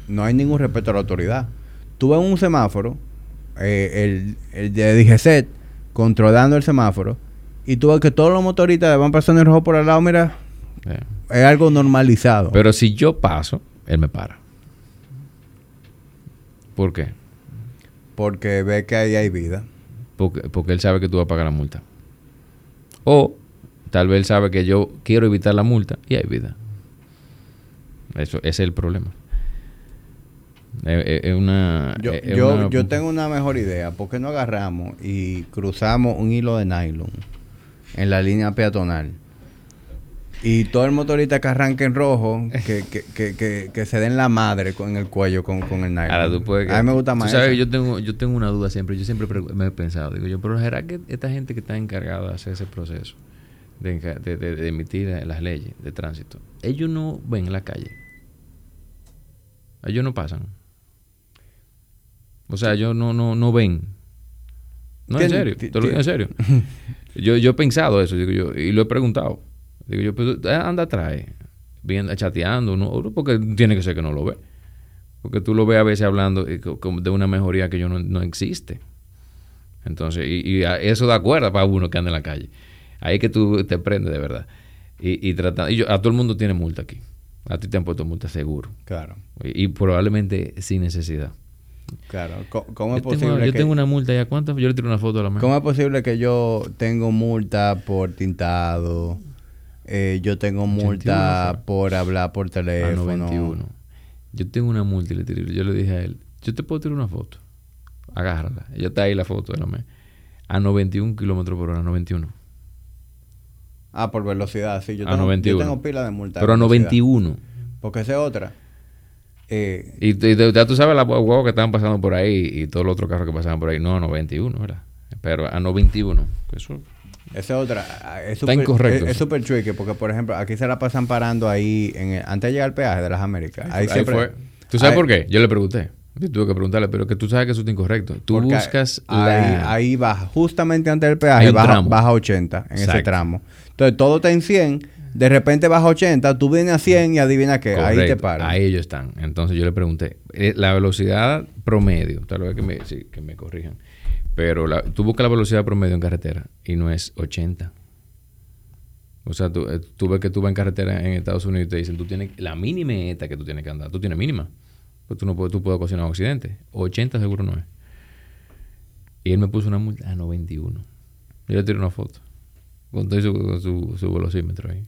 no hay ningún respeto a la autoridad. Tú ves un semáforo, eh, el, el de DGCET, controlando el semáforo, y tú ves que todos los motoristas van pasando el rojo por al lado, mira, Eh. es algo normalizado. Pero si yo paso, él me para. ¿Por qué? porque ve que ahí hay vida. Porque, porque él sabe que tú vas a pagar la multa. O tal vez él sabe que yo quiero evitar la multa y hay vida. Eso, ese es el problema. Es una... Yo, yo, una- yo tengo una mejor idea. ¿Por qué no agarramos y cruzamos un hilo de nylon en la línea peatonal? Y todo el motorista que arranque en rojo, que, que, que, que, se den la madre con el cuello con, con el nylon. Ahora tú puedes... A mí me gusta más Tú sabes yo tengo, yo tengo una duda siempre. Yo siempre pre- me he pensado. Digo yo, pero ¿será que esta gente que está encargada de hacer ese proceso, de, de- de- de emitir las leyes de tránsito, ellos no ven la calle? Ellos no pasan. O sea, ellos no, no, no ven. No, en serio. Te lo digo en serio. yo, yo he pensado eso, digo yo, y lo he preguntado. Digo yo, pues eh, anda atrás, viendo, chateando, ¿no? porque tiene que ser que no lo ve. Porque tú lo ves a veces hablando eh, de una mejoría que yo no, no existe. Entonces, y, eso da cuerda para uno que anda en la calle. Ahí es que tú te prendes de verdad. Y, y, trata- y yo- a todo el mundo tiene multa aquí. A ti te han puesto multa seguro. Claro, Y, y probablemente sin necesidad. Claro. Co- ¿Cómo, es Yo, tengo, posible yo que, tengo una multa ya. ¿Cuántas? Yo le tiro una foto a la mano. ¿Cómo es posible que yo tengo multa por tintado? Eh, yo tengo 81 multa fue. por hablar por A teléfono. 91. Yo tengo una multa y le tiré. Yo le dije a él, yo te puedo tirar una foto. Agárrala. Ya está ahí la foto de la me. A 91 kilómetros por hora, 91. Ah, por velocidad, sí. Yo A tengo, 91. Yo tengo pila de multa. Pero a de velocidad. 91. Porque esa es otra. Eh, Y, y- ya tú sabes las huevos que estaban pasando por ahí y todos los otros carros que pasaban por ahí. No, a 91, ¿verdad? Pero a 91. Eso, esa es otra. ah, Es Está súper- incorrecto Es es súper tricky porque, por ejemplo, aquí se la pasan parando ahí en el- antes de llegar al peaje de las Américas. Ahí, ahí siempre, fue. ¿Tú sabes ahí- por qué? Yo le pregunté. Yo tuve que preguntarle, pero que tú sabes que eso está incorrecto. Tú buscas ahí, la... ahí baja, justamente antes del peaje, baja, baja 80 en ese tramo. Entonces todo está en 100, de repente baja 80, tú vienes a 100 y adivina qué, ahí te paran. Ahí ellos están. Entonces yo le pregunté, eh, la velocidad promedio, tal vez que me, sí, que me corrijan, pero la- tú buscas la velocidad promedio en carretera y no es 80. O sea, tú, eh, tú ves que tú vas en carretera en Estados Unidos y te dicen, tú tienes la mínima esta que tú tienes que andar. Tú tienes mínima. Pues tú no puedes, tú puedes ocasionar un accidente. 80 seguro no es. Y él me puso una multa a 91. Yo le tiré una foto. Con todo su, su, su velocímetro ahí.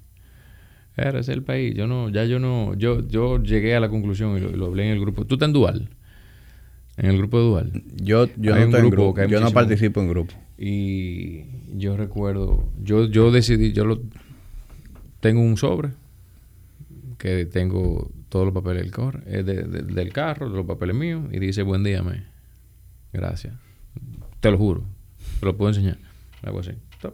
Era, ese es el país. Yo no, ya yo no, yo, yo llegué a la conclusión y lo, hablé en el grupo. ¿Tú estás en Dual? En el grupo de Dual. Yo, yo no en grupo yo no participo en grupo. Y yo recuerdo, yo, yo decidí, yo lo tengo un sobre que tengo todos los papeles del, cor- eh, de- de- del carro, los papeles míos, y dice buen día, me. Gracias. Te lo juro. Te lo puedo enseñar. Algo así. Top.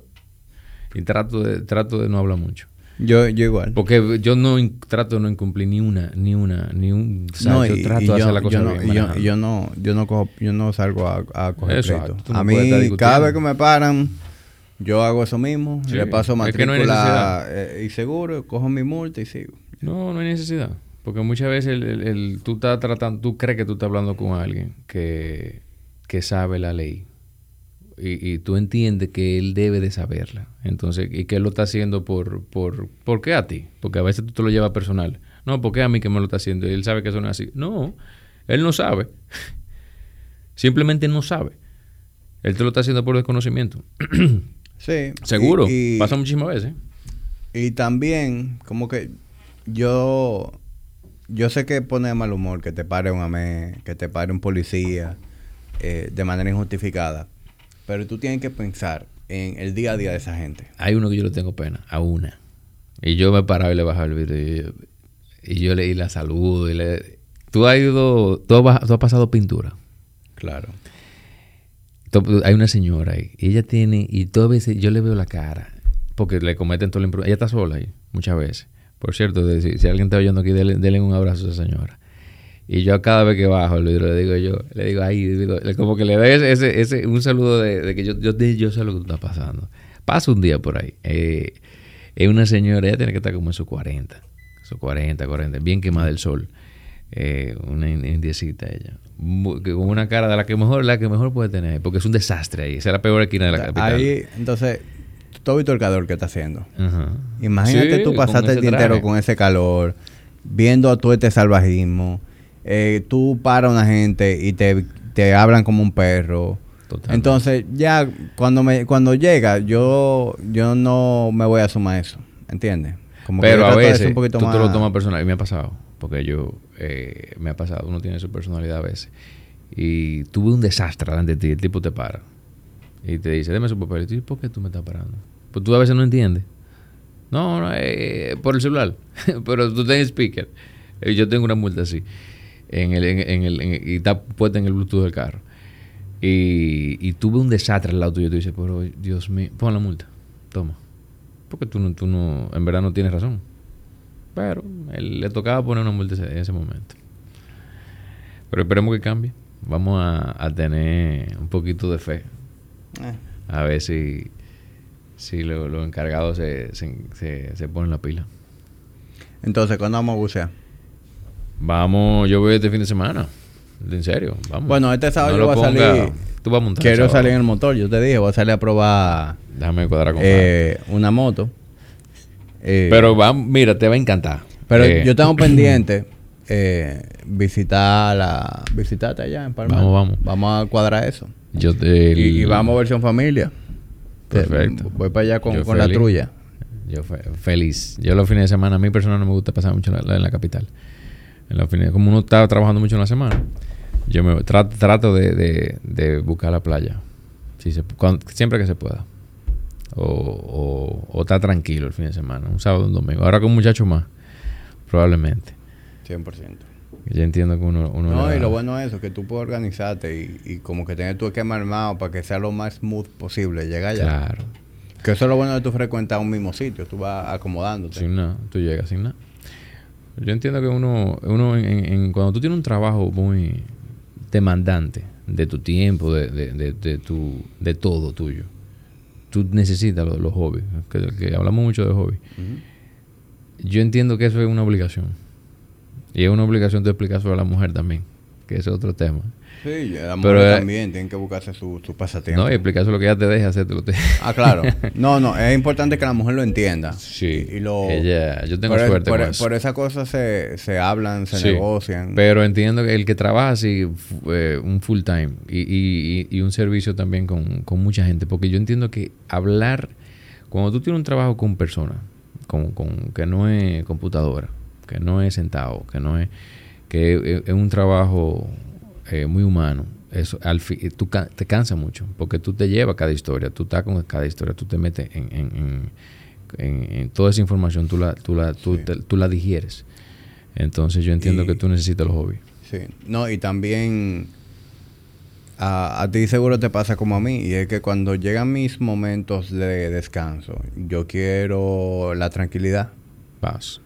Y trato de, trato de no hablar mucho. Yo, yo igual. Porque yo no trato de no incumplir ni una, ni una, ni un. o sea, No, yo y- trato y de yo- hacer la cosa yo no- bien. yo, no, yo no cojo, yo no salgo a, a coger. Tú no a mí, cada vez que me paran, yo hago eso mismo, Sí, le paso es que no hay matrícula eh, y seguro, cojo mi multa y sigo. No, no hay necesidad. Porque muchas veces el, el- el- tú estás tratando, tú crees que tú estás hablando con alguien que, que sabe la ley. Y, y tú entiendes que él debe de saberla. Entonces, y que él lo está haciendo por, por, ¿por qué a ti? Porque a veces tú te lo llevas personal. No, ¿por qué a mí que me lo está haciendo? Y él sabe que eso no es así. No, él no sabe. Simplemente no sabe. Él te lo está haciendo por desconocimiento. Sí. Seguro. Y, y- Pasa muchísimas veces. y también, como que yo, yo sé que pone de mal humor que te pare un AME, que te pare un policía eh, de manera injustificada. Pero tú tienes que pensar en el día a día de esa gente. Hay uno que yo le tengo pena, a una. Y yo me paraba y le bajaba el vidrio. Y yo, y yo le y la saludo. Y le, tú has ido, tú has, baj- tú has pasado pintura. Claro. Tú- Hay una señora ahí. Y ella tiene, y todas veces yo le veo la cara. Porque le cometen todo el Ella está sola ahí, muchas veces. Por cierto, si, si alguien está oyendo aquí, denle, denle un abrazo a esa señora. Y yo cada vez que bajo el vidrio le digo yo, le digo, ay, le- como que le doy ese, ese, ese- un saludo de, de que yo, yo, yo sé lo que tú estás pasando. Pasa un día por ahí. Eh, es una señora, ella tiene que estar como en sus 40, sus 40, 40, bien quemada del sol. Eh, una in- indiecita ella. Con una cara de la que mejor, la que mejor puede tener, porque es un desastre ahí. Esa es la peor esquina de la capital. Ahí, entonces, visto el calor que está haciendo. Ajá. Imagínate Sí, tú pasarte el día entero con ese calor, viendo todo este salvajismo. Eh, tú paras a una gente y te, te hablan como un perro. Totalmente. Entonces, ya cuando me cuando llega, yo yo no me voy a sumar eso. ¿Entiendes? Como que Pero a veces un poquito tú te lo tomas personal. Y me ha pasado. Porque yo, eh, me ha pasado. Uno tiene su personalidad a veces. Y tuve un desastre delante de ti. El tipo te para. Y te dice, deme su papel. Y tú ¿por qué tú me estás parando? Pues tú a veces no entiendes. No, no, eh, por el celular. Pero tú tienes speaker. Y yo tengo una multa así. En el, en, en el, y está puesta en el Bluetooth del carro. Y, y tuve un desastre al lado tuyo. Tú dices, pero Dios mío, pon la multa. Toma. Porque tú no, tú no, en verdad no tienes razón. Pero él, le tocaba poner una multa en ese momento. Pero esperemos que cambie. Vamos a, a tener un poquito de fe. Eh, A ver si, si lo- los encargados se, se, se, se ponen la pila. Entonces, ¿cuándo vamos a bucear? Vamos, yo voy este fin de semana. En serio, vamos. Bueno, este sábado No yo voy a ponga- salir. Tú vas a montar. Quiero salir en el motor, yo te dije, voy a salir a probar Déjame cuadrar con eh, una moto. Eh, Pero va, mira, te va a encantar. Pero Eh, yo tengo pendiente visitar la visitarte allá en Palma. Vamos, vamos. Vamos a cuadrar eso. Yo te- el- Y, y vamos versión familia. Perfecto. Eh, Voy para allá con, con la trulla. Yo fe- feliz. Yo los fines de semana, a mí personalmente no me gusta pasar mucho en la, en la capital. En los fines, como uno está trabajando mucho en la semana, yo me trato, trato de, de- de buscar la playa. Si se, cuan- siempre que se pueda. O, o, o estar tranquilo el fin de semana, un sábado, un domingo. Ahora con un muchacho más, probablemente. 100%. Yo entiendo que uno... uno No, y lo bueno es eso, que tú puedes organizarte y, y como que tener tu esquema armado para que sea lo más smooth posible. Llega allá. Claro. Que eso es lo bueno de tú frecuentar un mismo sitio. Tú vas acomodándote. Sin nada, tú llegas sin nada. Yo entiendo que uno, uno en, en- cuando tú tienes un trabajo muy, demandante de tu tiempo, de, de, de, de tu, de todo tuyo. Tú necesitas los, los hobbies, que, que hablamos mucho de hobbies. Yo entiendo que eso es una obligación. Y es una obligación de explicar sobre la mujer también, que ese es otro tema. Sí, la mujer eh, también tienen que buscarse su, su pasatiempo. No, y explicar lo que ella te deja hacer. Te lo te- Ah, claro. No, no, es importante que la mujer lo entienda. Sí. Y lo, Ella, yo tengo por, e- suerte por, con eso. por esas cosas se, se hablan, se Sí. negocian. Pero entiendo que el que trabaja así, eh, un full time y, y- y- y un servicio también con, con mucha gente, porque yo entiendo que hablar, cuando tú tienes un trabajo con personas, con, con- que no es computadora, que no es sentado, que no es, que es, es un trabajo eh, muy humano, eso al fi- tú ca- te cansa mucho, porque tú te llevas cada historia, tú estás con cada historia, tú te metes en, en- en- en- en toda esa información, tú la, tú la, tú, Sí. te- tú la digieres. Entonces yo entiendo Y- que tú necesitas los hobbies. Sí. No, y también a, a ti seguro te pasa como a mí, y es que cuando llegan mis momentos de descanso, yo quiero la tranquilidad, Paz.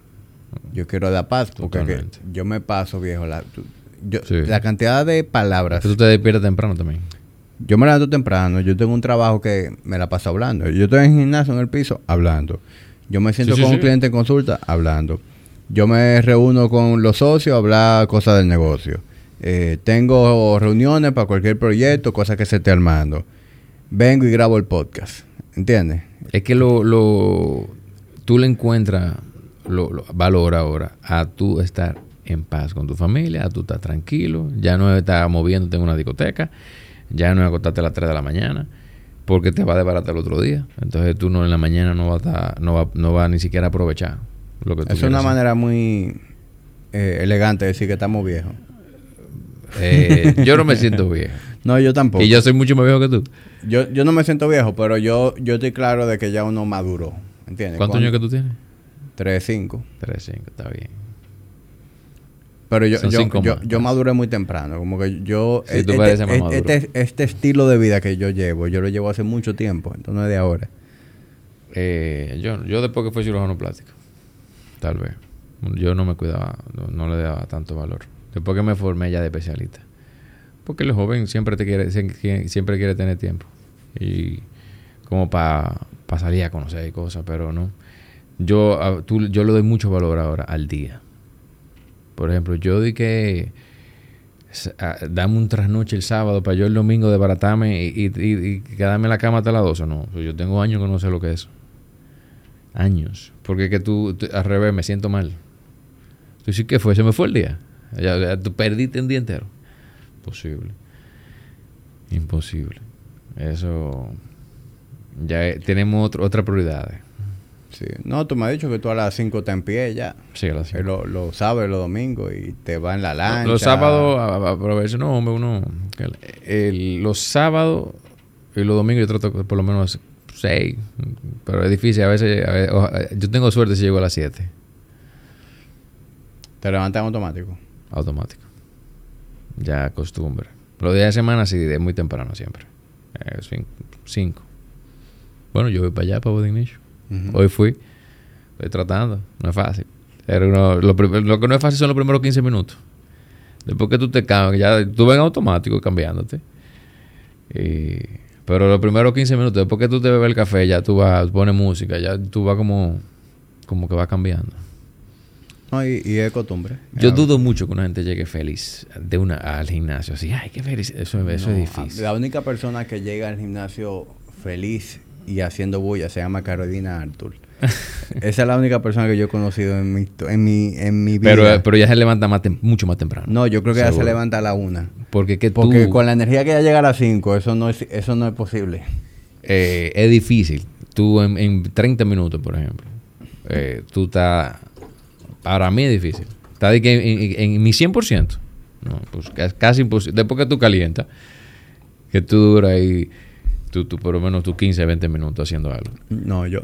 yo quiero la paz, porque yo me paso, viejo, la, tú- yo- Sí. la cantidad de palabras. Tú te despiertas temprano también. Yo me levanto temprano, yo tengo un trabajo que me la paso hablando. Yo estoy en el gimnasio en el piso hablando. Yo me siento Sí, sí, con un cliente en consulta hablando. Yo me reúno con los socios a hablar cosas del negocio. Eh, tengo reuniones para cualquier proyecto, cosas que se esté armando. Vengo y grabo el podcast. ¿Entiendes? Es que lo, lo tú le encuentras lo, lo- valor ahora a tú estar en paz con tu familia, tú estar tranquilo, ya no estar moviéndote en una discoteca, ya no es acostarte a las 3 de la mañana, porque te va a desbaratar el otro día. Entonces tú no en la mañana no vas a, estar- no va, no va ni siquiera a aprovechar lo que tú Es una hacer. manera muy eh, elegante de decir que estamos viejos. Eh, yo no me siento viejo. No, yo tampoco. Y yo soy mucho más viejo que tú. yo, yo no me siento viejo, pero yo, yo estoy claro de que ya uno maduró. ¿Entiendes? ¿Cuántos años que tú tienes? 3, 5. 3, 5, está bien. Pero yo, yo, yo, pues. maduré muy temprano. Como que yo. Sí, tú este, más este- este, estilo de vida que yo llevo, yo lo llevo hace mucho tiempo. Entonces no es de ahora. Eh, yo, yo después que fui cirujano plástico, tal vez. Yo no me cuidaba, no, no le daba tanto valor. Después que me formé ya de especialista. Porque el joven siempre te quiere, sie- siempre quiere tener tiempo. Y como para salir a conocer cosas, pero no. Yo, tú- yo le doy mucho valor ahora al día. Por ejemplo, yo di que s- a- dame un trasnoche el sábado para yo el domingo desbaratarme y, y, y- quedarme en la cama hasta las 12. No, yo tengo años que no sé lo que es. Años. Porque que tú, al revés, me siento mal. Tú dices, ¿qué fue? ¿Se me fue el día? Ya, ya, tú perdiste un día entero. Imposible. Imposible. Eso. Ya tenemos otro, otras prioridades. Sí. No, tú me has dicho que tú a las 5 estás en pie ya. Sí, a las Eh, cinco. Lo- Los sábados y los domingos y te va en la lancha. Los sábados, aprovecho, no, hombre, uno. el- los sábados y los domingos yo trato por lo menos seis, pero es difícil. A veces, a veces- oja- yo tengo suerte si llego a las 7, Te levantas en automático. automático. Ya costumbre. Los días de semana sí, de muy temprano siempre. 5. Bueno, yo voy para allá, para Body Hoy fui. Estoy tratando. No es fácil. Era uno- lo, lo que no es fácil son los primeros 15 minutos. Después que tú te cambias, ya tú ves en automático cambiándote. Y- pero los primeros 15 minutos, después que tú te bebes el café, ya tú vas, pones música, ya tú vas como, como que va cambiando. No, y, y es costumbre. Yo Ya. dudo mucho que una gente llegue feliz de una al gimnasio. Así, ay, qué feliz. Eso, eso No, es difícil. La única persona que llega al gimnasio feliz y haciendo bulla se llama Carolina Artur. Esa es la única persona que yo he conocido en mi, en mi, en mi vida. Pero, pero ya se levanta más mucho más temprano. no, yo creo que ella se Seguro. levanta a la una. Porque que Porque con la energía que ella llega a las 5, eso no es, eso no es posible. eh, es difícil. Tú en, en 30 minutos, por ejemplo, eh, tú estás... Para mí es difícil. Está de que en, en- en mi 100%. No, pues ca- casi imposible. Después que tú calientas, que tú duras ahí, tú, tú por lo menos tus 15, 20 minutos haciendo algo. No, yo.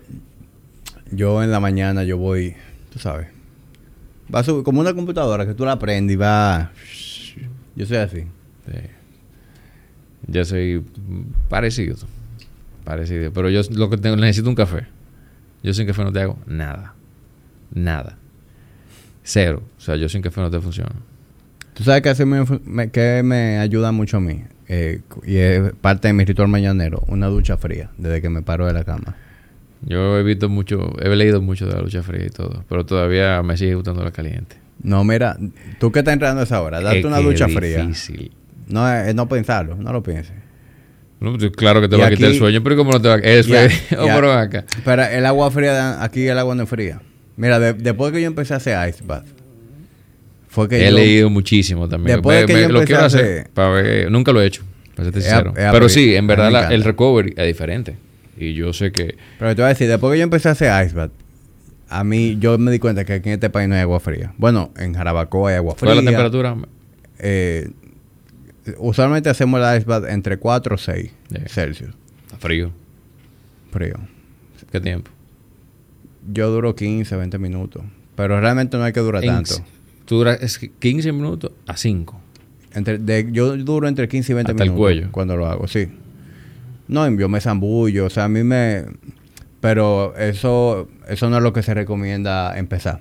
Yo en la mañana yo voy, tú sabes. Va a subir como una computadora que tú la prendes y va. Yo soy así. Sí. Yo soy parecido. Parecido. Pero yo lo que tengo, necesito un café. Yo sin café no te hago nada. Nada. Cero. O sea, yo sin café no te funciona. Tú sabes que, me- que me ayuda mucho a mí. Eh, y es parte de mi ritual mañanero. Una ducha fría desde que me paro de la cama. Yo he visto mucho, he leído mucho de la lucha fría y todo, pero todavía me sigue gustando la caliente. No, mira, tú que estás entrando a esa hora, date Es una ducha fría. difícil. No es es no pensarlo, no lo pienses. No, pues, claro que te Y va a quitar el sueño, pero ¿cómo no te va a Es Ya, fe- oh, acá. Pero el agua fría, aquí el agua no es fría. Mira, de- después que yo empecé a hacer ice bath, fue que He yo... leído muchísimo también. Después de que yo lo quiero hacer. hacer- Para ver, nunca lo he hecho, para serte Es sincero. a- Pero sí, en verdad la- el recovery es diferente. Y yo sé que Pero te voy a decir, después que yo empecé a hacer ice bath, a mí yo me di cuenta que aquí en este país no hay agua fría. Bueno, en Jarabacoa hay agua fría. ¿Cuál es la temperatura? Eh, usualmente hacemos el ice bath entre 4 o 6 Sí. Celsius. Está frío. Frío. ¿Qué tiempo? Yo duro 15, 20 minutos. Pero realmente no hay que durar En- tanto. Tú duras es que 15 minutos a 5. Entre, de- yo duro entre 15 y 20 Hasta el minutos. cuello. Cuando lo hago, sí. No, yo me zambullo. O sea, a mí me... Pero eso, eso no es lo que se recomienda empezar.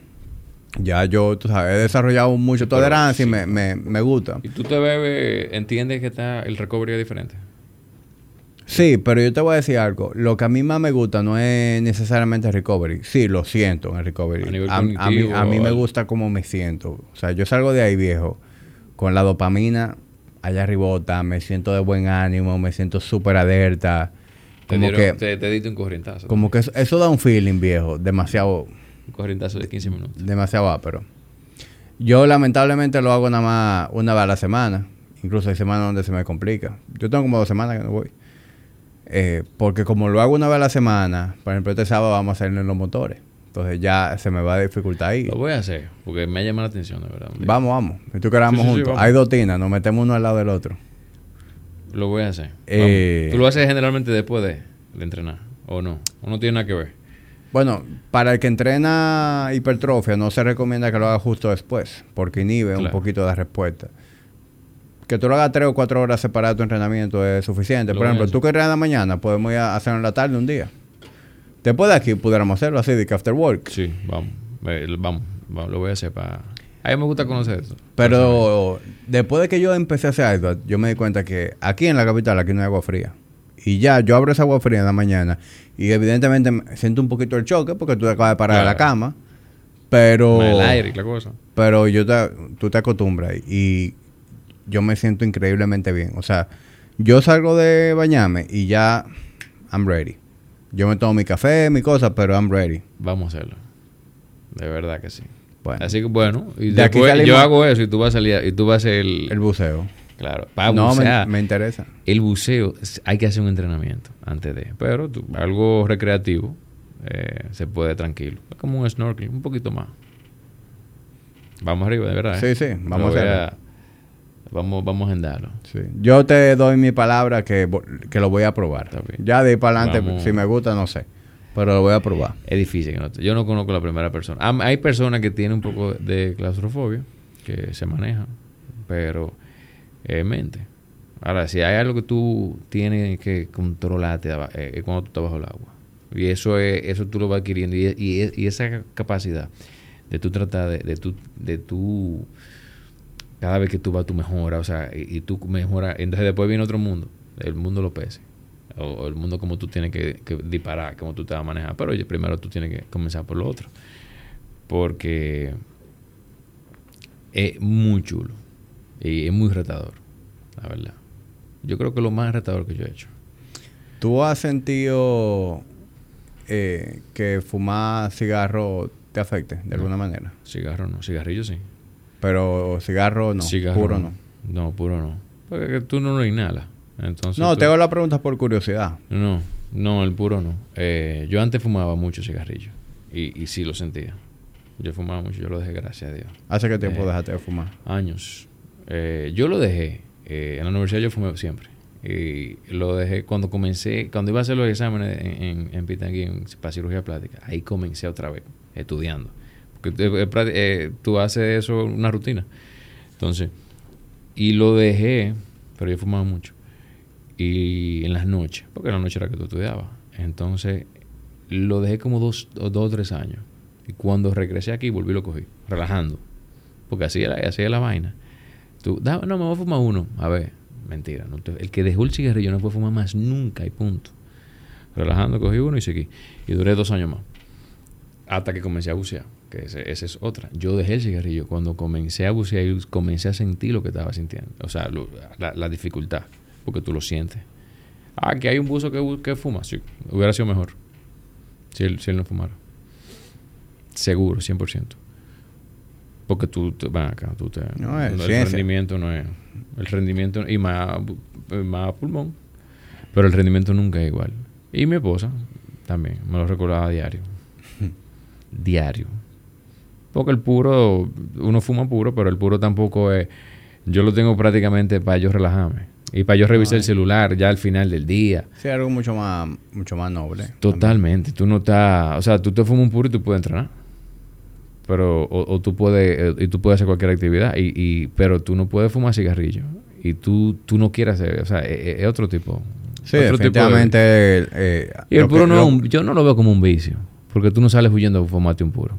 Ya yo, tú sabes, he desarrollado mucho tolerancia y sí. me, me, me gusta. Y tú te bebes, entiendes que está el recovery es diferente. Sí, pero yo te voy a decir algo. Lo que a mí más me gusta no es necesariamente el recovery. Sí, lo siento en el recovery. A nivel a, a mí, cognitivo, a mí me gusta cómo me siento. O sea, yo salgo de ahí viejo con la dopamina allá arribota, me siento de buen ánimo, me siento súper alerta. Te, Como dieron- que, te, te diste un corrientazo. como que eso, eso da un feeling viejo, demasiado, Un corrientazo de 15 minutos. demasiado ápero. Yo lamentablemente lo hago nada más una vez a la semana. Incluso hay semanas donde se me complica. Yo tengo como dos semanas que no voy. Eh, porque como lo hago una vez a la semana, por ejemplo, este sábado vamos a salir en los motores. Entonces ya se me va a dificultar ahí. Lo voy a hacer, porque me ha llamado la atención, de verdad. Vamos, vamos. Si tú queramos Sí, sí, sí, juntos. Hay dos tinas, nos metemos uno al lado del otro. Lo voy a hacer. Eh. Tú lo haces generalmente después de, de entrenar, ¿o no? ¿O no tiene nada que ver? Bueno, para el que entrena hipertrofia no se recomienda que lo haga justo después, porque inhibe un poquito la respuesta. Que tú lo hagas tres o cuatro horas separado tu entrenamiento es suficiente. Lo Por ejemplo, tú que entrenas en la mañana, podemos ir a hacerlo en la tarde un día. Después de aquí pudiéramos hacerlo así, de que after work. Sí, vamos. Eh, vamos, vamos, lo voy a hacer para... A mí me gusta conocer eso. Pero después de que yo empecé a hacer bath, yo me di cuenta que aquí en la capital, aquí no hay agua fría. Y ya, yo abro esa agua fría en la mañana y evidentemente me- siento un poquito el choque porque tú te acabas de parar de la cama. Pero... El aire y la cosa. Pero yo te, tú te acostumbras y yo me siento increíblemente bien. O sea, yo salgo de bañarme y ya I'm ready. Yo me tomo mi café, mi cosa, pero I'm ready. Vamos a hacerlo. De verdad que sí. Bueno, Así que bueno, y De aquí yo hago eso y tú vas a salir y tú vas a hacer el, el buceo. claro, para no, me, bucear. me interesa. El buceo hay que hacer un entrenamiento antes de, pero tú- algo recreativo eh, se puede tranquilo. Es como un snorkeling, un poquito más. Vamos arriba, de verdad. ¿eh? Sí, sí, vamos a. Vamos, vamos a agendarlo. Sí. Yo te doy mi palabra que, que lo voy a probar. Ya de ahí para adelante, Vamos. si me gusta, no sé. Pero lo voy a probar. Es difícil. que no te- yo no conozco la primera persona. Hay personas que tienen un poco de claustrofobia, que se manejan, pero es mente. Ahora, si hay algo que tú tienes que controlarte eh, es cuando tú estás bajo el agua. Y eso es, eso tú lo vas adquiriendo. Y, y- y esa capacidad de tú tratar de, de tú, de tú, cada vez que tú vas, tú mejoras, o sea, y, y tú mejoras. Entonces después viene otro mundo, el mundo de los peces. O, o el mundo como tú tienes que, que disparar, como tú te vas a manejar. Pero oye, primero tú tienes que comenzar por lo otro. Porque es muy chulo. Y es muy retador, la verdad. Yo creo que es lo más retador que yo he hecho. ¿Tú has sentido eh, que fumar cigarro te afecte de alguna manera? Cigarro no, cigarrillo sí. Pero cigarro no, Cigarro puro no. No, puro no. Porque que tú no lo inhalas. Entonces No, tú- te hago la pregunta por curiosidad. No, no, el puro no. Eh, yo antes fumaba mucho cigarrillo. Y, y sí lo sentía. Yo fumaba mucho, yo lo dejé, gracias a Dios. ¿Hace qué tiempo Eh, dejaste de fumar? Años. Eh, yo lo dejé. eh, en la universidad yo fumé siempre. Y lo dejé cuando comencé, cuando iba a hacer los exámenes en, en, en Pitangui, en- para cirugía plástica. Ahí comencé otra vez, estudiando. Eh, eh, eh, tú haces eso una rutina. Entonces, y lo dejé, pero yo fumaba mucho. Y en las noches, porque en la noche era que tú estudiabas. Entonces, lo dejé como dos o dos tres años. Y cuando regresé aquí, volví y lo cogí, relajando. Porque así era, así era la vaina. Tú, "Da- no, me voy a fumar uno. A ver, mentira. el que dejó el cigarrillo no puede fumar más nunca y punto. Relajando, cogí uno y seguí. Y duré dos años más. Hasta que comencé a bucear. Que esa es otra. Yo dejé el cigarrillo cuando comencé a bucear y comencé a sentir lo que estaba sintiendo. O sea, lo- la, la dificultad. Porque tú lo sientes. Ah, que hay un buzo que, que fuma. Sí, hubiera sido mejor. Si él, si él no fumara. Seguro, 100%. Porque tú, te- ven acá, tú te, No, es el ciencia. rendimiento no es. El rendimiento, y más, más pulmón. Pero el rendimiento nunca es igual. Y mi esposa también, me lo recordaba a diario. diario. Porque el puro, uno fuma puro, pero el puro tampoco es. Yo lo tengo prácticamente para yo relajarme. Y para yo revisar el celular ya al final del día. Sí, algo mucho más, mucho más noble. Totalmente. Tú no estás. O sea, tú te fumas un puro y tú puedes entrenar. Pero, o, o tú puedes, eh, y tú puedes hacer cualquier actividad. Y, y, pero tú no puedes fumar cigarrillo. Y tú, tú no quieres hacer. O sea, es, es otro tipo. Sí, otro tipo de- definitivamente. eh, y el puro que- no es lo- un- yo no lo veo como un vicio. Porque tú no sales huyendo a fumarte un puro.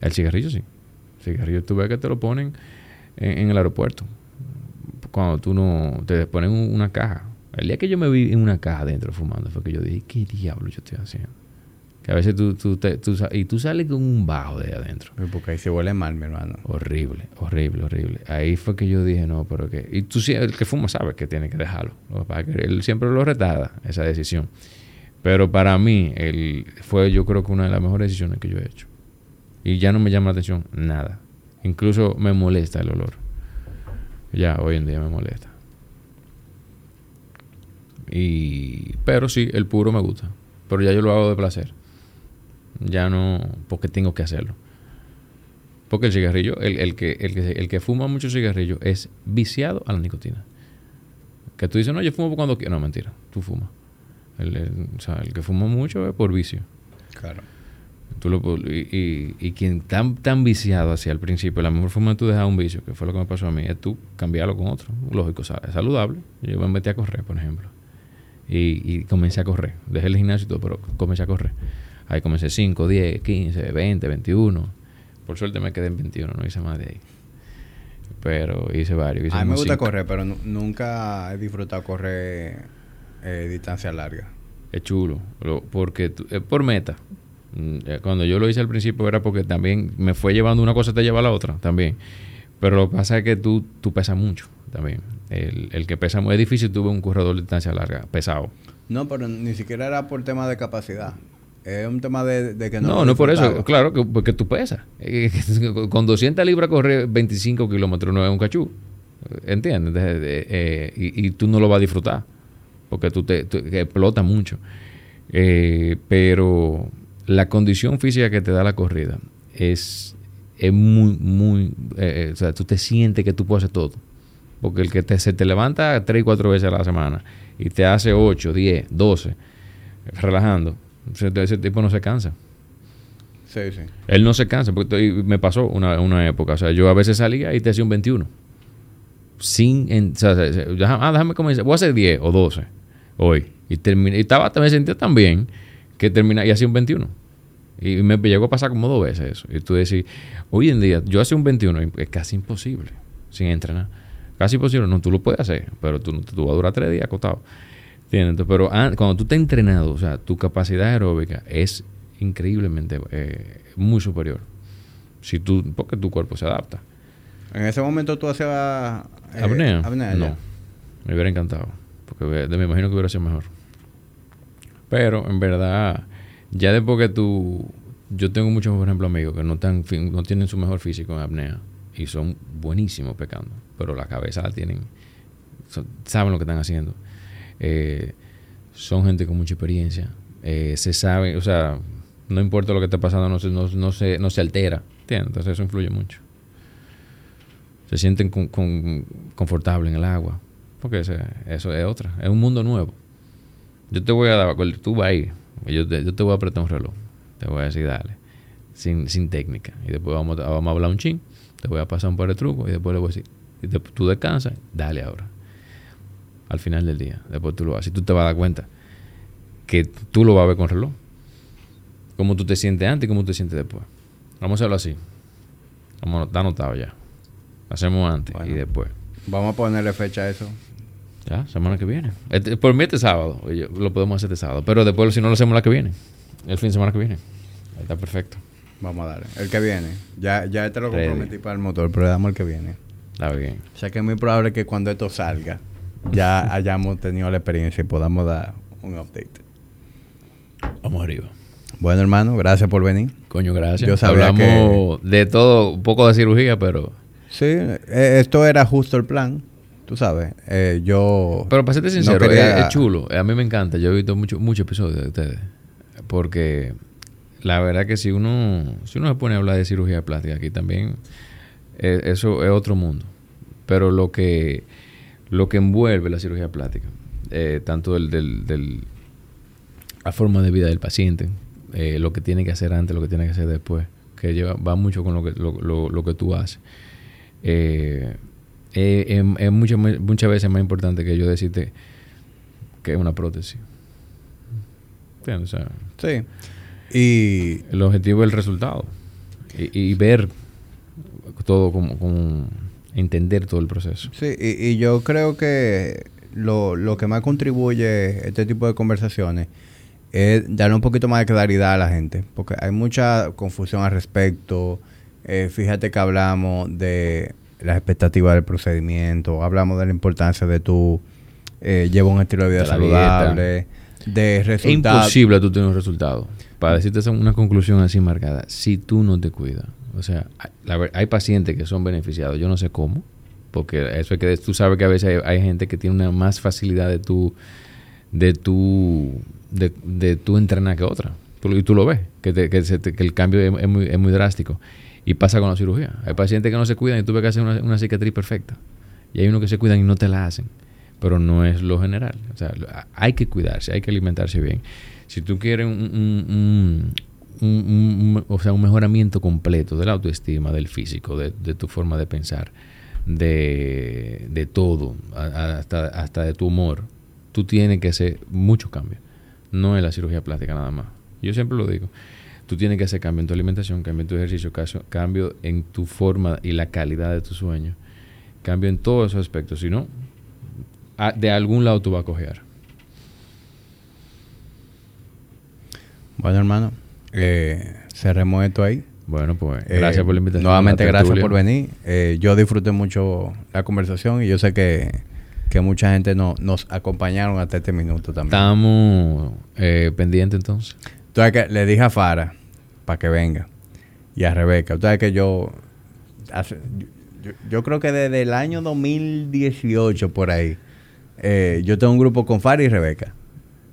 El cigarrillo sí. El cigarrillo tú ves que te lo ponen en, en el aeropuerto. Cuando tú no... Te ponen un- una caja. El día que yo me vi en una caja adentro fumando fue que yo dije, ¿qué diablo yo estoy haciendo? Que a veces tú... tú, te- tú y tú sales con un bajo de adentro. Porque ahí se huele mal, mi hermano. Horrible, horrible, horrible. Ahí fue que yo dije, no, pero que... Y tú, el que fuma sabe que tiene que dejarlo. Él siempre lo retarda, esa decisión. Pero para mí, el, fue yo creo que una de las mejores decisiones que yo he hecho. Y ya no me llama la atención nada. Incluso me molesta el olor. Ya, hoy en día me molesta. Y, pero sí, el puro me gusta. Pero ya yo lo hago de placer. Ya no, porque tengo que hacerlo. Porque el cigarrillo, el, el que, el, que, el que fuma mucho cigarrillo es viciado a la nicotina. Que tú dices, no, yo fumo cuando quiero. No, mentira, tú fumas. El, el- o sea, el que fuma mucho es por vicio. Claro. Tú lo, y, y, y quien tan, tan viciado hacia el principio, la mejor forma de tú dejar un vicio, que fue lo que me pasó a mí, es tú cambiarlo con otro. Lógico, es saludable. Yo me metí a correr, por ejemplo. Y, y comencé a correr. Dejé el gimnasio y todo, pero comencé a correr. Ahí comencé 5, 10, 15, 20, 21. Por suerte me quedé en 21, no hice más de ahí. Pero hice varios. hice A mí me gusta cinco. correr, pero nu- nunca he disfrutado correr eh, distancia larga. Es chulo, lo- porque tú- es por meta. Mm, eh, Cuando yo lo hice al principio era porque también me fue llevando una cosa te lleva a la otra también. Pero lo que pasa es que tú, tú pesas mucho también. El, el que pesa muy difícil tuve un corredor de distancia larga, pesado. No, pero ni siquiera era por tema de capacidad. Es un tema de, de que no. No, no, por eso, claro, que, porque tú pesas. Con 200 libras correr 25 kilómetros no es un cachú. ¿Entiendes? De- de- eh, y, y tú no lo vas a disfrutar. Porque tú te tú- que explota mucho. Eh, pero la condición física que te da la corrida es, es muy, muy. eh, eh, o sea, tú te sientes que tú puedes hacer todo. Porque el que te, se te levanta 3 y 4 veces a la semana y te hace 8, 10, 12, relajando, ese, tipo no se cansa. Sí, sí. Él no se cansa, porque me pasó una, una época. O sea, yo a veces salía y te hacía un 21. Sin. en- o sea, ah, déjame comenzar. Voy a hacer 10 o 12 hoy. Y, terminé, y estaba, me sentía tan bien que terminé y hacía un 21. Y me llegó a pasar como dos veces eso. Y tú decís, hoy en día, yo hacía un 21 y es casi imposible sin entrenar. Casi imposible. No, tú lo puedes hacer, pero tú, tú vas a durar tres días acostado. ¿Entiendes? Pero ah, cuando tú estás entrenado, o sea, tu capacidad aeróbica es increíblemente eh, muy Si tú, porque tu cuerpo se adapta. En ese momento tú hacías. eh, ¿Apnea? apnea, no. Me hubiera encantado. Porque hubiera- me imagino que hubiera sido mejor. Pero en verdad, ya después que tú. Yo tengo muchos, por ejemplo, amigos que no, están, no tienen su mejor físico en apnea y son buenísimos pecando, pero la cabeza la tienen. saben lo que están haciendo. Eh, son gente con mucha experiencia. eh, se sabe, o sea, no importa lo que esté pasando, no se, no, no se, no se altera. ¿Entiendes? Entonces eso influye mucho se sienten con, con- confortables en el agua. Porque eso es otra. Es un mundo nuevo. Yo te voy a dar, tú vas ahí, yo te, yo te voy a apretar un reloj. Te voy a decir, dale. Sin, sin técnica. Y después vamos, a- vamos a hablar un chin. Te voy a pasar un par de trucos y después le voy a decir, y te- tú descansas, dale ahora. Al final del día. Después tú lo haces. Y tú te vas a dar cuenta que tú lo vas a ver con reloj. Cómo tú te sientes antes y cómo tú te sientes después. Vamos a hacerlo así. Vamos, está anotado ya. Hacemos antes Bueno. y después. Vamos a ponerle fecha a eso. Ya, semana que viene. Este- por mí este sábado. Oye, Lo podemos hacer este sábado. Pero después, si no lo hacemos la que viene. El fin de semana que viene. Ahí está perfecto. Vamos a darle. El que viene. Ya, ya te lo Ready. comprometí para el motor, pero le damos el que viene. Está bien. O sea que es muy probable que cuando esto salga, ya hayamos tenido la experiencia y podamos dar un update. Vamos arriba. Bueno, hermano, gracias por venir. Coño, gracias. Yo sabía Hablamos de todo, un poco de cirugía, pero... Sí, eh, esto era justo el plan. Tú sabes, eh, yo... Pero para serte no sincero, quería- es, es chulo. A mí me encanta. Yo he visto muchos muchos episodios de ustedes. Porque la verdad que si uno, si uno se pone a hablar de cirugía plástica aquí también, eh, eso es otro mundo. Pero lo que, lo que envuelve la cirugía plástica, eh, tanto del, del, del- la forma de vida del paciente, eh, lo que tiene que hacer antes, lo que tiene que hacer después, que lleva, va mucho con lo que, lo, lo- lo que tú haces. Eh, es, es mucho- muchas veces más importante que yo decirte que es una prótesis. ¿Entiendes? O sea, Sí. Y el objetivo es el resultado. Y, y ver todo como, como entender todo el proceso. Sí, y, y yo creo que lo, lo que más contribuye este tipo de conversaciones es darle un poquito más de claridad a la gente, porque hay mucha confusión al respecto. Eh, fíjate que hablamos de las expectativas del procedimiento, hablamos de la importancia de tu eh, llevar un estilo de vida De dieta. saludable, de Es resultados. imposible tú tener un resultado. Para decirte una conclusión así marcada, si tú no te cuidas. O sea, hay, pacientes que son beneficiados, yo no sé cómo, porque eso es que tú sabes que a veces hay, hay gente que tiene una más facilidad de tu, de tu, de, de tu entrenar que otra. Tú, y tú lo ves, que, te- que, se que el cambio es, es muy, es muy drástico. Y pasa con la cirugía. Hay pacientes que no se cuidan y tú ves que hacen una, una cicatriz perfecta. Y hay unos que se cuidan y no te la hacen. Pero no es lo general. O sea, hay que cuidarse, hay que alimentarse bien. Si tú quieres un, un- un- un- o sea, un mejoramiento completo de la autoestima, del físico, de, de tu forma de pensar, de, de todo, hasta, hasta de tu humor, tú tienes que hacer muchos cambios. No es la cirugía plástica nada más. Yo siempre lo digo. Tú tienes que hacer cambio en tu alimentación, cambio en tu ejercicio, caso- cambio en tu forma y la calidad de tu sueño. Cambio en todos esos aspectos. Si no, a- de algún lado tú vas a cojear. Bueno, hermano, eh, cerremos esto ahí. Bueno, pues Eh, gracias por la invitación. Nuevamente, la gracias por venir. Eh, yo disfruté mucho la conversación y yo sé que, que mucha gente no, nos acompañaron hasta este minuto también. Estamos eh, pendientes entonces. Entonces, que le dije a Fara para que venga y a Rebeca. Ustedes que yo, hace- yo, yo creo que desde el año 2018 por ahí, eh, yo tengo un grupo con Fara y Rebeca.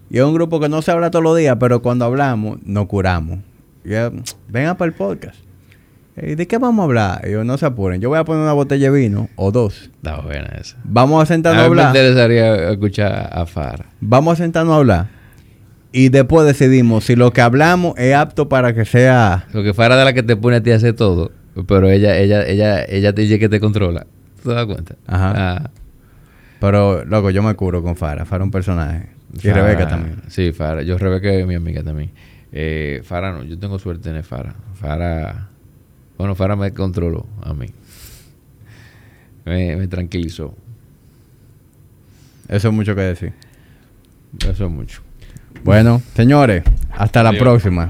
Y es un grupo que no se habla todos los días, pero cuando hablamos, nos curamos. Yo, venga para el podcast. Eh, ¿De qué vamos a hablar? Y yo, no se apuren. Yo voy a poner una botella de vino o dos. Está buena esa. Vamos a sentarnos a A mí me hablar. interesaría escuchar a Fara. Vamos a sentarnos a hablar. Y después decidimos si lo que hablamos es apto para que sea... Lo que Fara de la que te pone a ti a hacer todo, pero ella, ella, ella, ella te dice que te controla. ¿Tú te das cuenta? Ajá. Ah, Pero, loco, yo me curo con Fara. Fara es un personaje. Y Rebeca también. Sí, Fara. Yo, Rebeca es mi amiga también. Eh, Fara no, yo tengo suerte de tener Fara. Fara, bueno, Fara me controló a mí. Me, me tranquilizó. Eso es mucho que decir. Eso es mucho. Bueno, señores, hasta la próxima.